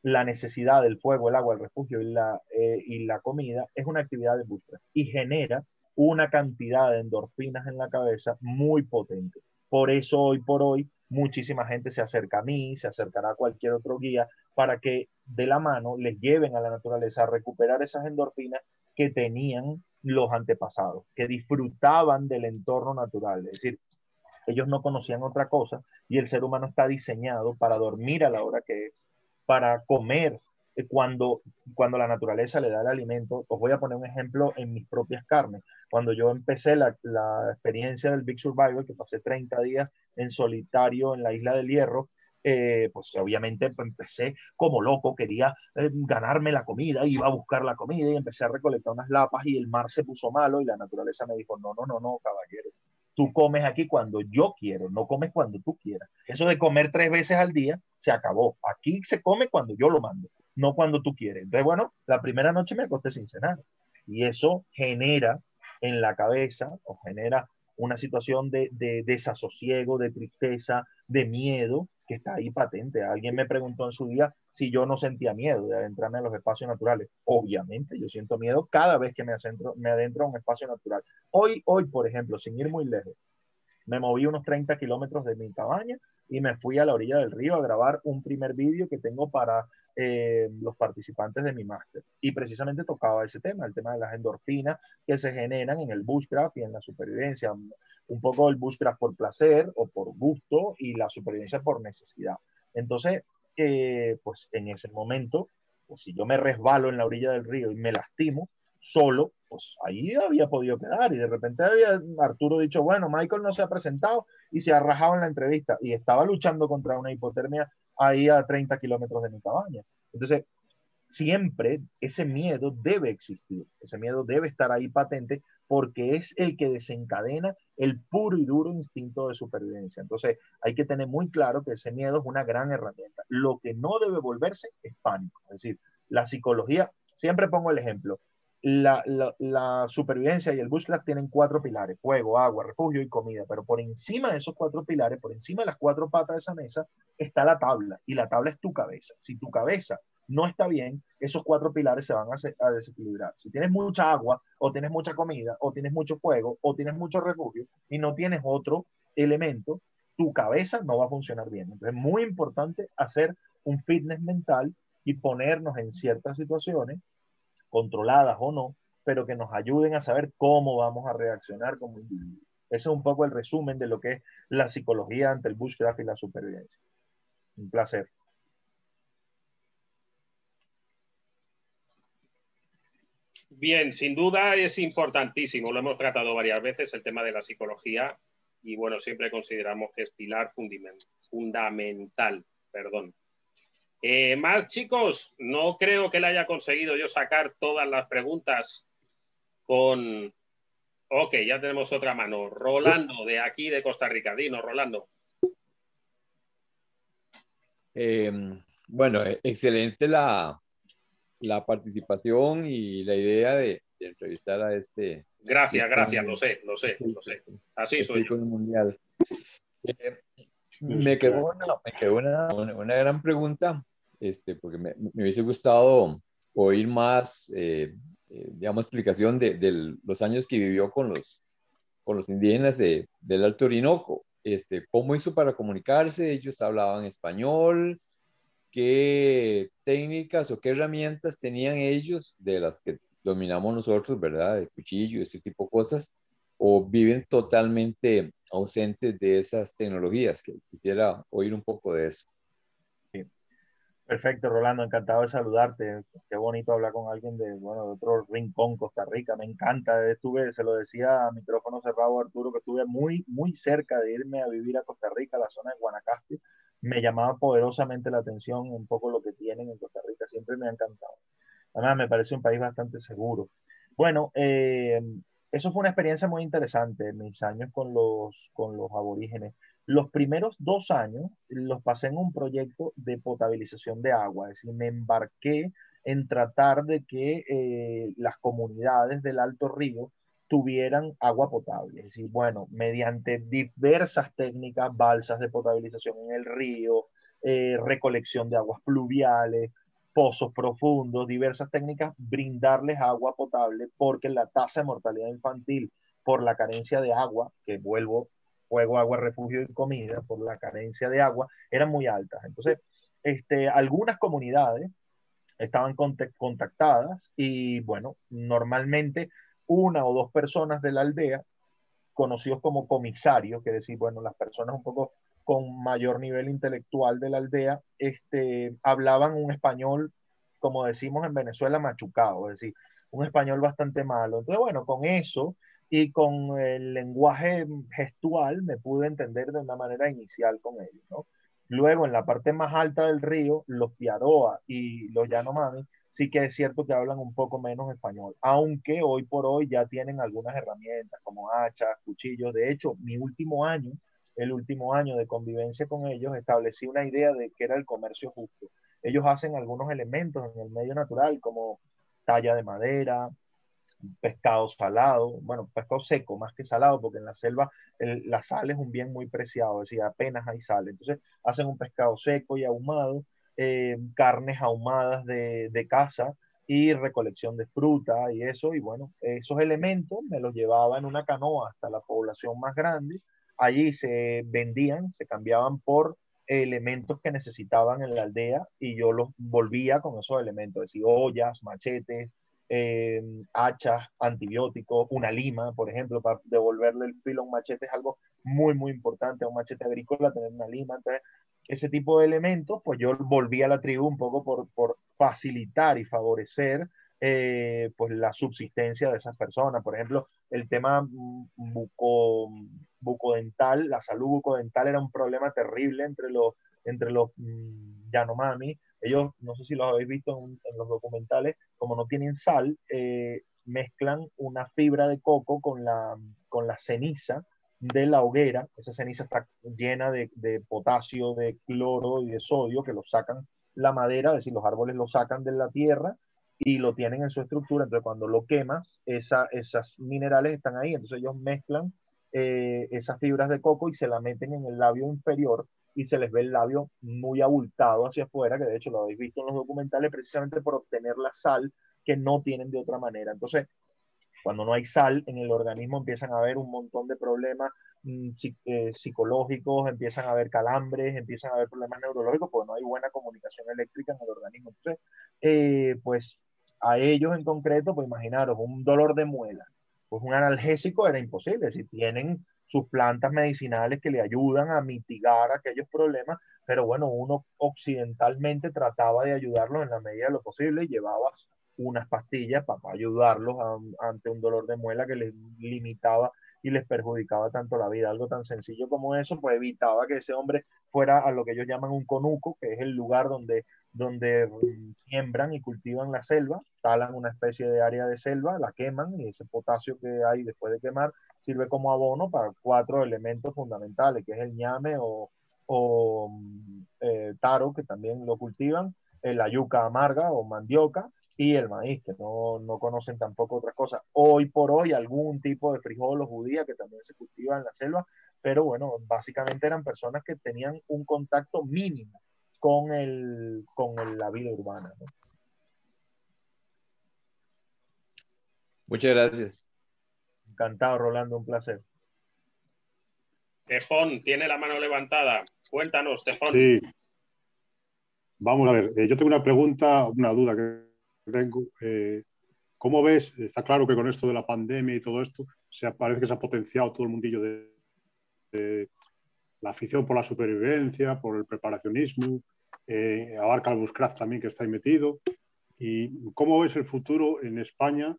la necesidad del fuego, el agua, el refugio y la, eh, y la comida, es una actividad de búsqueda y genera una cantidad de endorfinas en la cabeza muy potente. Por eso hoy por hoy muchísima gente se acerca a mí, se acercará a cualquier otro guía para que de la mano les lleven a la naturaleza a recuperar esas endorfinas que tenían los antepasados, que disfrutaban del entorno natural. Es decir, ellos no conocían otra cosa y el ser humano está diseñado para dormir a la hora que es, para comer eh, cuando, cuando la naturaleza le da el alimento. Os voy a poner un ejemplo en mis propias carnes. Cuando yo empecé la, la experiencia del Big Survival, que pasé 30 días en solitario en la isla del Hierro, eh, pues obviamente pues, empecé como loco, quería eh, ganarme la comida, iba a buscar la comida y empecé a recolectar unas lapas y el mar se puso malo y la naturaleza me dijo, no, no, no, no, caballero, tú comes aquí cuando yo quiero, no comes cuando tú quieras. Eso de comer tres veces al día se acabó. Aquí se come cuando yo lo mando, no cuando tú quieres. Entonces, bueno, la primera noche me acosté sin cenar y eso genera en la cabeza o genera una situación de, de desasosiego, de tristeza, de miedo, que está ahí patente. Alguien me preguntó en su día si yo no sentía miedo de adentrarme en los espacios naturales. Obviamente, yo siento miedo cada vez que me, adentro, me adentro a un espacio natural. Hoy, hoy, por ejemplo, sin ir muy lejos, me moví unos 30 kilómetros de mi cabaña y me fui a la orilla del río a grabar un primer vídeo que tengo para eh, los participantes de mi máster. Y precisamente tocaba ese tema, el tema de las endorfinas que se generan en el bushcraft y en la supervivencia. Un poco el bushcraft por placer o por gusto y la supervivencia por necesidad. Entonces, eh, pues en ese momento, pues si yo me resbalo en la orilla del río y me lastimo solo, pues ahí había podido quedar y de repente había Arturo dicho, bueno, Michael no se ha presentado y se ha rajado en la entrevista y estaba luchando contra una hipotermia ahí a 30 kilómetros de mi cabaña. Entonces, siempre ese miedo debe existir, ese miedo debe estar ahí patente porque es el que desencadena el puro y duro instinto de supervivencia. Entonces, hay que tener muy claro que ese miedo es una gran herramienta. Lo que no debe volverse es pánico. Es decir, la psicología, siempre pongo el ejemplo, la, supervivencia y el bushcraft tienen cuatro pilares, fuego, agua, refugio y comida, pero por encima de esos cuatro pilares, por encima de las cuatro patas de esa mesa, está la tabla, y la tabla es tu cabeza. Si tu cabeza no está bien, esos cuatro pilares se van a, desequilibrar. Si tienes mucha agua, o tienes mucha comida, o tienes mucho fuego, o tienes mucho refugio, y no tienes otro elemento, tu cabeza no va a funcionar bien. Entonces es muy importante hacer un fitness mental y ponernos en ciertas situaciones controladas o no, pero que nos ayuden a saber cómo vamos a reaccionar como individuos. Ese es un poco el resumen de lo que es la psicología ante el bushcraft y la supervivencia. Un placer. Bien, sin duda es importantísimo, lo hemos tratado varias veces, el tema de la psicología, y bueno, siempre consideramos que es pilar fundamental, perdón, eh, más chicos, no creo que le haya conseguido yo sacar todas las preguntas con... Ok, ya tenemos otra mano. Rolando, de aquí, de Costa Rica. Dino, Rolando. Em, bueno, excelente la, la, participación y la idea de, entrevistar a este... Gracias, gracias, lo sé, lo sé, lo sé. Así soy yo. Mundial. Eh, me quedó, una, me quedó una, una, gran pregunta este, porque me, me hubiese gustado oír más eh, eh, digamos, explicación de, de, los años que vivió con los, con los indígenas de, del Alto Orinoco. Este, ¿Cómo hizo para comunicarse? Ellos hablaban español. ¿Qué técnicas o qué herramientas tenían ellos de las que dominamos nosotros, verdad? De cuchillo, ese tipo de cosas. ¿O viven totalmente ausentes de esas tecnologías? Que quisiera oír un poco de eso. Perfecto, Rolando, encantado de saludarte. Qué bonito hablar con alguien de, bueno, de otro rincón, Costa Rica. Me encanta. Estuve, se lo decía a micrófono cerrado Arturo, que estuve muy, muy cerca de irme a vivir a Costa Rica, la zona de Guanacaste. Me llamaba poderosamente la atención un poco lo que tienen en Costa Rica. Siempre me ha encantado. Además, me parece un país bastante seguro. Bueno, eh, eso fue una experiencia muy interesante, mis años con los, con los aborígenes. Los primeros dos años los pasé en un proyecto de potabilización de agua, es decir, me embarqué en tratar de que eh, las comunidades del Alto Río tuvieran agua potable. Es bueno, mediante diversas técnicas, balsas de potabilización en el río, eh, recolección de aguas pluviales, pozos profundos, diversas técnicas, brindarles agua potable porque la tasa de mortalidad infantil por la carencia de agua, que vuelvo fuego, agua, refugio y comida por la carencia de agua eran muy altas. Entonces, este, algunas comunidades estaban contactadas y bueno, normalmente una o dos personas de la aldea, conocidos como comisarios, que decir, bueno, las personas un poco con mayor nivel intelectual de la aldea, este, hablaban un español, como decimos en Venezuela, machucado, es decir, un español bastante malo. Entonces, bueno, con eso y con el lenguaje gestual me pude entender de una manera inicial con ellos. Luego, en la parte más alta del río, los Piaroa y los Yanomami, sí que es cierto que hablan un poco menos español, aunque hoy por hoy ya tienen algunas herramientas como hachas, cuchillos. De hecho, mi último año, el último año de convivencia con ellos, establecí una idea de que era el comercio justo. Ellos hacen algunos elementos en el medio natural, como talla de madera, pescado salado, bueno, pescado seco más que salado, porque en la selva la sal es un bien muy preciado, es decir, apenas hay sal. Entonces hacen un pescado seco y ahumado, eh, carnes ahumadas de, de caza y recolección de fruta y eso, y bueno, esos elementos me los llevaba en una canoa hasta la población más grande, allí se vendían, se cambiaban por elementos que necesitaban en la aldea y yo los volvía con esos elementos, es decir, ollas, machetes, eh, hachas, antibióticos, una lima, por ejemplo, para devolverle el filo a un machete es algo muy, muy importante, a un machete agrícola tener una lima. Entonces, ese tipo de elementos, pues yo volví a la tribu un poco por, por facilitar y favorecer eh, pues la subsistencia de esas personas. Por ejemplo, el tema buco, bucodental, la salud bucodental era un problema terrible entre los, entre los mm, Yanomami, ellos, no sé si los habéis visto en, los documentales, como no tienen sal, eh, mezclan una fibra de coco con la, con la ceniza de la hoguera. Esa ceniza está llena de, de, potasio, de cloro y de sodio que lo sacan la madera, es decir, los árboles lo sacan de la tierra y lo tienen en su estructura. Entonces, cuando lo quemas, esa, esas minerales están ahí. Entonces, ellos mezclan eh, esas fibras de coco y se la meten en el labio inferior y se les ve el labio muy abultado hacia afuera, que de hecho lo habéis visto en los documentales, precisamente por obtener la sal que no tienen de otra manera. Entonces, cuando no hay sal en el organismo empiezan a haber un montón de problemas mm, eh, psicológicos, empiezan a haber calambres, empiezan a haber problemas neurológicos, porque no hay buena comunicación eléctrica en el organismo. Entonces, eh, pues a ellos en concreto, pues imaginaros, un dolor de muela, pues un analgésico era imposible, si tienen sus plantas medicinales que le ayudan a mitigar aquellos problemas, pero bueno, uno occidentalmente trataba de ayudarlos en la medida de lo posible y llevaba unas pastillas para ayudarlos ante un dolor de muela que les limitaba y les perjudicaba tanto la vida. Algo tan sencillo como eso, pues evitaba que ese hombre fuera a lo que ellos llaman un conuco, que es el lugar donde, donde siembran y cultivan la selva, talan una especie de área de selva, la queman y ese potasio que hay después de quemar sirve como abono para cuatro elementos fundamentales, que es el ñame o, o eh, taro, que también lo cultivan, eh, la yuca amarga o mandioca, y el maíz, que no, no, conocen tampoco otras cosas. Hoy por hoy algún tipo de frijol o judía que también se cultiva en la selva, pero bueno, básicamente eran personas que tenían un contacto mínimo con, el, con la vida urbana. Muchas gracias. Encantado, Rolando, un placer. Tejón, tiene la mano levantada. Cuéntanos, Tejón. Sí. Vamos a ver, eh, yo tengo una pregunta, una duda que tengo. Eh, ¿Cómo ves? Está claro que con esto de la pandemia y todo esto, se parece que se ha potenciado todo el mundillo de, la afición por la supervivencia, por el preparacionismo, eh, abarca el bushcraft también que está ahí metido. ¿Y cómo ves el futuro en España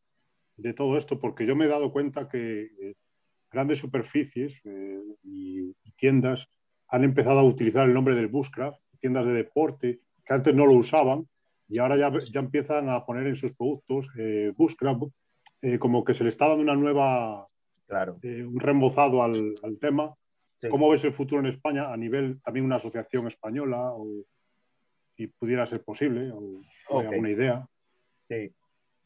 de todo esto? Porque yo me he dado cuenta que eh, grandes superficies eh, y, tiendas han empezado a utilizar el nombre del bushcraft, tiendas de deporte que antes no lo usaban y ahora ya, ya empiezan a poner en sus productos eh, bushcraft como que se le está dando una nueva, claro. un remozado al, al tema. ¿Cómo ves el futuro en España a nivel también una asociación española o si pudiera ser posible o, alguna idea? Sí.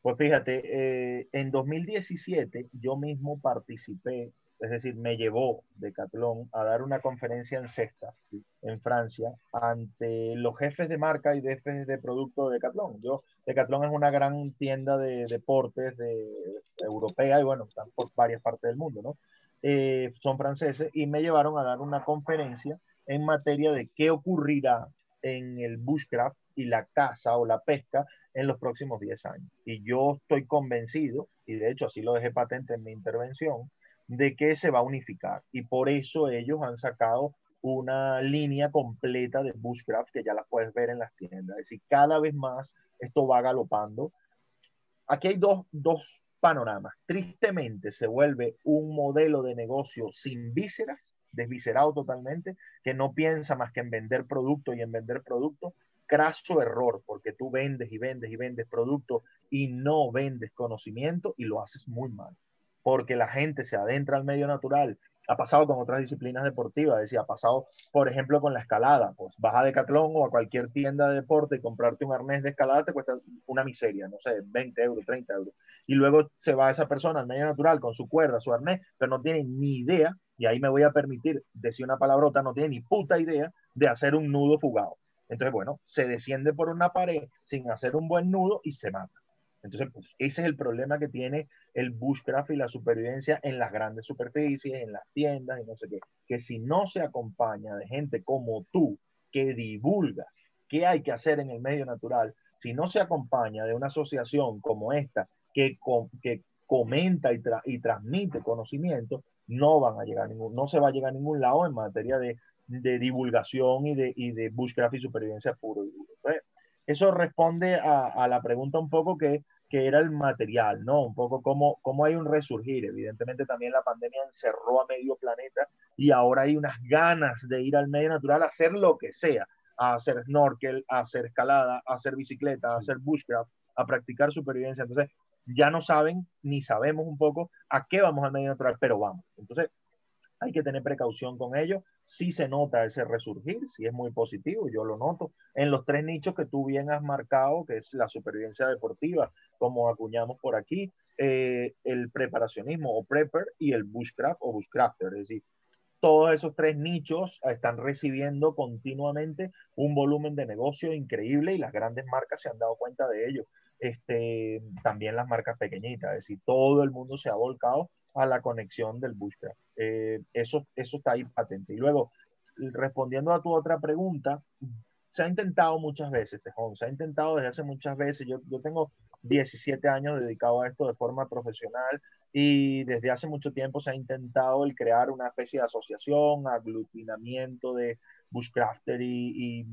Pues fíjate, eh, en 2017 yo mismo participé, es decir, me llevó Decathlon a dar una conferencia en Cesta, en Francia, ante los jefes de marca y jefes de producto de Decathlon. Yo, Decathlon es una gran tienda de deportes de, europea y bueno, están por varias partes del mundo, ¿no? Eh, son franceses y me llevaron a dar una conferencia en materia de qué ocurrirá en el bushcraft y la caza o la pesca en los próximos 10 años. Y yo estoy convencido, y de hecho así lo dejé patente en mi intervención, de que se va a unificar. Y por eso ellos han sacado una línea completa de bushcraft que ya la puedes ver en las tiendas. Es decir, cada vez más esto va galopando. Aquí hay dos, dos panoramas. Tristemente se vuelve un modelo de negocio sin vísceras, desviscerado totalmente, que no piensa más que en vender producto y en vender producto craso error, porque tú vendes y vendes y vendes producto y no vendes conocimiento y lo haces muy mal, porque la gente se adentra al medio natural. Ha pasado con otras disciplinas deportivas, decía, ha pasado, por ejemplo, con la escalada. Pues vas a Decathlon o a cualquier tienda de deporte y comprarte un arnés de escalada te cuesta una miseria, no sé, 20 euros, 30 euros. Y luego se va esa persona al medio natural con su cuerda, su arnés, pero no tiene ni idea, y ahí me voy a permitir decir una palabrota, no tiene ni puta idea de hacer un nudo fugado entonces, bueno, se desciende por una pared sin hacer un buen nudo y se mata. Entonces, pues, ese es el problema que tiene el bushcraft y la supervivencia en las grandes superficies, en las tiendas y no sé qué. Que si no se acompaña de gente como tú, que divulga qué hay que hacer en el medio natural, si no se acompaña de una asociación como esta, que, comenta y, transmite conocimiento, no van a llegar ningún, no se va a llegar a ningún lado en materia de divulgación y de, y de bushcraft y supervivencia puro y duro. Eso responde a, a, la pregunta un poco que, que, era el material, ¿no? Un poco cómo, cómo hay un resurgir. Evidentemente también la pandemia encerró a medio planeta y ahora hay unas ganas de ir al medio natural a hacer lo que sea, a hacer snorkel, a hacer escalada, a hacer bicicleta, a hacer bushcraft, a practicar supervivencia. Entonces, ya no saben ni sabemos un poco a qué vamos al medio natural, pero vamos. Entonces, hay que tener precaución con ello. Sí se nota ese resurgir, sí es muy positivo, yo lo noto. En los tres nichos que tú bien has marcado, que es la supervivencia deportiva, como acuñamos por aquí, eh, el preparacionismo o prepper y el bushcraft o bushcrafter, es decir, todos esos tres nichos están recibiendo continuamente un volumen de negocio increíble y las grandes marcas se han dado cuenta de ello. Este, también las marcas pequeñitas, es decir, todo el mundo se ha volcado a la conexión del bushcraft. Eh, eso, eso está ahí patente. Y luego, respondiendo a tu otra pregunta, se ha intentado muchas veces, Tejón, se ha intentado desde hace muchas veces. Yo, yo tengo 17 años dedicado a esto de forma profesional y desde hace mucho tiempo se ha intentado el crear una especie de asociación, aglutinamiento de bushcrafter y, y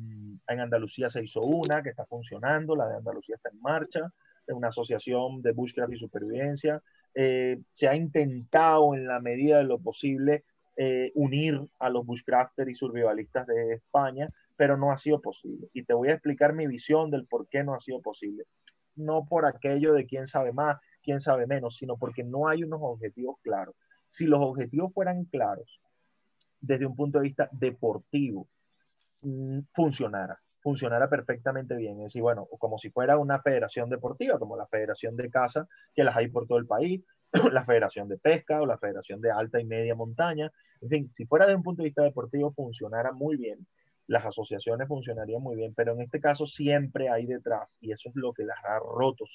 en Andalucía se hizo una que está funcionando, la de Andalucía está en marcha, es una asociación de bushcraft y supervivencia. Eh, se ha intentado en la medida de lo posible eh, unir a los bushcrafters y survivalistas de España, pero no ha sido posible. Y te voy a explicar mi visión del por qué no ha sido posible. No por aquello de quién sabe más, quién sabe menos, sino porque no hay unos objetivos claros. Si los objetivos fueran claros desde un punto de vista deportivo, mm, funcionara funcionara perfectamente bien. Es decir, bueno, como si fuera una federación deportiva, como la Federación de Caza, que las hay por todo el país, [clears throat] la Federación de Pesca o la Federación de Alta y Media Montaña. En fin, si fuera de un punto de vista deportivo, funcionara muy bien. Las asociaciones funcionarían muy bien, pero en este caso siempre hay detrás, y eso es lo que las ha roto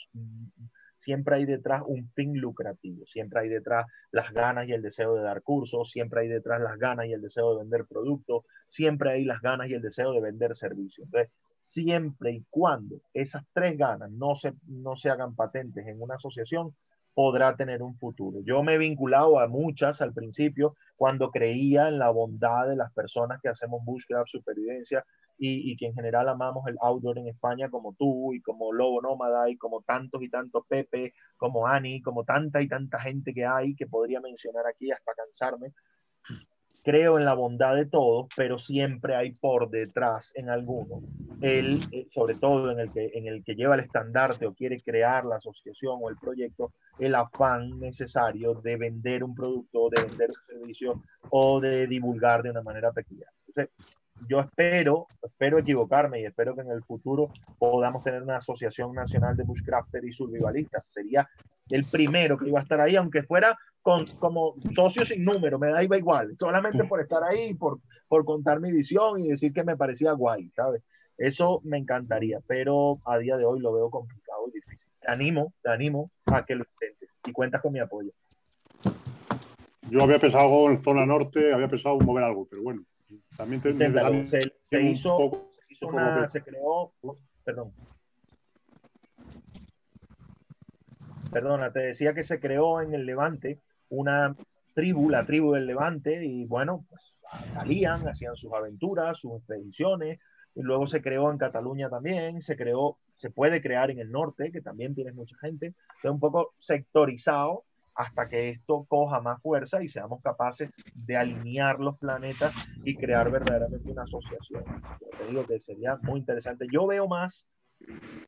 siempre hay detrás un fin lucrativo, siempre hay detrás las ganas y el deseo de dar cursos, siempre hay detrás las ganas y el deseo de vender productos, siempre hay las ganas y el deseo de vender servicios. Entonces, siempre y cuando esas tres ganas no se, no se hagan patentes en una asociación, podrá tener un futuro. Yo me he vinculado a muchas al principio cuando creía en la bondad de las personas que hacemos búsqueda, supervivencia y, y, que en general amamos el outdoor en España como tú y como Lobo Nómada y como tantos y tantos Pepe, como Ani, como tanta y tanta gente que hay que podría mencionar aquí hasta cansarme creo en la bondad de todos, pero siempre hay por detrás en alguno, el, eh, sobre todo en el, que, en el que lleva el estandarte o quiere crear la asociación o el proyecto, el afán necesario de vender un producto, de vender un servicio o de divulgar de una manera peculiar. Yo espero, espero equivocarme y espero que en el futuro podamos tener una asociación nacional de bushcrafters y survivalistas. Sería el primero que iba a estar ahí, aunque fuera con, como socio sin número, me da igual, solamente por estar ahí, por, por contar mi visión y decir que me parecía guay, ¿sabes? Eso me encantaría, pero a día de hoy lo veo complicado y difícil. Te animo, te animo a que lo intentes y cuentas con mi apoyo. Yo había pensado en zona norte, había pensado en mover algo, pero bueno, también te, se, se, hizo, se, hizo una, se creó, perdón, perdona, te decía que se creó en el Levante una tribu, la tribu del Levante, y bueno, pues salían, hacían sus aventuras, sus expediciones, y luego se creó en Cataluña también, se creó, se puede crear en el norte, que también tiene mucha gente, es un poco sectorizado hasta que esto coja más fuerza y seamos capaces de alinear los planetas y crear verdaderamente una asociación. Yo te digo que sería muy interesante. Yo veo más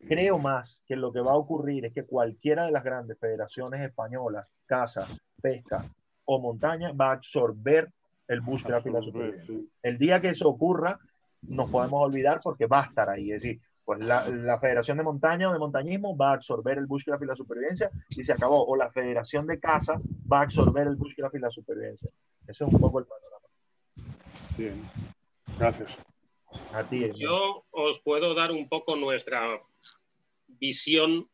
creo más que lo que va a ocurrir es que cualquiera de las grandes federaciones españolas, caza, pesca o montaña, va a absorber el búsqueda y la supervivencia. El día que eso ocurra, nos podemos olvidar porque va a estar ahí. Es decir, pues la, la Federación de Montaña o de Montañismo va a absorber el búsqueda y la supervivencia y se acabó. O la Federación de Caza va a absorber el búsqueda y la supervivencia. Ese es un poco el panorama. Bien, gracias. Yo os puedo dar un poco nuestra visión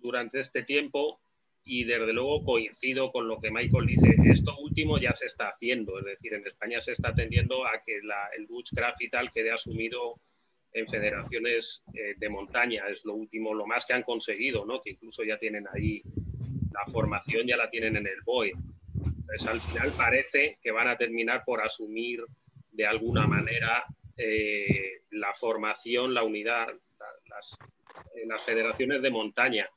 durante este tiempo y desde luego coincido con lo que Michael dice. Esto último ya se está haciendo, es decir, en España se está tendiendo a que el bushcraft y tal quede asumido en federaciones eh, de montaña. Es lo último, lo más que han conseguido, ¿no? que incluso ya tienen ahí la formación, ya la tienen en el BOE. Entonces, al final parece que van a terminar por asumir de alguna manera eh, la formación, la unidad, las, las federaciones de montaña.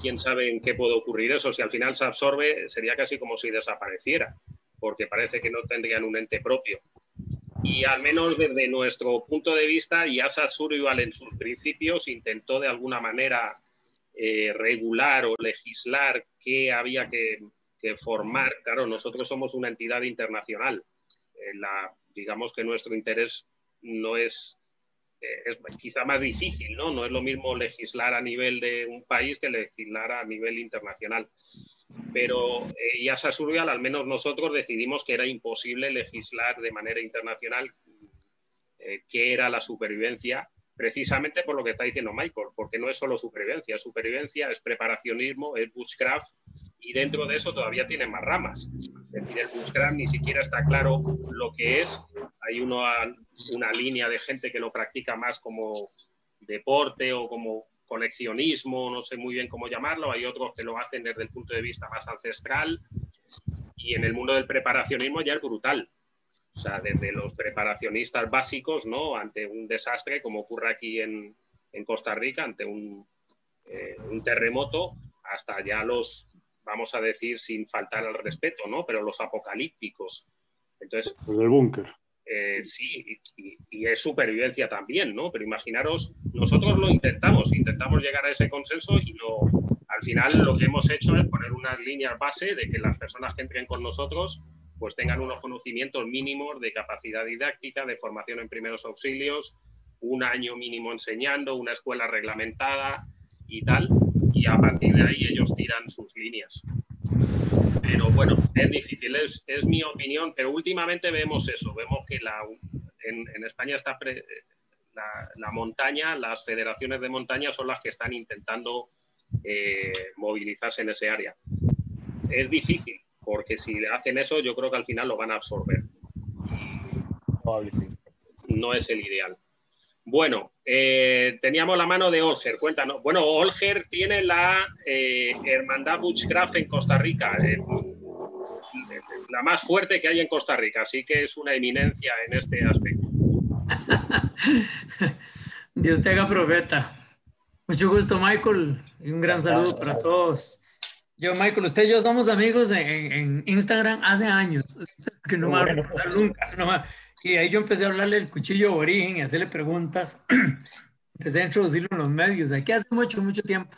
¿Quién sabe en qué puede ocurrir eso? Si al final se absorbe, sería casi como si desapareciera, porque parece que no tendrían un ente propio. Y al menos desde nuestro punto de vista, Yasa Survival en sus principios intentó de alguna manera eh, regular o legislar qué había que, formar. Claro, nosotros somos una entidad internacional. Eh, digamos que nuestro interés no es, eh, es quizá más difícil, ¿no? No es lo mismo legislar a nivel de un país que legislar a nivel internacional. Pero eh, ya se survial, al menos nosotros decidimos que era imposible legislar de manera internacional eh, qué era la supervivencia, precisamente por lo que está diciendo Michael, porque no es solo supervivencia, supervivencia es preparacionismo, es bushcraft, y dentro de eso todavía tiene más ramas. Es decir, el Bushcraft ni siquiera está claro lo que es. Hay uno, una línea de gente que lo practica más como deporte o como coleccionismo, no sé muy bien cómo llamarlo. Hay otros que lo hacen desde el punto de vista más ancestral. Y en el mundo del preparacionismo ya es brutal. O sea, desde los preparacionistas básicos, ¿no? Ante un desastre, como ocurre aquí en, en Costa Rica, ante un, eh, un terremoto, hasta ya los, vamos a decir sin faltar al respeto, ¿no? Pero los apocalípticos. Entonces. Los del búnker. Eh, sí, y, es supervivencia también, ¿no? Pero imaginaros, nosotros lo intentamos, intentamos llegar a ese consenso y no, al final lo que hemos hecho es poner unas líneas base de que las personas que entren con nosotros pues tengan unos conocimientos mínimos de capacidad didáctica, de formación en primeros auxilios, un año mínimo enseñando, una escuela reglamentada y tal, y a partir de ahí ellos tiran sus líneas. Pero bueno, es difícil, es, es mi opinión, pero últimamente vemos eso, vemos que la, en, en España está la, la, montaña, las federaciones de montaña son las que están intentando eh, movilizarse en ese área. Es difícil, porque si hacen eso, yo creo que al final lo van a absorber. No es el ideal. Bueno, eh, teníamos la mano de Olger, cuéntanos. Bueno, Olger tiene la eh, Hermandad Bushcraft en Costa Rica, la más fuerte que hay en Costa Rica, así que es una eminencia en este aspecto. [laughs] Dios te haga profeta. Mucho gusto, Michael, y un gran saludo para todos. Yo, Michael, usted y yo somos amigos en, Instagram hace años, [laughs] que no me a nunca. Y ahí yo empecé a hablarle del cuchillo de origen y hacerle preguntas. [clears throat] empecé a introducirlo en los medios, aquí hace mucho, mucho tiempo.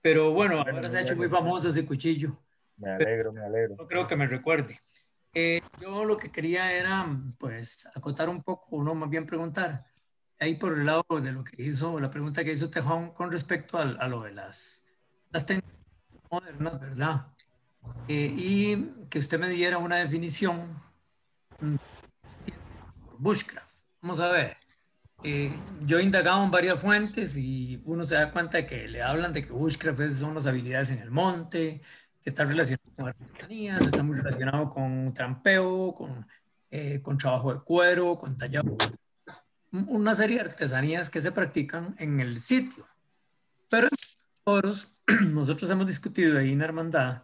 Pero bueno, ahora se ha hecho muy famoso ese cuchillo. Me alegro, me alegro. No creo que me recuerde. Eh, yo lo que quería era, pues, acotar un poco, o no, más bien preguntar, ahí por el lado de lo que hizo, la pregunta que hizo Tejón con respecto a, a lo de las, las técnicas modernas, ¿verdad? Eh, y que usted me diera una definición bushcraft. Vamos a ver. Eh, yo he indagado en varias fuentes y uno se da cuenta de que le hablan de que bushcraft son las habilidades en el monte, que está relacionado con artesanías, está muy relacionado con trampeo, con, eh, con trabajo de cuero, con tallado una serie de artesanías que se practican en el sitio. Pero [clears throat] nosotros hemos discutido ahí en Hermandad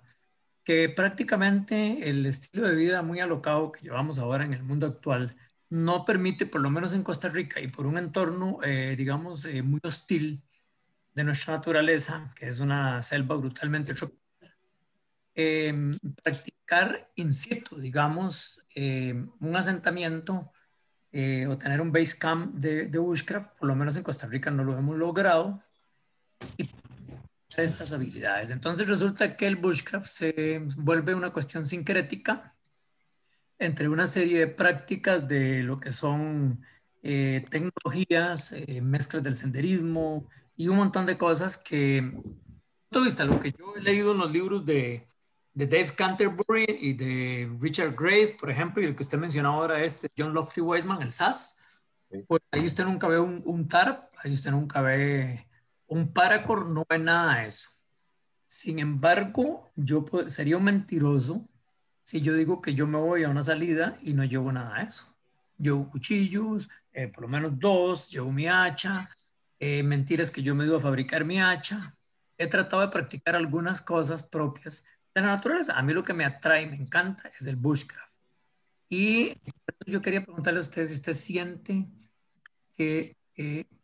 que prácticamente el estilo de vida muy alocado que llevamos ahora en el mundo actual no permite, por lo menos en Costa Rica y por un entorno, eh, digamos, eh, muy hostil de nuestra naturaleza, que es una selva brutalmente tropical, em, practicar in situ, digamos, em, un asentamiento eh, o tener un base camp de, de, bushcraft, por lo menos en Costa Rica no lo hemos logrado, y estas habilidades. Entonces resulta que el bushcraft se vuelve una cuestión sincrética entre una serie de prácticas de lo que son eh, tecnologías, eh, mezclas del senderismo y un montón de cosas que, todo vista, lo que yo he leído en los libros de, de Dave Canterbury y de Richard Grace, por ejemplo, y el que usted mencionó ahora es John Lofty Weisman, el SAS. Pues ahí usted nunca ve un, un, TARP, ahí usted nunca ve un Paracord, no ve nada de eso. Sin embargo, yo sería un mentiroso si yo digo que yo me voy a una salida y no llevo nada de eso. Llevo cuchillos, eh, por lo menos dos, llevo mi hacha, eh, mentiras que yo me iba a fabricar mi hacha. He tratado de practicar algunas cosas propias de la naturaleza. A mí lo que me atrae, me encanta, es el bushcraft. Y yo quería preguntarle a usted si usted siente que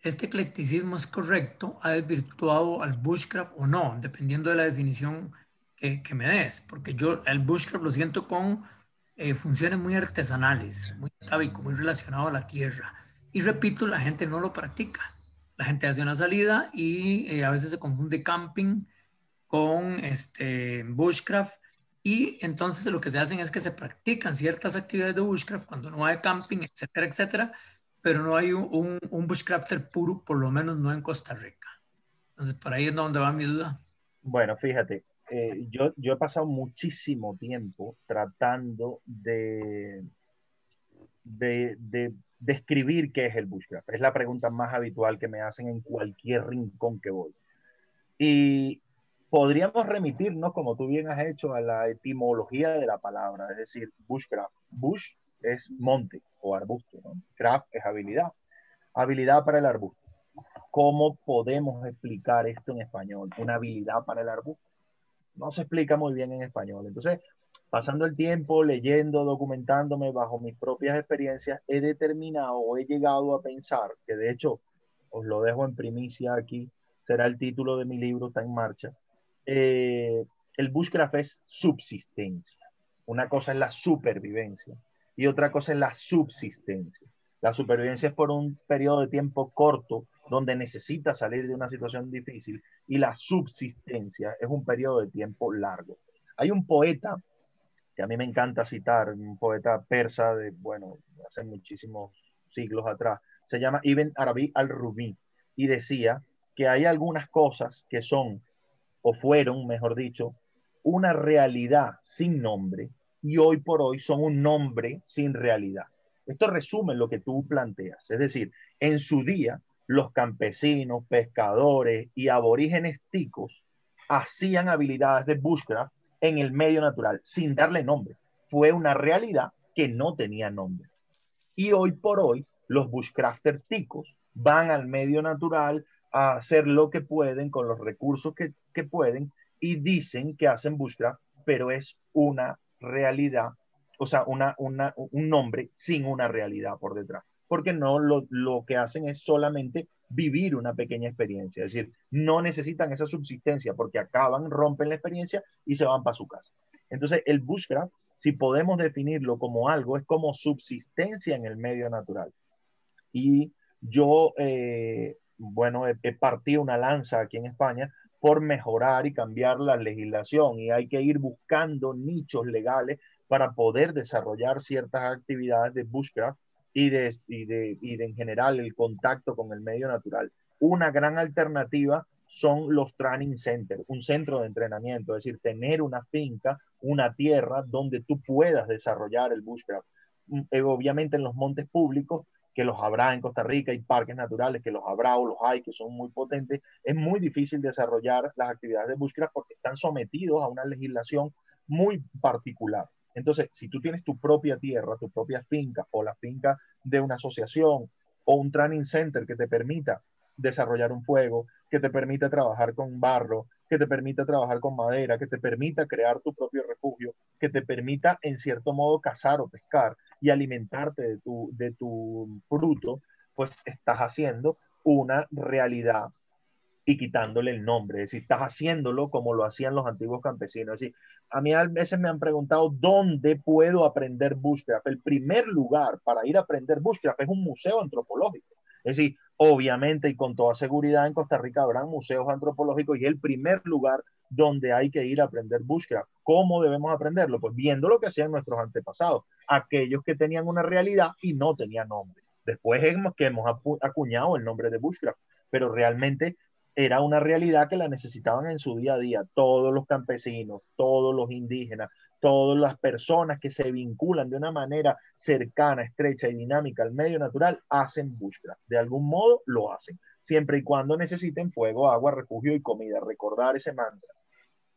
este eclecticismo es correcto, ha desvirtuado al bushcraft o no, dependiendo de la definición que, que me des, porque yo el bushcraft lo siento con eh, funciones muy artesanales, muy tábico, muy relacionado a la tierra. Y repito, la gente no lo practica. La gente hace una salida y eh, a veces se confunde camping con este, bushcraft y entonces lo que se hacen es que se practican ciertas actividades de bushcraft cuando no hay camping, etcétera, etcétera, pero no hay un, un, bushcrafter puro, por lo menos no en Costa Rica. Entonces, por ahí es donde va mi duda. Bueno, fíjate, eh, yo, yo he pasado muchísimo tiempo tratando de, de, de describir qué es el bushcraft. Es la pregunta más habitual que me hacen en cualquier rincón que voy. Y podríamos remitirnos, como tú bien has hecho, a la etimología de la palabra, es decir, bushcraft. Bush es monte o arbusto, craft es habilidad. Habilidad para el arbusto. ¿Cómo podemos explicar esto en español? Una habilidad para el arbusto. No se explica muy bien en español. Entonces, pasando el tiempo, leyendo, documentándome bajo mis propias experiencias, he determinado o he llegado a pensar, que de hecho os lo dejo en primicia aquí, será el título de mi libro, está en marcha, eh, el bushcraft es subsistencia. Una cosa es la supervivencia y otra cosa es la subsistencia. La supervivencia es por un periodo de tiempo corto donde necesita salir de una situación difícil y la subsistencia es un periodo de tiempo largo. Hay un poeta que a mí me encanta citar, un poeta persa de, bueno, hace muchísimos siglos atrás, se llama Ibn Arabi al-Rumi y decía que hay algunas cosas que son o fueron, mejor dicho, una realidad sin nombre y hoy por hoy son un nombre sin realidad. Esto resume lo que tú planteas. Es decir, en su día, los campesinos, pescadores y aborígenes ticos hacían habilidades de bushcraft en el medio natural sin darle nombre. Fue una realidad que no tenía nombre. Y hoy por hoy, los bushcrafters ticos van al medio natural a hacer lo que pueden con los recursos que, que pueden y dicen que hacen bushcraft, pero es una realidad, o sea, una, una, un nombre sin una realidad por detrás, porque no lo, lo que hacen es solamente vivir una pequeña experiencia, es decir, no necesitan esa subsistencia porque acaban, rompen la experiencia y se van para su casa. Entonces, el bushcraft, si podemos definirlo como algo, es como subsistencia en el medio natural. Y yo, eh, bueno, he, he partido una lanza aquí en España por mejorar y cambiar la legislación y hay que ir buscando nichos legales para poder desarrollar ciertas actividades de bushcraft y de, y de, y de en general el contacto con el medio natural. Una gran alternativa son los training centers, un centro de entrenamiento, es decir, tener una finca, una tierra donde tú puedas desarrollar el bushcraft. Mm, eh, obviamente en los montes públicos, que los habrá en Costa Rica, y parques naturales, que los habrá o los hay, que son muy potentes, es muy difícil desarrollar las actividades de búsqueda porque están sometidos a una legislación muy particular. Entonces, si tú tienes tu propia tierra, tu propia finca o la finca de una asociación o un training center que te permita desarrollar un fuego, que te permita trabajar con barro, que te permita trabajar con madera, que te permita crear tu propio refugio, que te permita en cierto modo cazar o pescar y alimentarte de tu, de tu fruto, pues estás haciendo una realidad y quitándole el nombre. Es decir, estás haciéndolo como lo hacían los antiguos campesinos. Es decir, a mí a veces me han preguntado dónde puedo aprender bushcraft. El primer lugar para ir a aprender bushcraft es un museo antropológico. Es decir, obviamente y con toda seguridad en Costa Rica habrán museos antropológicos y el primer lugar donde hay que ir a aprender bushcraft. ¿Cómo debemos aprenderlo? Pues viendo lo que hacían nuestros antepasados, aquellos que tenían una realidad y no tenían nombre. Después es que hemos acuñado el nombre de bushcraft, pero realmente era una realidad que la necesitaban en su día a día. Todos los campesinos, todos los indígenas, todas las personas que se vinculan de una manera cercana, estrecha y dinámica al medio natural hacen bushcraft. De algún modo lo hacen, siempre y cuando necesiten fuego, agua, refugio y comida. Recordar ese mantra.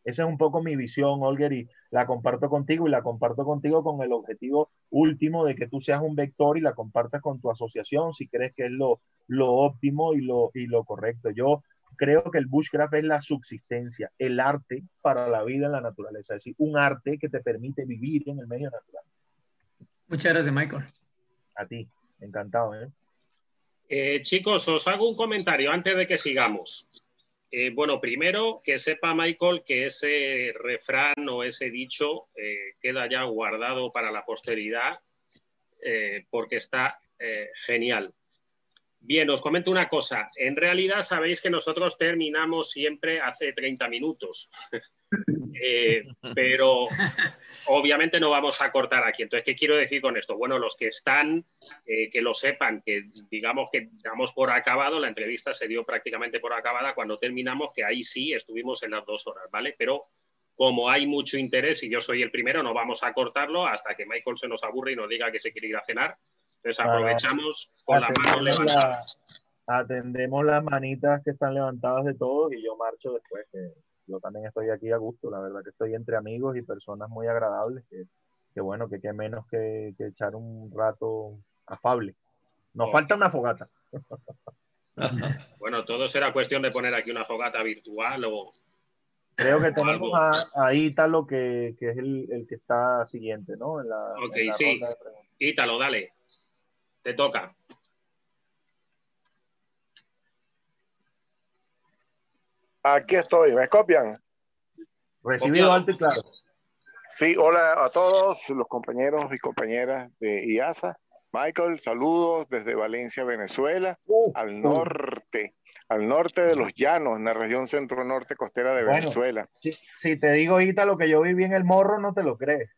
Esa es un poco mi visión, Olger, y la comparto contigo y la comparto contigo con el objetivo último de que tú seas un vector y la compartas con tu asociación si crees que es lo, lo óptimo y lo, y lo correcto. Yo creo que el bushcraft es la subsistencia, el arte para la vida en la naturaleza, es decir, un arte que te permite vivir en el medio natural. Muchas gracias, Michael. A ti, encantado. ¿eh? Eh, chicos, os hago un comentario antes de que sigamos. Eh, bueno, primero que sepa Michael que ese refrán o ese dicho queda ya guardado para la posteridad porque está genial. Bien, os comento una cosa. En realidad sabéis que nosotros terminamos siempre hace 30 minutos, [laughs] eh, pero obviamente no vamos a cortar aquí. Entonces, ¿qué quiero decir con esto? Bueno, los que están, eh, que lo sepan, que digamos que damos por acabado, la entrevista se dio prácticamente por acabada cuando terminamos, que ahí sí estuvimos en las dos horas, ¿vale? Pero como hay mucho interés y yo soy el primero, no vamos a cortarlo hasta que Michael se nos aburre y nos diga que se quiere ir a cenar entonces aprovechamos con las manos levantadas. atendemos las manitas que están levantadas de todos y yo marcho después, que yo también estoy aquí a gusto, la verdad que estoy entre amigos y personas muy agradables, que, bueno, que qué menos que, echar un rato afable. Nos falta una fogata. [laughs] bueno, todo será cuestión de poner aquí una fogata virtual o... Creo que tenemos a, Ítalo, que, es el, que está siguiente, ¿no? En la, ok, sí. Ítalo, dale. Te toca. Aquí estoy, ¿me copian? Recibido alto y claro. Sí, hola a todos los compañeros y compañeras de IASA. Michael, saludos desde Valencia, Venezuela, uh, al uh. norte, al norte de los llanos, en la región centro-norte costera de Venezuela. Si, te digo, ahorita lo que yo viví en el morro, no te lo crees.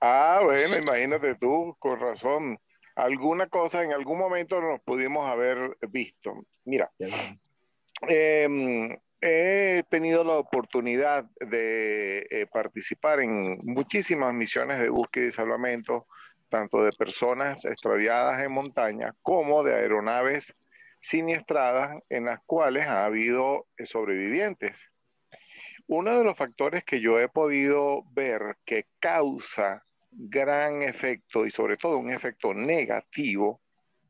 Ah, bueno, imagínate tú, con razón alguna cosa en algún momento nos pudimos haber visto. Mira, em, he tenido la oportunidad de eh, participar en muchísimas misiones de búsqueda y salvamento, tanto de personas extraviadas en montaña como de aeronaves siniestradas en las cuales ha habido eh, sobrevivientes. uno de los factores que yo he podido ver que causa gran efecto y sobre todo un efecto negativo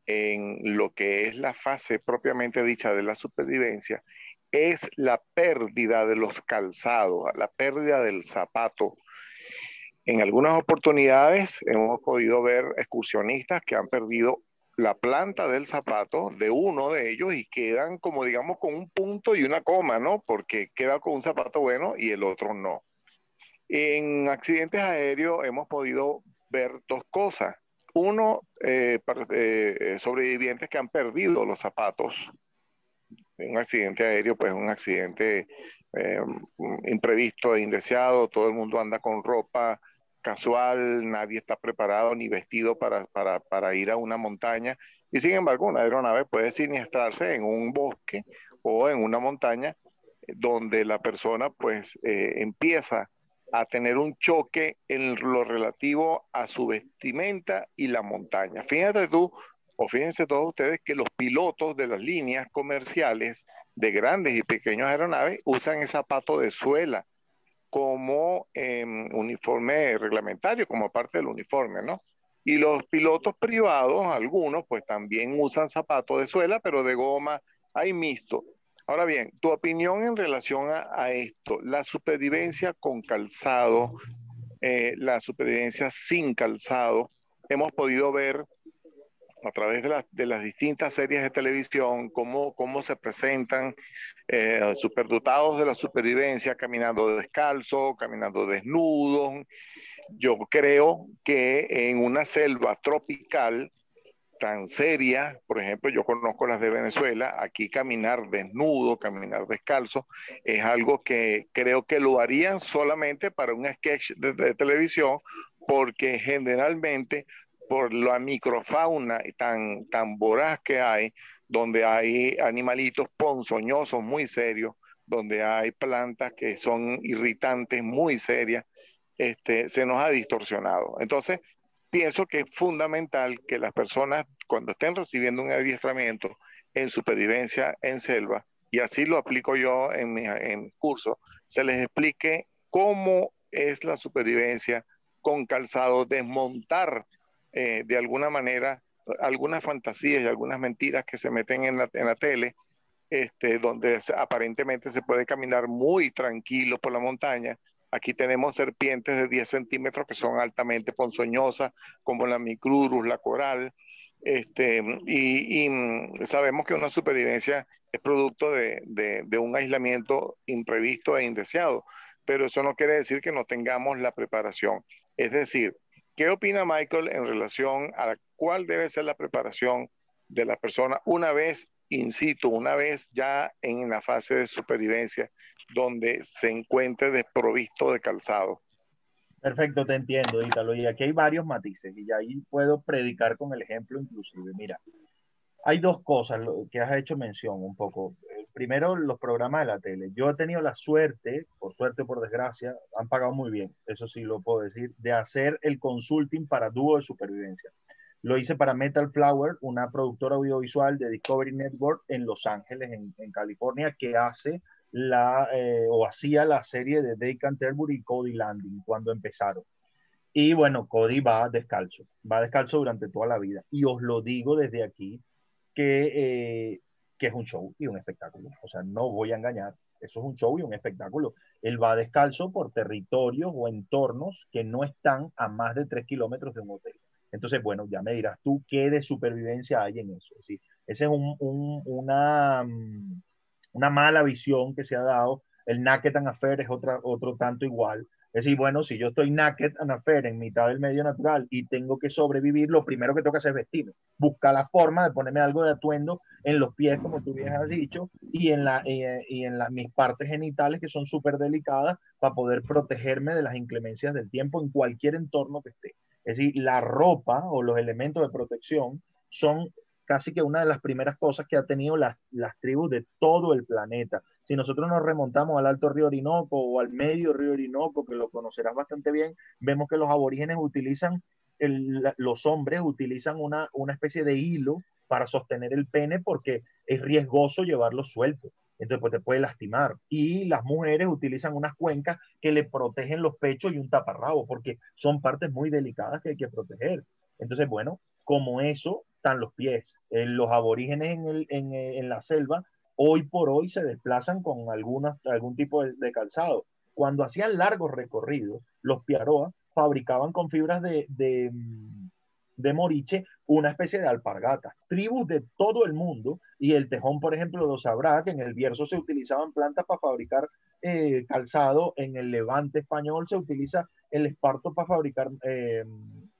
en lo que es la fase propiamente dicha de la supervivencia es la pérdida de los calzados, la pérdida del zapato. En algunas oportunidades hemos podido ver excursionistas que han perdido la planta del zapato de uno de ellos y quedan como digamos con un punto y una coma, ¿no? Porque queda con un zapato bueno y el otro no. En accidentes aéreos hemos podido ver dos cosas. Uno, eh, eh, sobrevivientes que han perdido los zapatos. Un accidente aéreo, pues un accidente eh, imprevisto e indeseado. Todo el mundo anda con ropa casual, nadie está preparado ni vestido para, ir a una montaña. Y sin embargo, una aeronave puede siniestrarse en un bosque o en una montaña donde la persona pues empieza a tener un choque en lo relativo a su vestimenta y la montaña. Fíjate tú, o fíjense todos ustedes, que los pilotos de las líneas comerciales de grandes y pequeños aeronaves usan el zapato de suela como em, uniforme reglamentario, como parte del uniforme, ¿no? Y los pilotos privados, algunos, pues también usan zapatos de suela, pero de goma, hay mixto. Ahora bien, tu opinión en relación a, esto, la supervivencia con calzado, eh, la supervivencia sin calzado, hemos podido ver a través de, las distintas series de televisión cómo, cómo se presentan eh, superdotados de la supervivencia caminando descalzo, caminando desnudos. Yo creo que en una selva tropical tan seria, por ejemplo, yo conozco las de Venezuela, aquí caminar desnudo, caminar descalzo, es algo que creo que lo harían solamente para un sketch de, televisión, porque generalmente por la microfauna tan, tan voraz que hay, donde hay animalitos ponzoñosos muy serios, donde hay plantas que son irritantes muy serias, este, se nos ha distorsionado. Entonces, pienso que es fundamental que las personas cuando estén recibiendo un adiestramiento en supervivencia en selva, y así lo aplico yo en mi en curso, se les explique cómo es la supervivencia con calzado, desmontar eh, de alguna manera algunas fantasías y algunas mentiras que se meten en la, en la tele, este, donde aparentemente se puede caminar muy tranquilo por la montaña, Aquí tenemos serpientes de 10 centímetros que son altamente ponzoñosas, como la micrurus, la coral. Este, y, mm, sabemos que una supervivencia es producto de, un aislamiento imprevisto e indeseado, pero eso no quiere decir que no tengamos la preparación. Es decir, ¿qué opina Michael en relación a cuál debe ser la preparación de la persona una vez in situ, una vez ya en la fase de supervivencia donde se encuentre desprovisto de calzado. Perfecto, te entiendo, Ítalo. Y aquí hay varios matices y ahí puedo predicar con el ejemplo inclusive. Mira, hay dos cosas que has hecho mención un poco. Primero, los programas de la tele. Yo he tenido la suerte, por suerte o por desgracia, han pagado muy bien, eso sí lo puedo decir, de hacer el consulting para dúo de supervivencia. Lo hice para Metal Flower, una productora audiovisual de Discovery Network en Los Ángeles, en California, que hace la, eh, o hacía la serie de Dave Canterbury y Cody Landing cuando empezaron. Y bueno, Cody va descalzo, va descalzo durante toda la vida. Y os lo digo desde aquí, que, eh, que es un show y un espectáculo. O sea, no voy a engañar, eso es un show y un espectáculo. Él va descalzo por territorios o entornos que no están a más de tres kilómetros de un hotel. Entonces, bueno, ya me dirás tú qué de supervivencia hay en eso. ¿sí? Ese es un, un, una, mm, una mala visión que se ha dado. El naked and affair es otra, otro tanto igual. Es decir, bueno, si yo estoy naked and affair en mitad del medio natural y tengo que sobrevivir, lo primero que hacer es vestirme. Buscar la forma de ponerme algo de atuendo en los pies, como tú bien has dicho, y en, la, y en la, mis partes genitales, que son súper delicadas, para poder protegerme de las inclemencias del tiempo en cualquier entorno que esté. Es decir, la ropa o los elementos de protección son casi que una de las primeras cosas que ha tenido las, las tribus de todo el planeta. Si nosotros nos remontamos al Alto Río Orinoco o al Medio Río Orinoco, que lo conocerás bastante bien, vemos que los aborígenes utilizan, los hombres utilizan una, una especie de hilo para sostener el pene porque es riesgoso llevarlo suelto. entonces pues te puede lastimar. Y las mujeres utilizan unas cuencas que le protegen los pechos y un taparrabo, porque son partes muy delicadas que hay que proteger. Entonces, bueno, como eso están los pies. los aborígenes en, la selva hoy por hoy se desplazan con algún tipo de, calzado. Cuando hacían largos recorridos, los piaroas fabricaban con fibras de, de moriche una especie de alpargata. Tribus de todo el mundo, y el tejón, por ejemplo, lo sabrá, que en el Bierzo se utilizaban plantas para fabricar eh, calzado, en el Levante español se utiliza el esparto para fabricar eh,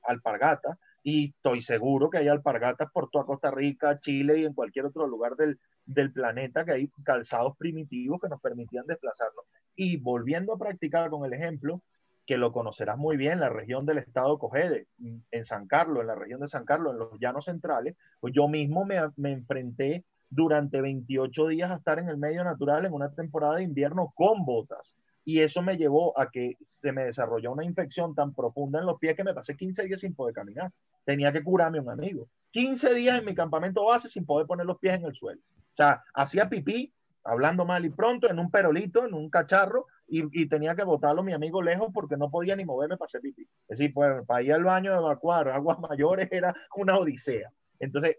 alpargata, y estoy seguro que hay alpargatas por toda Costa Rica, Chile y en cualquier otro lugar del, del planeta que hay calzados primitivos que nos permitían desplazarnos. Y volviendo a practicar con el ejemplo, que lo conocerás muy bien, la región del estado Cogede, en San Carlos, en la región de San Carlos, en los llanos centrales, pues yo mismo me, me, enfrenté durante 28 días a estar en el medio natural en una temporada de invierno con botas. Y eso me llevó a que se me desarrolló una infección tan profunda en los pies que me pasé 15 días sin poder caminar. Tenía que curarme un amigo. 15 días en mi campamento base sin poder poner los pies en el suelo. O sea, hacía pipí, hablando mal y pronto, en un perolito, en un cacharro, y, tenía que botarlo mi amigo lejos porque no podía ni moverme para hacer pipí. Es decir, pues para ir al baño evacuar aguas [laughs] mayores era una odisea. Entonces,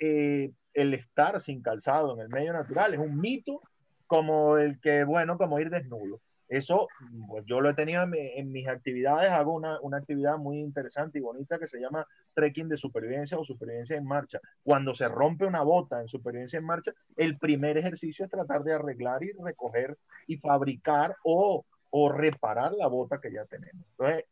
eh, el estar sin calzado en el medio natural es un mito como el que, bueno, como ir desnudo. Eso, pues yo lo he tenido en, mis actividades, hago una, una, actividad muy interesante y bonita que se llama trekking de supervivencia o supervivencia en marcha. Cuando se rompe una bota en supervivencia en marcha, el primer ejercicio es tratar de arreglar y recoger y fabricar o, o reparar la bota que ya tenemos. Entonces,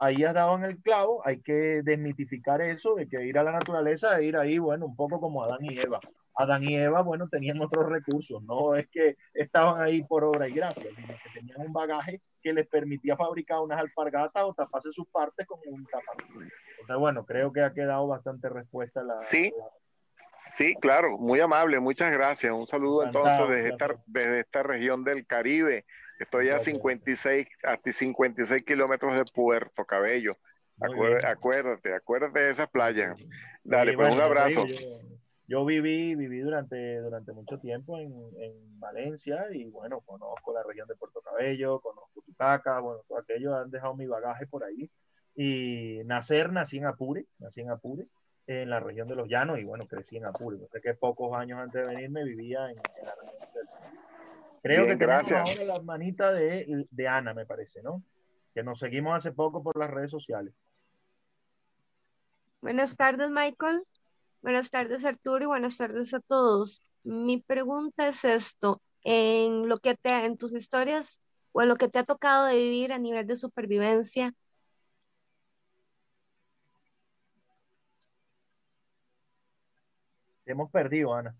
ahí has dado en el clavo, hay que desmitificar eso de que ir a la naturaleza e ir ahí, bueno, un poco como Adán y Eva. Adán y Eva, bueno, tenían otros recursos, no es que estaban ahí por obra y gracia, sino que tenían un bagaje que les permitía fabricar unas alpargatas o taparse sus partes con un taparrabo. Entonces, bueno, creo que ha quedado bastante respuesta la... Sí, sí, claro, muy amable, muchas gracias. Un saludo entonces desde esta, desde esta región del Caribe. Estoy a 56, a 56 kilómetros de Puerto Cabello. acuérdate, acuérdate de esas playas. Dale, pues un abrazo yo viví, viví durante, durante mucho tiempo en, Valencia y bueno, conozco la región de Puerto Cabello, conozco Tutaca, bueno, todo aquello han dejado mi bagaje por ahí. Y nacer, nací en Apure, nací en Apure, en la región de los Llanos y bueno, crecí en Apure. sé que pocos años antes de venirme vivía en, la región del Creo que gracias. ahora la hermanita de, de Ana, me parece, ¿no? Que nos seguimos hace poco por las redes sociales. Buenas tardes, Michael. Buenas tardes, Arturo, y buenas tardes a todos. Mi pregunta es esto, en lo que te, en tus historias o en lo que te ha tocado de vivir a nivel de supervivencia, hemos perdido, Ana.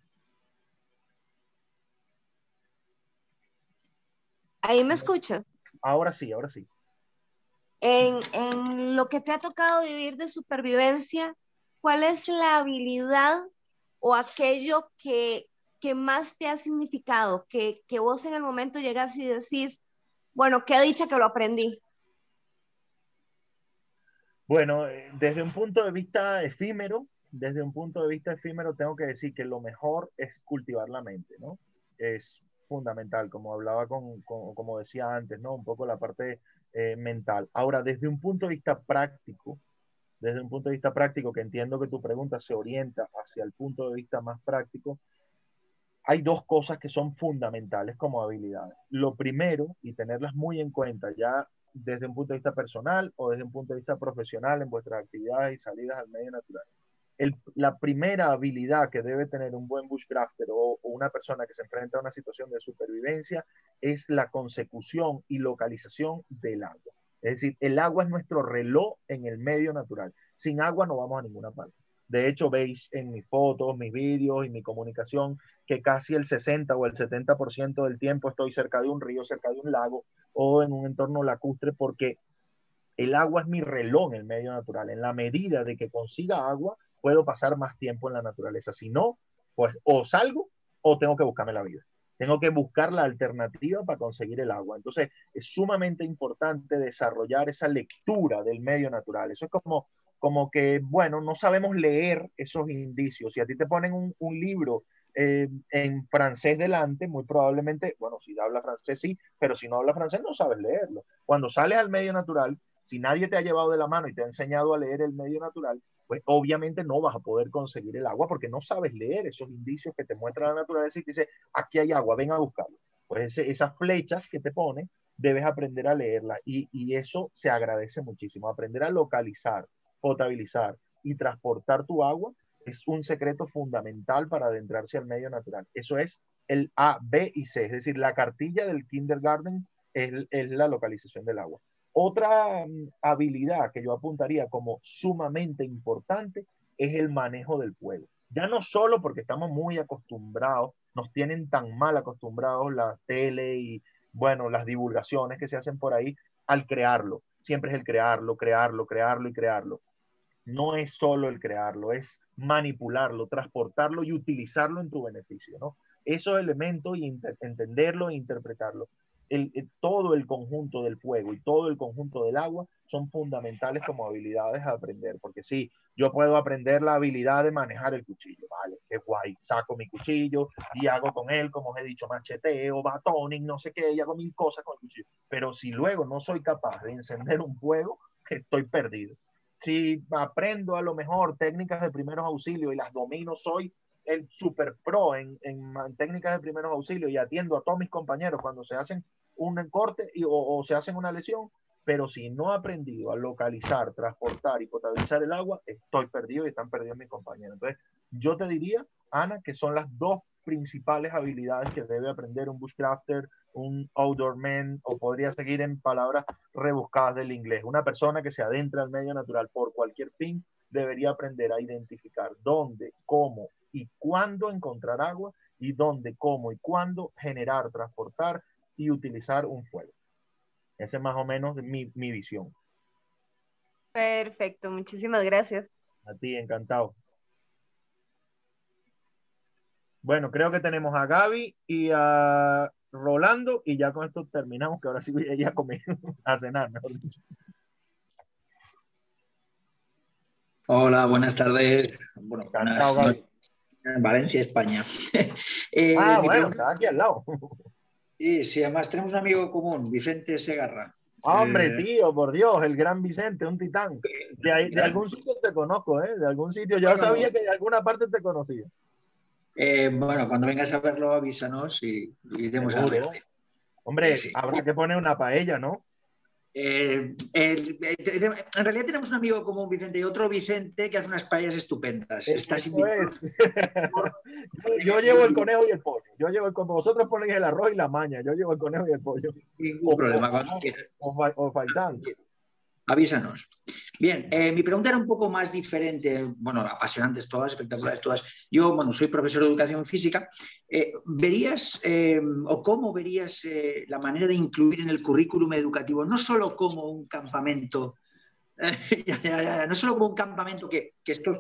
¿Ahí me escuchas? Ahora sí, ahora sí. En, en, lo que te ha tocado vivir de supervivencia, ¿cuál es la habilidad o aquello que, más te ha significado? Que, vos en el momento llegas y decís, bueno, qué dicha que lo aprendí. Bueno, eh, desde un punto de vista efímero, desde un punto de vista efímero tengo que decir que lo mejor es cultivar la mente, ¿no? Es fundamental, como hablaba con, como decía antes, ¿no? Un poco la parte eh, mental. Ahora, desde un punto de vista práctico, desde un punto de vista práctico, que entiendo que tu pregunta se orienta hacia el punto de vista más práctico, hay dos cosas que son fundamentales como habilidades. Lo primero, y tenerlas muy en cuenta ya desde un punto de vista personal o desde un punto de vista profesional en vuestras actividades y salidas al medio natural. la primera habilidad que debe tener un buen bushcrafter o, o, una persona que se enfrenta a una situación de supervivencia es la consecución y localización del agua. Es decir, el agua es nuestro reloj en el medio natural. Sin agua no vamos a ninguna parte. De hecho, veis en mis fotos, mis vídeos y mi comunicación que casi el 60 o el 70% del tiempo estoy cerca de un río, cerca de un lago o en un entorno lacustre porque el agua es mi reloj en el medio natural. En la medida de que consiga agua, puedo pasar más tiempo en la naturaleza. Si no, pues o salgo o tengo que buscarme la vida tengo que buscar la alternativa para conseguir el agua. Entonces, es sumamente importante desarrollar esa lectura del medio natural. Eso es como, como que, bueno, no sabemos leer esos indicios. Si a ti te ponen un, libro eh, en francés delante, muy probablemente, bueno, si habla francés sí, pero si no habla francés no sabes leerlo. Cuando sales al medio natural, si nadie te ha llevado de la mano y te ha enseñado a leer el medio natural, pues obviamente no vas a poder conseguir el agua porque no sabes leer esos indicios que te muestra la naturaleza y te dice, aquí hay agua, ven a buscarlo. Pues esas flechas que te pone, debes aprender a leerla y, eso se agradece muchísimo. Aprender a localizar, potabilizar y transportar tu agua es un secreto fundamental para adentrarse al medio natural. Eso es el A, B y C, es decir, la cartilla del kindergarten es la localización del agua. Otra mm, habilidad que yo apuntaría como sumamente importante es el manejo del fuego. Ya no solo porque estamos muy acostumbrados, nos tienen tan mal acostumbrados la tele y, bueno, las divulgaciones que se hacen por ahí al crearlo. Siempre es el crearlo, crearlo, crearlo y crearlo. No es solo el crearlo, es manipularlo, transportarlo y utilizarlo en tu beneficio, ¿no? Esos elementos y entenderlo e interpretarlo todo el conjunto del fuego y todo el conjunto del agua son fundamentales como habilidades a aprender, porque sí, yo puedo aprender la habilidad de manejar el cuchillo, vale, qué guay, saco mi cuchillo y hago con él, como os he dicho, macheteo, batoning, no sé qué, y hago mil cosas con el cuchillo, pero si luego no soy capaz de encender un fuego, [laughs] estoy perdido. Si aprendo a lo mejor técnicas de primeros auxilios y las domino, soy el super pro en, en, técnicas de primeros auxilios y atiendo a todos mis compañeros cuando se hacen un corte y, o, se hacen una lesión, pero si no he aprendido a localizar, transportar y potabilizar el agua, estoy perdido y están perdidos mis compañeros. Entonces, yo te diría, Ana, que son las dos principales habilidades que debe aprender un bushcrafter, un outdoor man, o podría seguir en palabras rebuscadas del inglés. Una persona que se adentra al medio natural por cualquier fin debería aprender a identificar dónde, cómo y cuándo encontrar agua y dónde, cómo y cuándo generar, transportar y utilizar un fuego. Esa es más o menos mi, mi visión. Perfecto, muchísimas gracias. A ti, encantado. Bueno, creo que tenemos a Gaby y a Rolando y ya con esto terminamos, que ahora sí voy a ir a comer, [laughs] a cenar, mejor dicho. Hola, buenas tardes. Bueno, en Valencia, España. [laughs] eh, ah, bueno, está aquí al lado. [laughs] Sí, sí, además tenemos un amigo común, Vicente Segarra. Hombre, eh, tío, por Dios, el gran Vicente, un titán. De, de algún sitio te conozco, ¿eh? De algún sitio. Yo sabía que de alguna parte te conocía. Eh, bueno, cuando vengas a verlo, avísanos y, y demos a Hombre, habrá que poner una paella, ¿no? Eh, en realidad tenemos un amigo como Vicente y otro Vicente que hace unas paellas estupendas. Estás [laughs] yo, llevo el conejo y el pollo. Yo llevo como vosotros ponéis el arroz y la maña. Yo llevo el conejo y el pollo. Ningún problema. O, o, o, Avísanos. Bien, eh, mi pregunta era un poco más diferente, bueno, apasionantes todas, espectaculares todas. Yo, bueno, soy profesor de educación física. Eh, ¿Verías eh, o cómo verías la manera de incluir en el currículum educativo, no solo como un campamento, [laughs] no solo como un campamento que, que esto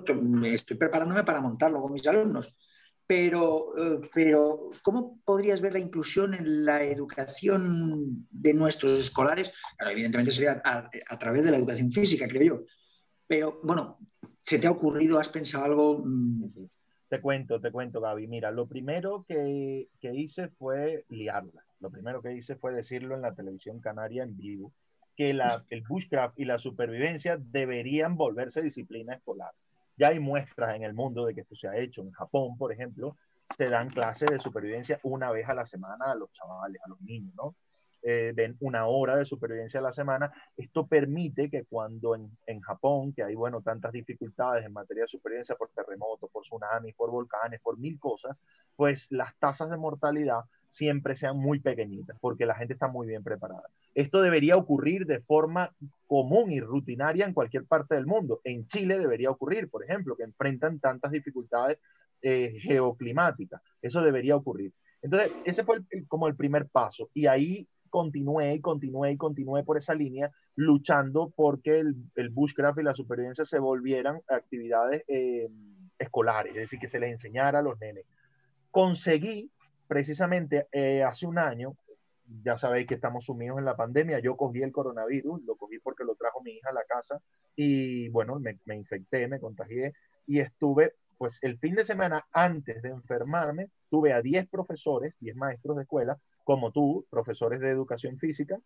estoy preparándome para montarlo con mis alumnos, pero, eh, pero ¿cómo podrías ver la inclusión en la educación de nuestros escolares? evidentemente sería a, través de la educación física, creo yo. Pero bueno, ¿se te ha ocurrido, has pensado algo? Mm. Te cuento, te cuento, Gaby. Mira, lo primero que, que hice fue liarla. Lo primero que hice fue decirlo en la televisión canaria en vivo, que el bushcraft y la supervivencia deberían volverse disciplina escolar. Ya hay muestras en el mundo de que esto se ha hecho. En Japón, por ejemplo, se dan clases de supervivencia una vez a la semana a los chavales, a los niños, ¿no? Eh, una hora de supervivencia a la semana. Esto permite que cuando en, en, Japón, que hay, bueno, tantas dificultades en materia de supervivencia por terremotos, por tsunamis, por volcanes, por mil cosas, pues las tasas de mortalidad siempre sean muy pequeñitas, porque la gente está muy bien preparada. Esto debería ocurrir de forma común y rutinaria en cualquier parte del mundo. En Chile debería ocurrir, por ejemplo, que enfrentan tantas dificultades eh, geoclimáticas. Eso debería ocurrir. Entonces, ese fue como el primer paso. Y ahí continué y continué y continué por esa línea, luchando porque el, el bushcraft y la supervivencia se volvieran actividades eh, escolares, es decir, que se les enseñara a los nenes. Conseguí precisamente eh, hace un año, ya sabéis que estamos sumidos en la pandemia, yo cogí el coronavirus, lo cogí porque lo trajo mi hija a la casa y bueno, me, me infecté, me contagié y estuve pues el fin de semana antes de enfermarme, tuve a 10 profesores, 10 maestros de escuela, como tú, profesores de educación física.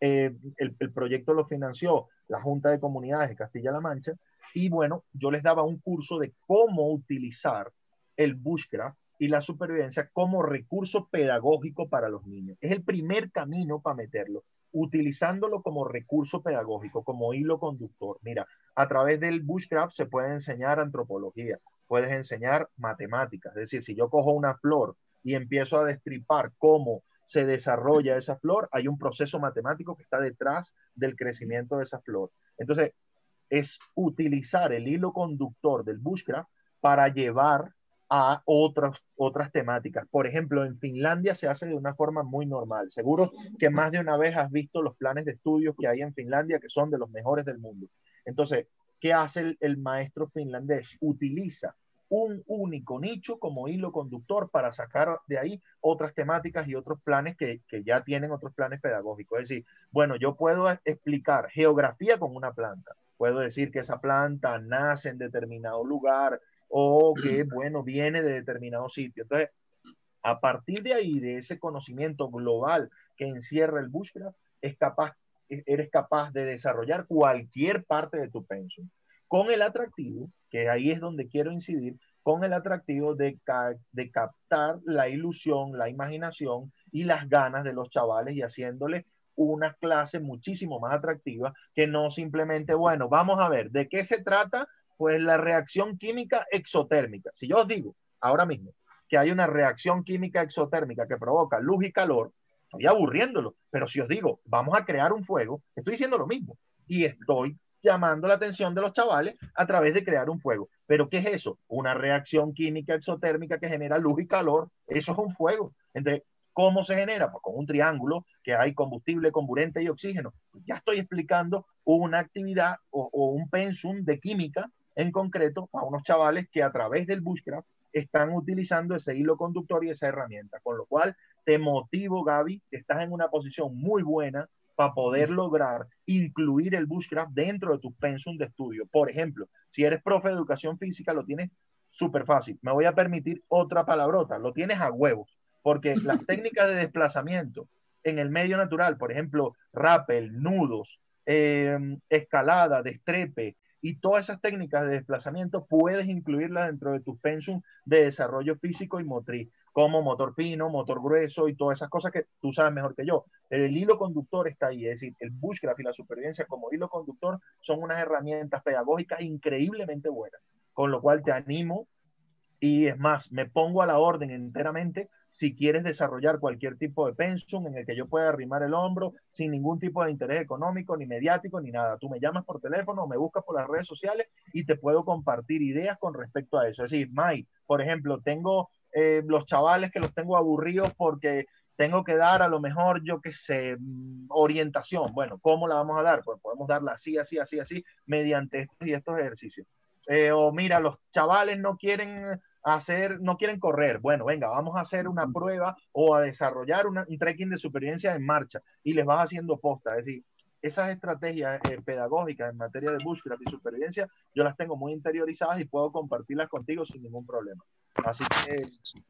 Eh, el, el, proyecto lo financió la Junta de Comunidades de Castilla-La Mancha y bueno, yo les daba un curso de cómo utilizar el bushcraft y la supervivencia como recurso pedagógico para los niños. Es el primer camino para meterlo, utilizándolo como recurso pedagógico, como hilo conductor. Mira, a través del bushcraft se puede enseñar antropología, puedes enseñar matemáticas, es decir, si yo cojo una flor y empiezo a destripar cómo se desarrolla esa flor, hay un proceso matemático que está detrás del crecimiento de esa flor. Entonces, es utilizar el hilo conductor del bushcraft para llevar a otras, otras temáticas. Por ejemplo, en Finlandia se hace de una forma muy normal. Seguro que más de una vez has visto los planes de estudios que hay en Finlandia, que son de los mejores del mundo. Entonces, ¿qué hace el, maestro finlandés? Utiliza un único nicho como hilo conductor para sacar de ahí otras temáticas y otros planes que, que, ya tienen otros planes pedagógicos. Es decir, bueno, yo puedo explicar geografía con una planta. Puedo decir que esa planta nace en determinado lugar, o que, [clears throat] bueno, viene de determinado sitio. Entonces, a partir de ahí, de ese conocimiento global que encierra el bushcraft, es capaz, eres capaz de desarrollar cualquier parte de tu pensum. Con el atractivo, que ahí es donde quiero incidir, con el atractivo de, de captar la ilusión, la imaginación y las ganas de los chavales y haciéndoles una clase muchísimo más atractiva que no simplemente, bueno, vamos a ver, ¿de qué se trata? Pues la reacción química exotérmica. Si yo os digo ahora mismo que hay una reacción química exotérmica que provoca luz y calor, estoy aburriéndolo. Pero si os digo, vamos a crear un fuego, estoy diciendo lo mismo. Y estoy llamando la atención de los chavales a través de crear un fuego. Pero ¿qué es eso? Una reacción química exotérmica que genera luz y calor. Eso es un fuego. Entonces, ¿cómo se genera? Pues con un triángulo que hay combustible, comburente y oxígeno. Ya estoy explicando una actividad o, un pensum de química en concreto a unos chavales que a través del bushcraft están utilizando ese hilo conductor y esa herramienta. Con lo cual, te motivo, Gaby, que estás en una posición muy buena para poder lograr incluir el bushcraft dentro de tus pensum de estudio. Por ejemplo, si eres profe de educación física, lo tienes súper fácil. Me voy a permitir otra palabrota, lo tienes a huevos, porque las [laughs] técnicas de desplazamiento en el medio natural, por ejemplo, rappel, nudos, eh, escalada, destrepe, y todas esas técnicas de desplazamiento puedes incluirlas dentro de tus pensum de desarrollo físico y motriz, como motor fino, motor grueso y todas esas cosas que tú sabes mejor que yo. El hilo conductor está ahí, es decir, el bushcraft y la supervivencia como hilo conductor son unas herramientas pedagógicas increíblemente buenas, con lo cual te animo y es más, me pongo a la orden enteramente si quieres desarrollar cualquier tipo de pensum en el que yo pueda arrimar el hombro sin ningún tipo de interés económico, ni mediático, ni nada. Tú me llamas por teléfono me buscas por las redes sociales y te puedo compartir ideas con respecto a eso. Es decir, May, por ejemplo, tengo eh, los chavales que los tengo aburridos porque tengo que dar a lo mejor, yo qué sé, mm, orientación. Bueno, ¿cómo la vamos a dar? Pues podemos darla así, así, así, así, mediante estos y estos ejercicios. Eh, o mira, los chavales no quieren hacer, no quieren correr. Bueno, venga, vamos a hacer una prueba o a desarrollar un trekking de supervivencia en marcha y les vas haciendo posta. Es decir, esas estrategias eh, pedagógicas en materia de búsqueda y supervivencia, yo las tengo muy interiorizadas y puedo compartirlas contigo sin ningún problema. Así que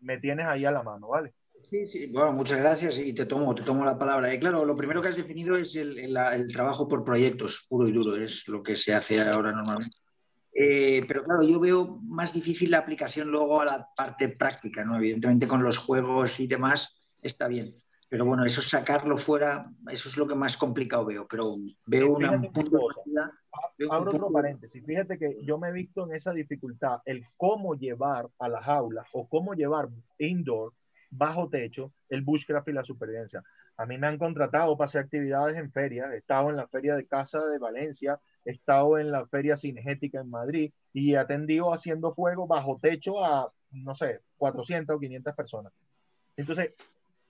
me tienes ahí a la mano, ¿vale? Sí, sí, bueno, muchas gracias y te tomo, te tomo la palabra. Y claro, lo primero que has definido es el, el trabajo por proyectos, puro y duro, es lo que se hace ahora normalmente. Eh, pero claro, yo veo más difícil la aplicación luego a la parte práctica, ¿no? Evidentemente con los juegos y demás está bien. Pero bueno, eso sacarlo fuera, eso es lo que más complicado veo. Pero veo una punto de Abro otro paréntesis. Fíjate que yo me he visto en esa dificultad, el cómo llevar a las aulas o cómo llevar indoor, bajo techo, el bushcraft y la supervivencia. A mí me han contratado para hacer actividades en ferias. He estado en la feria de casa de Valencia, he estado en la feria cinegética en Madrid y he atendido haciendo fuego bajo techo a, no sé, 400 o 500 personas. Entonces,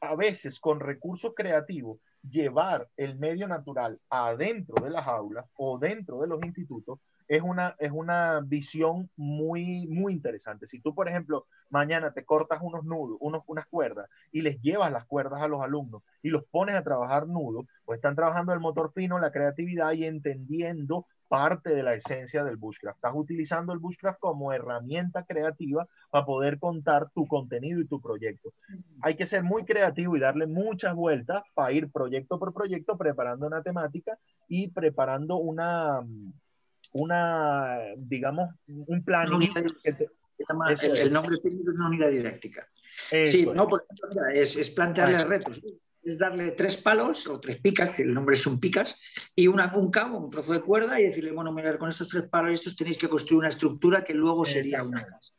a veces con recursos creativos, llevar el medio natural adentro de las aulas o dentro de los institutos es una, es una visión muy, muy interesante. Si tú, por ejemplo, mañana te cortas unos nudos, unos, unas cuerdas y les llevas las cuerdas a los alumnos y los pones a trabajar nudos, pues están trabajando el motor fino, la creatividad y entendiendo parte de la esencia del Bushcraft. Estás utilizando el Bushcraft como herramienta creativa para poder contar tu contenido y tu proyecto. Hay que ser muy creativo y darle muchas vueltas para ir proyecto por proyecto preparando una temática y preparando una, una digamos, un plan. el, nombre técnico es una unidad didáctica. sí, no, por ejemplo, es, es plantearle retos es darle tres palos o tres picas, el nombre son picas, y una, un cabo, un trozo de cuerda, y decirle, bueno, mirar, con esos tres palos estos tenéis que construir una estructura que luego sería una casa.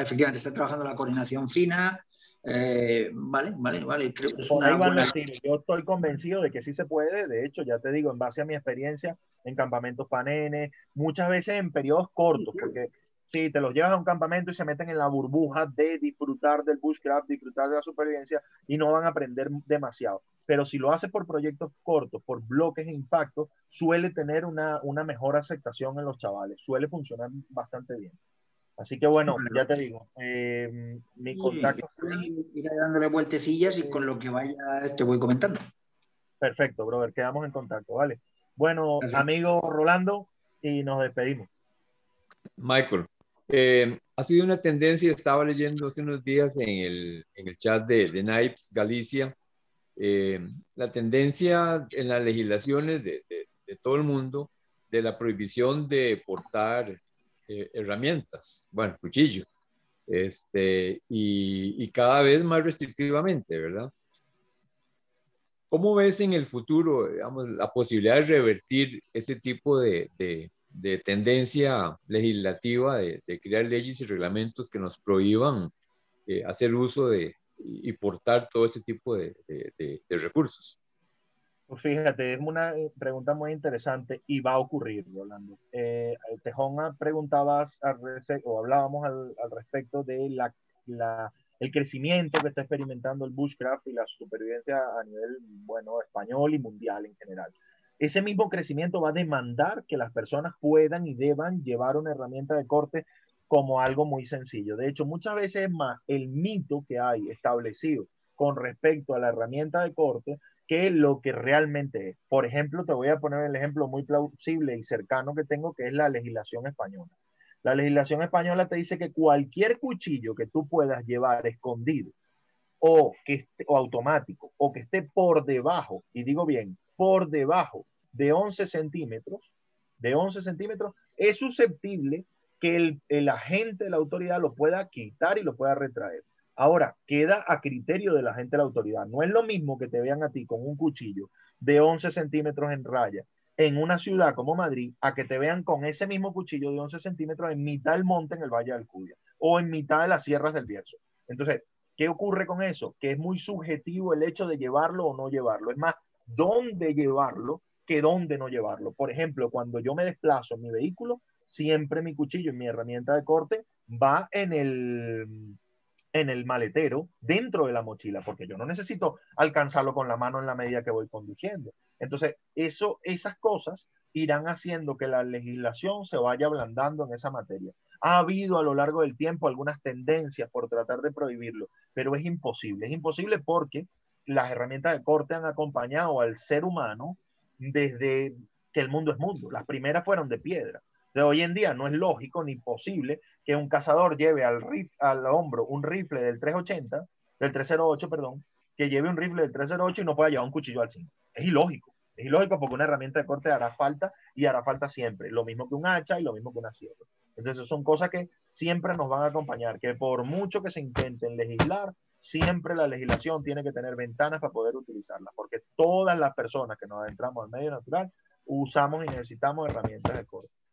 Efectivamente, está trabajando la coordinación fina. Eh, vale, vale, vale. Creo que es una buena... Yo estoy convencido de que sí se puede. De hecho, ya te digo, en base a mi experiencia en campamentos panenes, muchas veces en periodos cortos, porque Sí, te los llevas a un campamento y se meten en la burbuja de disfrutar del bushcraft, disfrutar de la supervivencia y no van a aprender demasiado. Pero si lo haces por proyectos cortos, por bloques e impactos, suele tener una, una mejor aceptación en los chavales, suele funcionar bastante bien. Así que bueno, ya te digo, eh, mi contacto. Ir dándole vueltecillas y con lo que vaya te voy comentando. Perfecto, brother, quedamos en contacto, ¿vale? Bueno, amigo Rolando, y nos despedimos. Michael, eh, ha sido una tendencia, estaba leyendo hace unos días en el, en el chat de, de NAIPS Galicia, eh, la tendencia en las legislaciones de, de, todo el mundo de la prohibición de portar eh, herramientas, bueno, cuchillo, este, y, cada vez más restrictivamente, ¿verdad? ¿Cómo ves en el futuro, la posibilidad de revertir ese tipo de, de tendencia legislativa de, crear leyes y reglamentos que nos prohíban eh, hacer uso de y, portar todo ese tipo de, recursos. Fíjate, es una pregunta muy interesante y va a ocurrir, Rolando. Eh, Tejón preguntabas o hablábamos al, respecto de la, el crecimiento que está experimentando el bushcraft y la supervivencia a nivel, bueno, español y mundial en general ese mismo crecimiento va a demandar que las personas puedan y deban llevar una herramienta de corte como algo muy sencillo. De hecho, muchas veces es más el mito que hay establecido con respecto a la herramienta de corte que lo que realmente es. Por ejemplo, te voy a poner el ejemplo muy plausible y cercano que tengo, que es la legislación española. La legislación española te dice que cualquier cuchillo que tú puedas llevar escondido o, que o automático o que esté por debajo, y digo bien, por debajo de 11 centímetros, de 11 centímetros, es susceptible que el, el, agente de la autoridad lo pueda quitar y lo pueda retraer. Ahora, queda a criterio de la agente de la autoridad. No es lo mismo que te vean a ti con un cuchillo de 11 centímetros en raya en una ciudad como Madrid, a que te vean con ese mismo cuchillo de 11 centímetros en mitad del monte en el Valle del Cuya o en mitad de las sierras del Bierzo. Entonces, ¿qué ocurre con eso? Que es muy subjetivo el hecho de llevarlo o no llevarlo. Es más, dónde llevarlo que dónde no llevarlo. Por ejemplo, cuando yo me desplazo en mi vehículo, siempre mi cuchillo mi herramienta de corte va en el, en el maletero dentro de la mochila, porque yo no necesito alcanzarlo con la mano en la medida que voy conduciendo. Entonces, eso, esas cosas irán haciendo que la legislación se vaya ablandando en esa materia. Ha habido a lo largo del tiempo algunas tendencias por tratar de prohibirlo, pero es imposible. Es imposible porque las herramientas de corte han acompañado al ser humano desde que el mundo es mundo. Las primeras fueron de piedra. De hoy en día no es lógico ni posible que un cazador lleve al, al hombro un rifle del 380, del 308, perdón, que lleve un rifle del 308 y no pueda llevar un cuchillo al 5. Es ilógico. Es ilógico porque una herramienta de corte hará falta y hará falta siempre. Lo mismo que un hacha y lo mismo que una sierra. Entonces son cosas que siempre nos van a acompañar, que por mucho que se intenten legislar, siempre la legislación tiene que tener ventanas para poder utilizarla, porque todas las personas que nos adentramos al medio natural usamos y necesitamos herramientas de corte.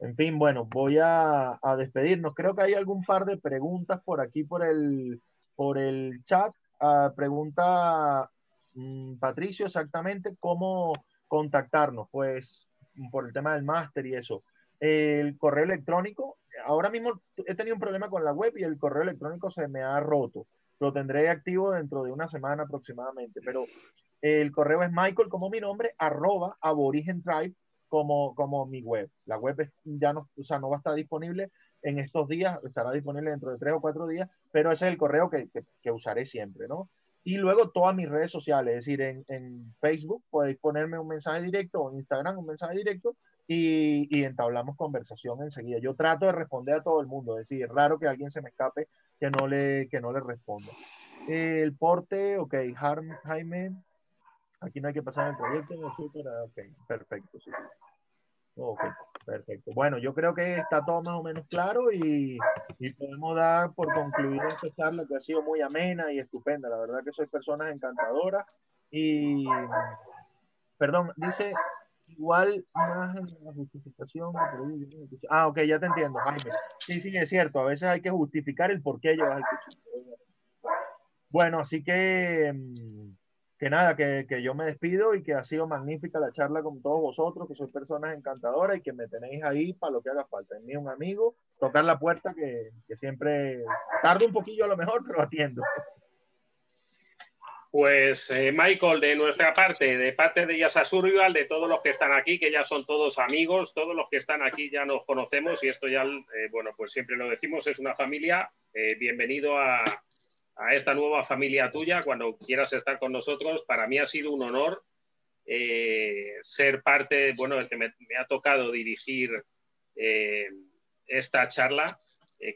En fin, bueno, voy a, despedirnos. Creo que hay algún par de preguntas por aquí, por el, por el chat. Ah, pregunta mm, Patricio exactamente cómo contactarnos, pues por el tema del máster y eso. El correo electrónico ahora mismo he tenido un problema con la web y el correo electrónico se me ha roto. Lo tendré activo dentro de una semana aproximadamente, pero el correo es Michael como mi nombre, arroba aborigen drive como, como mi web. La web ya no, o sea, no va a estar disponible en estos días, estará disponible dentro de tres o cuatro días, pero ese es el correo que, que, usaré siempre, ¿no? Y luego todas mis redes sociales, es decir, en, en Facebook podéis ponerme un mensaje directo o en Instagram un mensaje directo y, y, entablamos conversación enseguida. Yo trato de responder a todo el mundo, es decir, es raro que alguien se me escape que no le, que no le responda. El porte, ok, Jaime, aquí no hay que pasar el proyecto, ok, perfecto, sí. Ok, perfecto. Bueno, yo creo que está todo más o menos claro y, y podemos dar por concluida esta charla que ha sido muy amena y estupenda. La verdad que soy personas encantadoras y, perdón, dice igual más en la justificación. Ah, ok, ya te entiendo, Jaime. Sí, sí, es cierto. A veces hay que justificar el por qué llevas el. Bueno, así que, mm, que nada, que, que, yo me despido y que ha sido magnífica la charla con todos vosotros, que sois personas encantadoras y que me tenéis ahí para lo que haga falta. En mí un amigo, tocar la puerta que, que siempre tarde un poquillo a lo mejor, [laughs] pero atiendo. Pues eh, Michael, de nuestra parte, de parte de Yasa Survival, de todos los que están aquí, que ya son todos amigos, todos los que están aquí ya nos conocemos y esto ya, eh, bueno, pues siempre lo decimos, es una familia. Eh, bienvenido a, a, esta nueva familia tuya, cuando quieras estar con nosotros. Para mí ha sido un honor ser parte, bueno, el que me, ha tocado dirigir esta charla.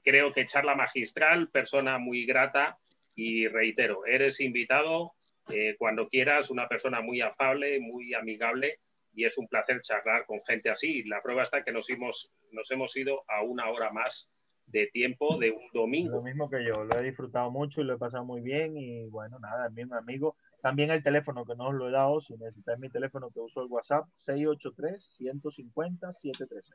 creo que charla magistral, persona muy grata y reitero, eres invitado eh, cuando quieras, una persona muy afable, muy amigable y es un placer charlar con gente así. La prueba está que nos hemos, nos hemos ido a una hora más de tiempo de un domingo. Lo mismo que yo, lo he disfrutado mucho y lo he pasado muy bien y bueno, nada, mi amigo. También el teléfono que no os lo he dado, si necesitáis mi teléfono que uso el WhatsApp, 683-150-736.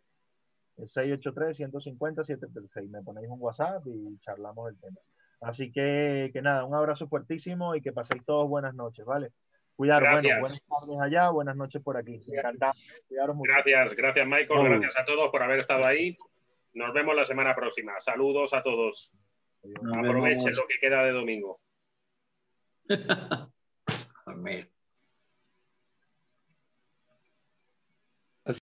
683-150-736. Me ponéis un WhatsApp y charlamos el tema. Así que, que nada, un abrazo fuertísimo y que paséis todos buenas noches, ¿vale? Cuidaros, bueno, buenas tardes allá, buenas noches por aquí. Encantado. Gracias, gracias Michael, gracias a todos por haber estado ahí. Nos vemos la semana próxima. Saludos a todos. Aprovechen lo que queda de domingo. [laughs]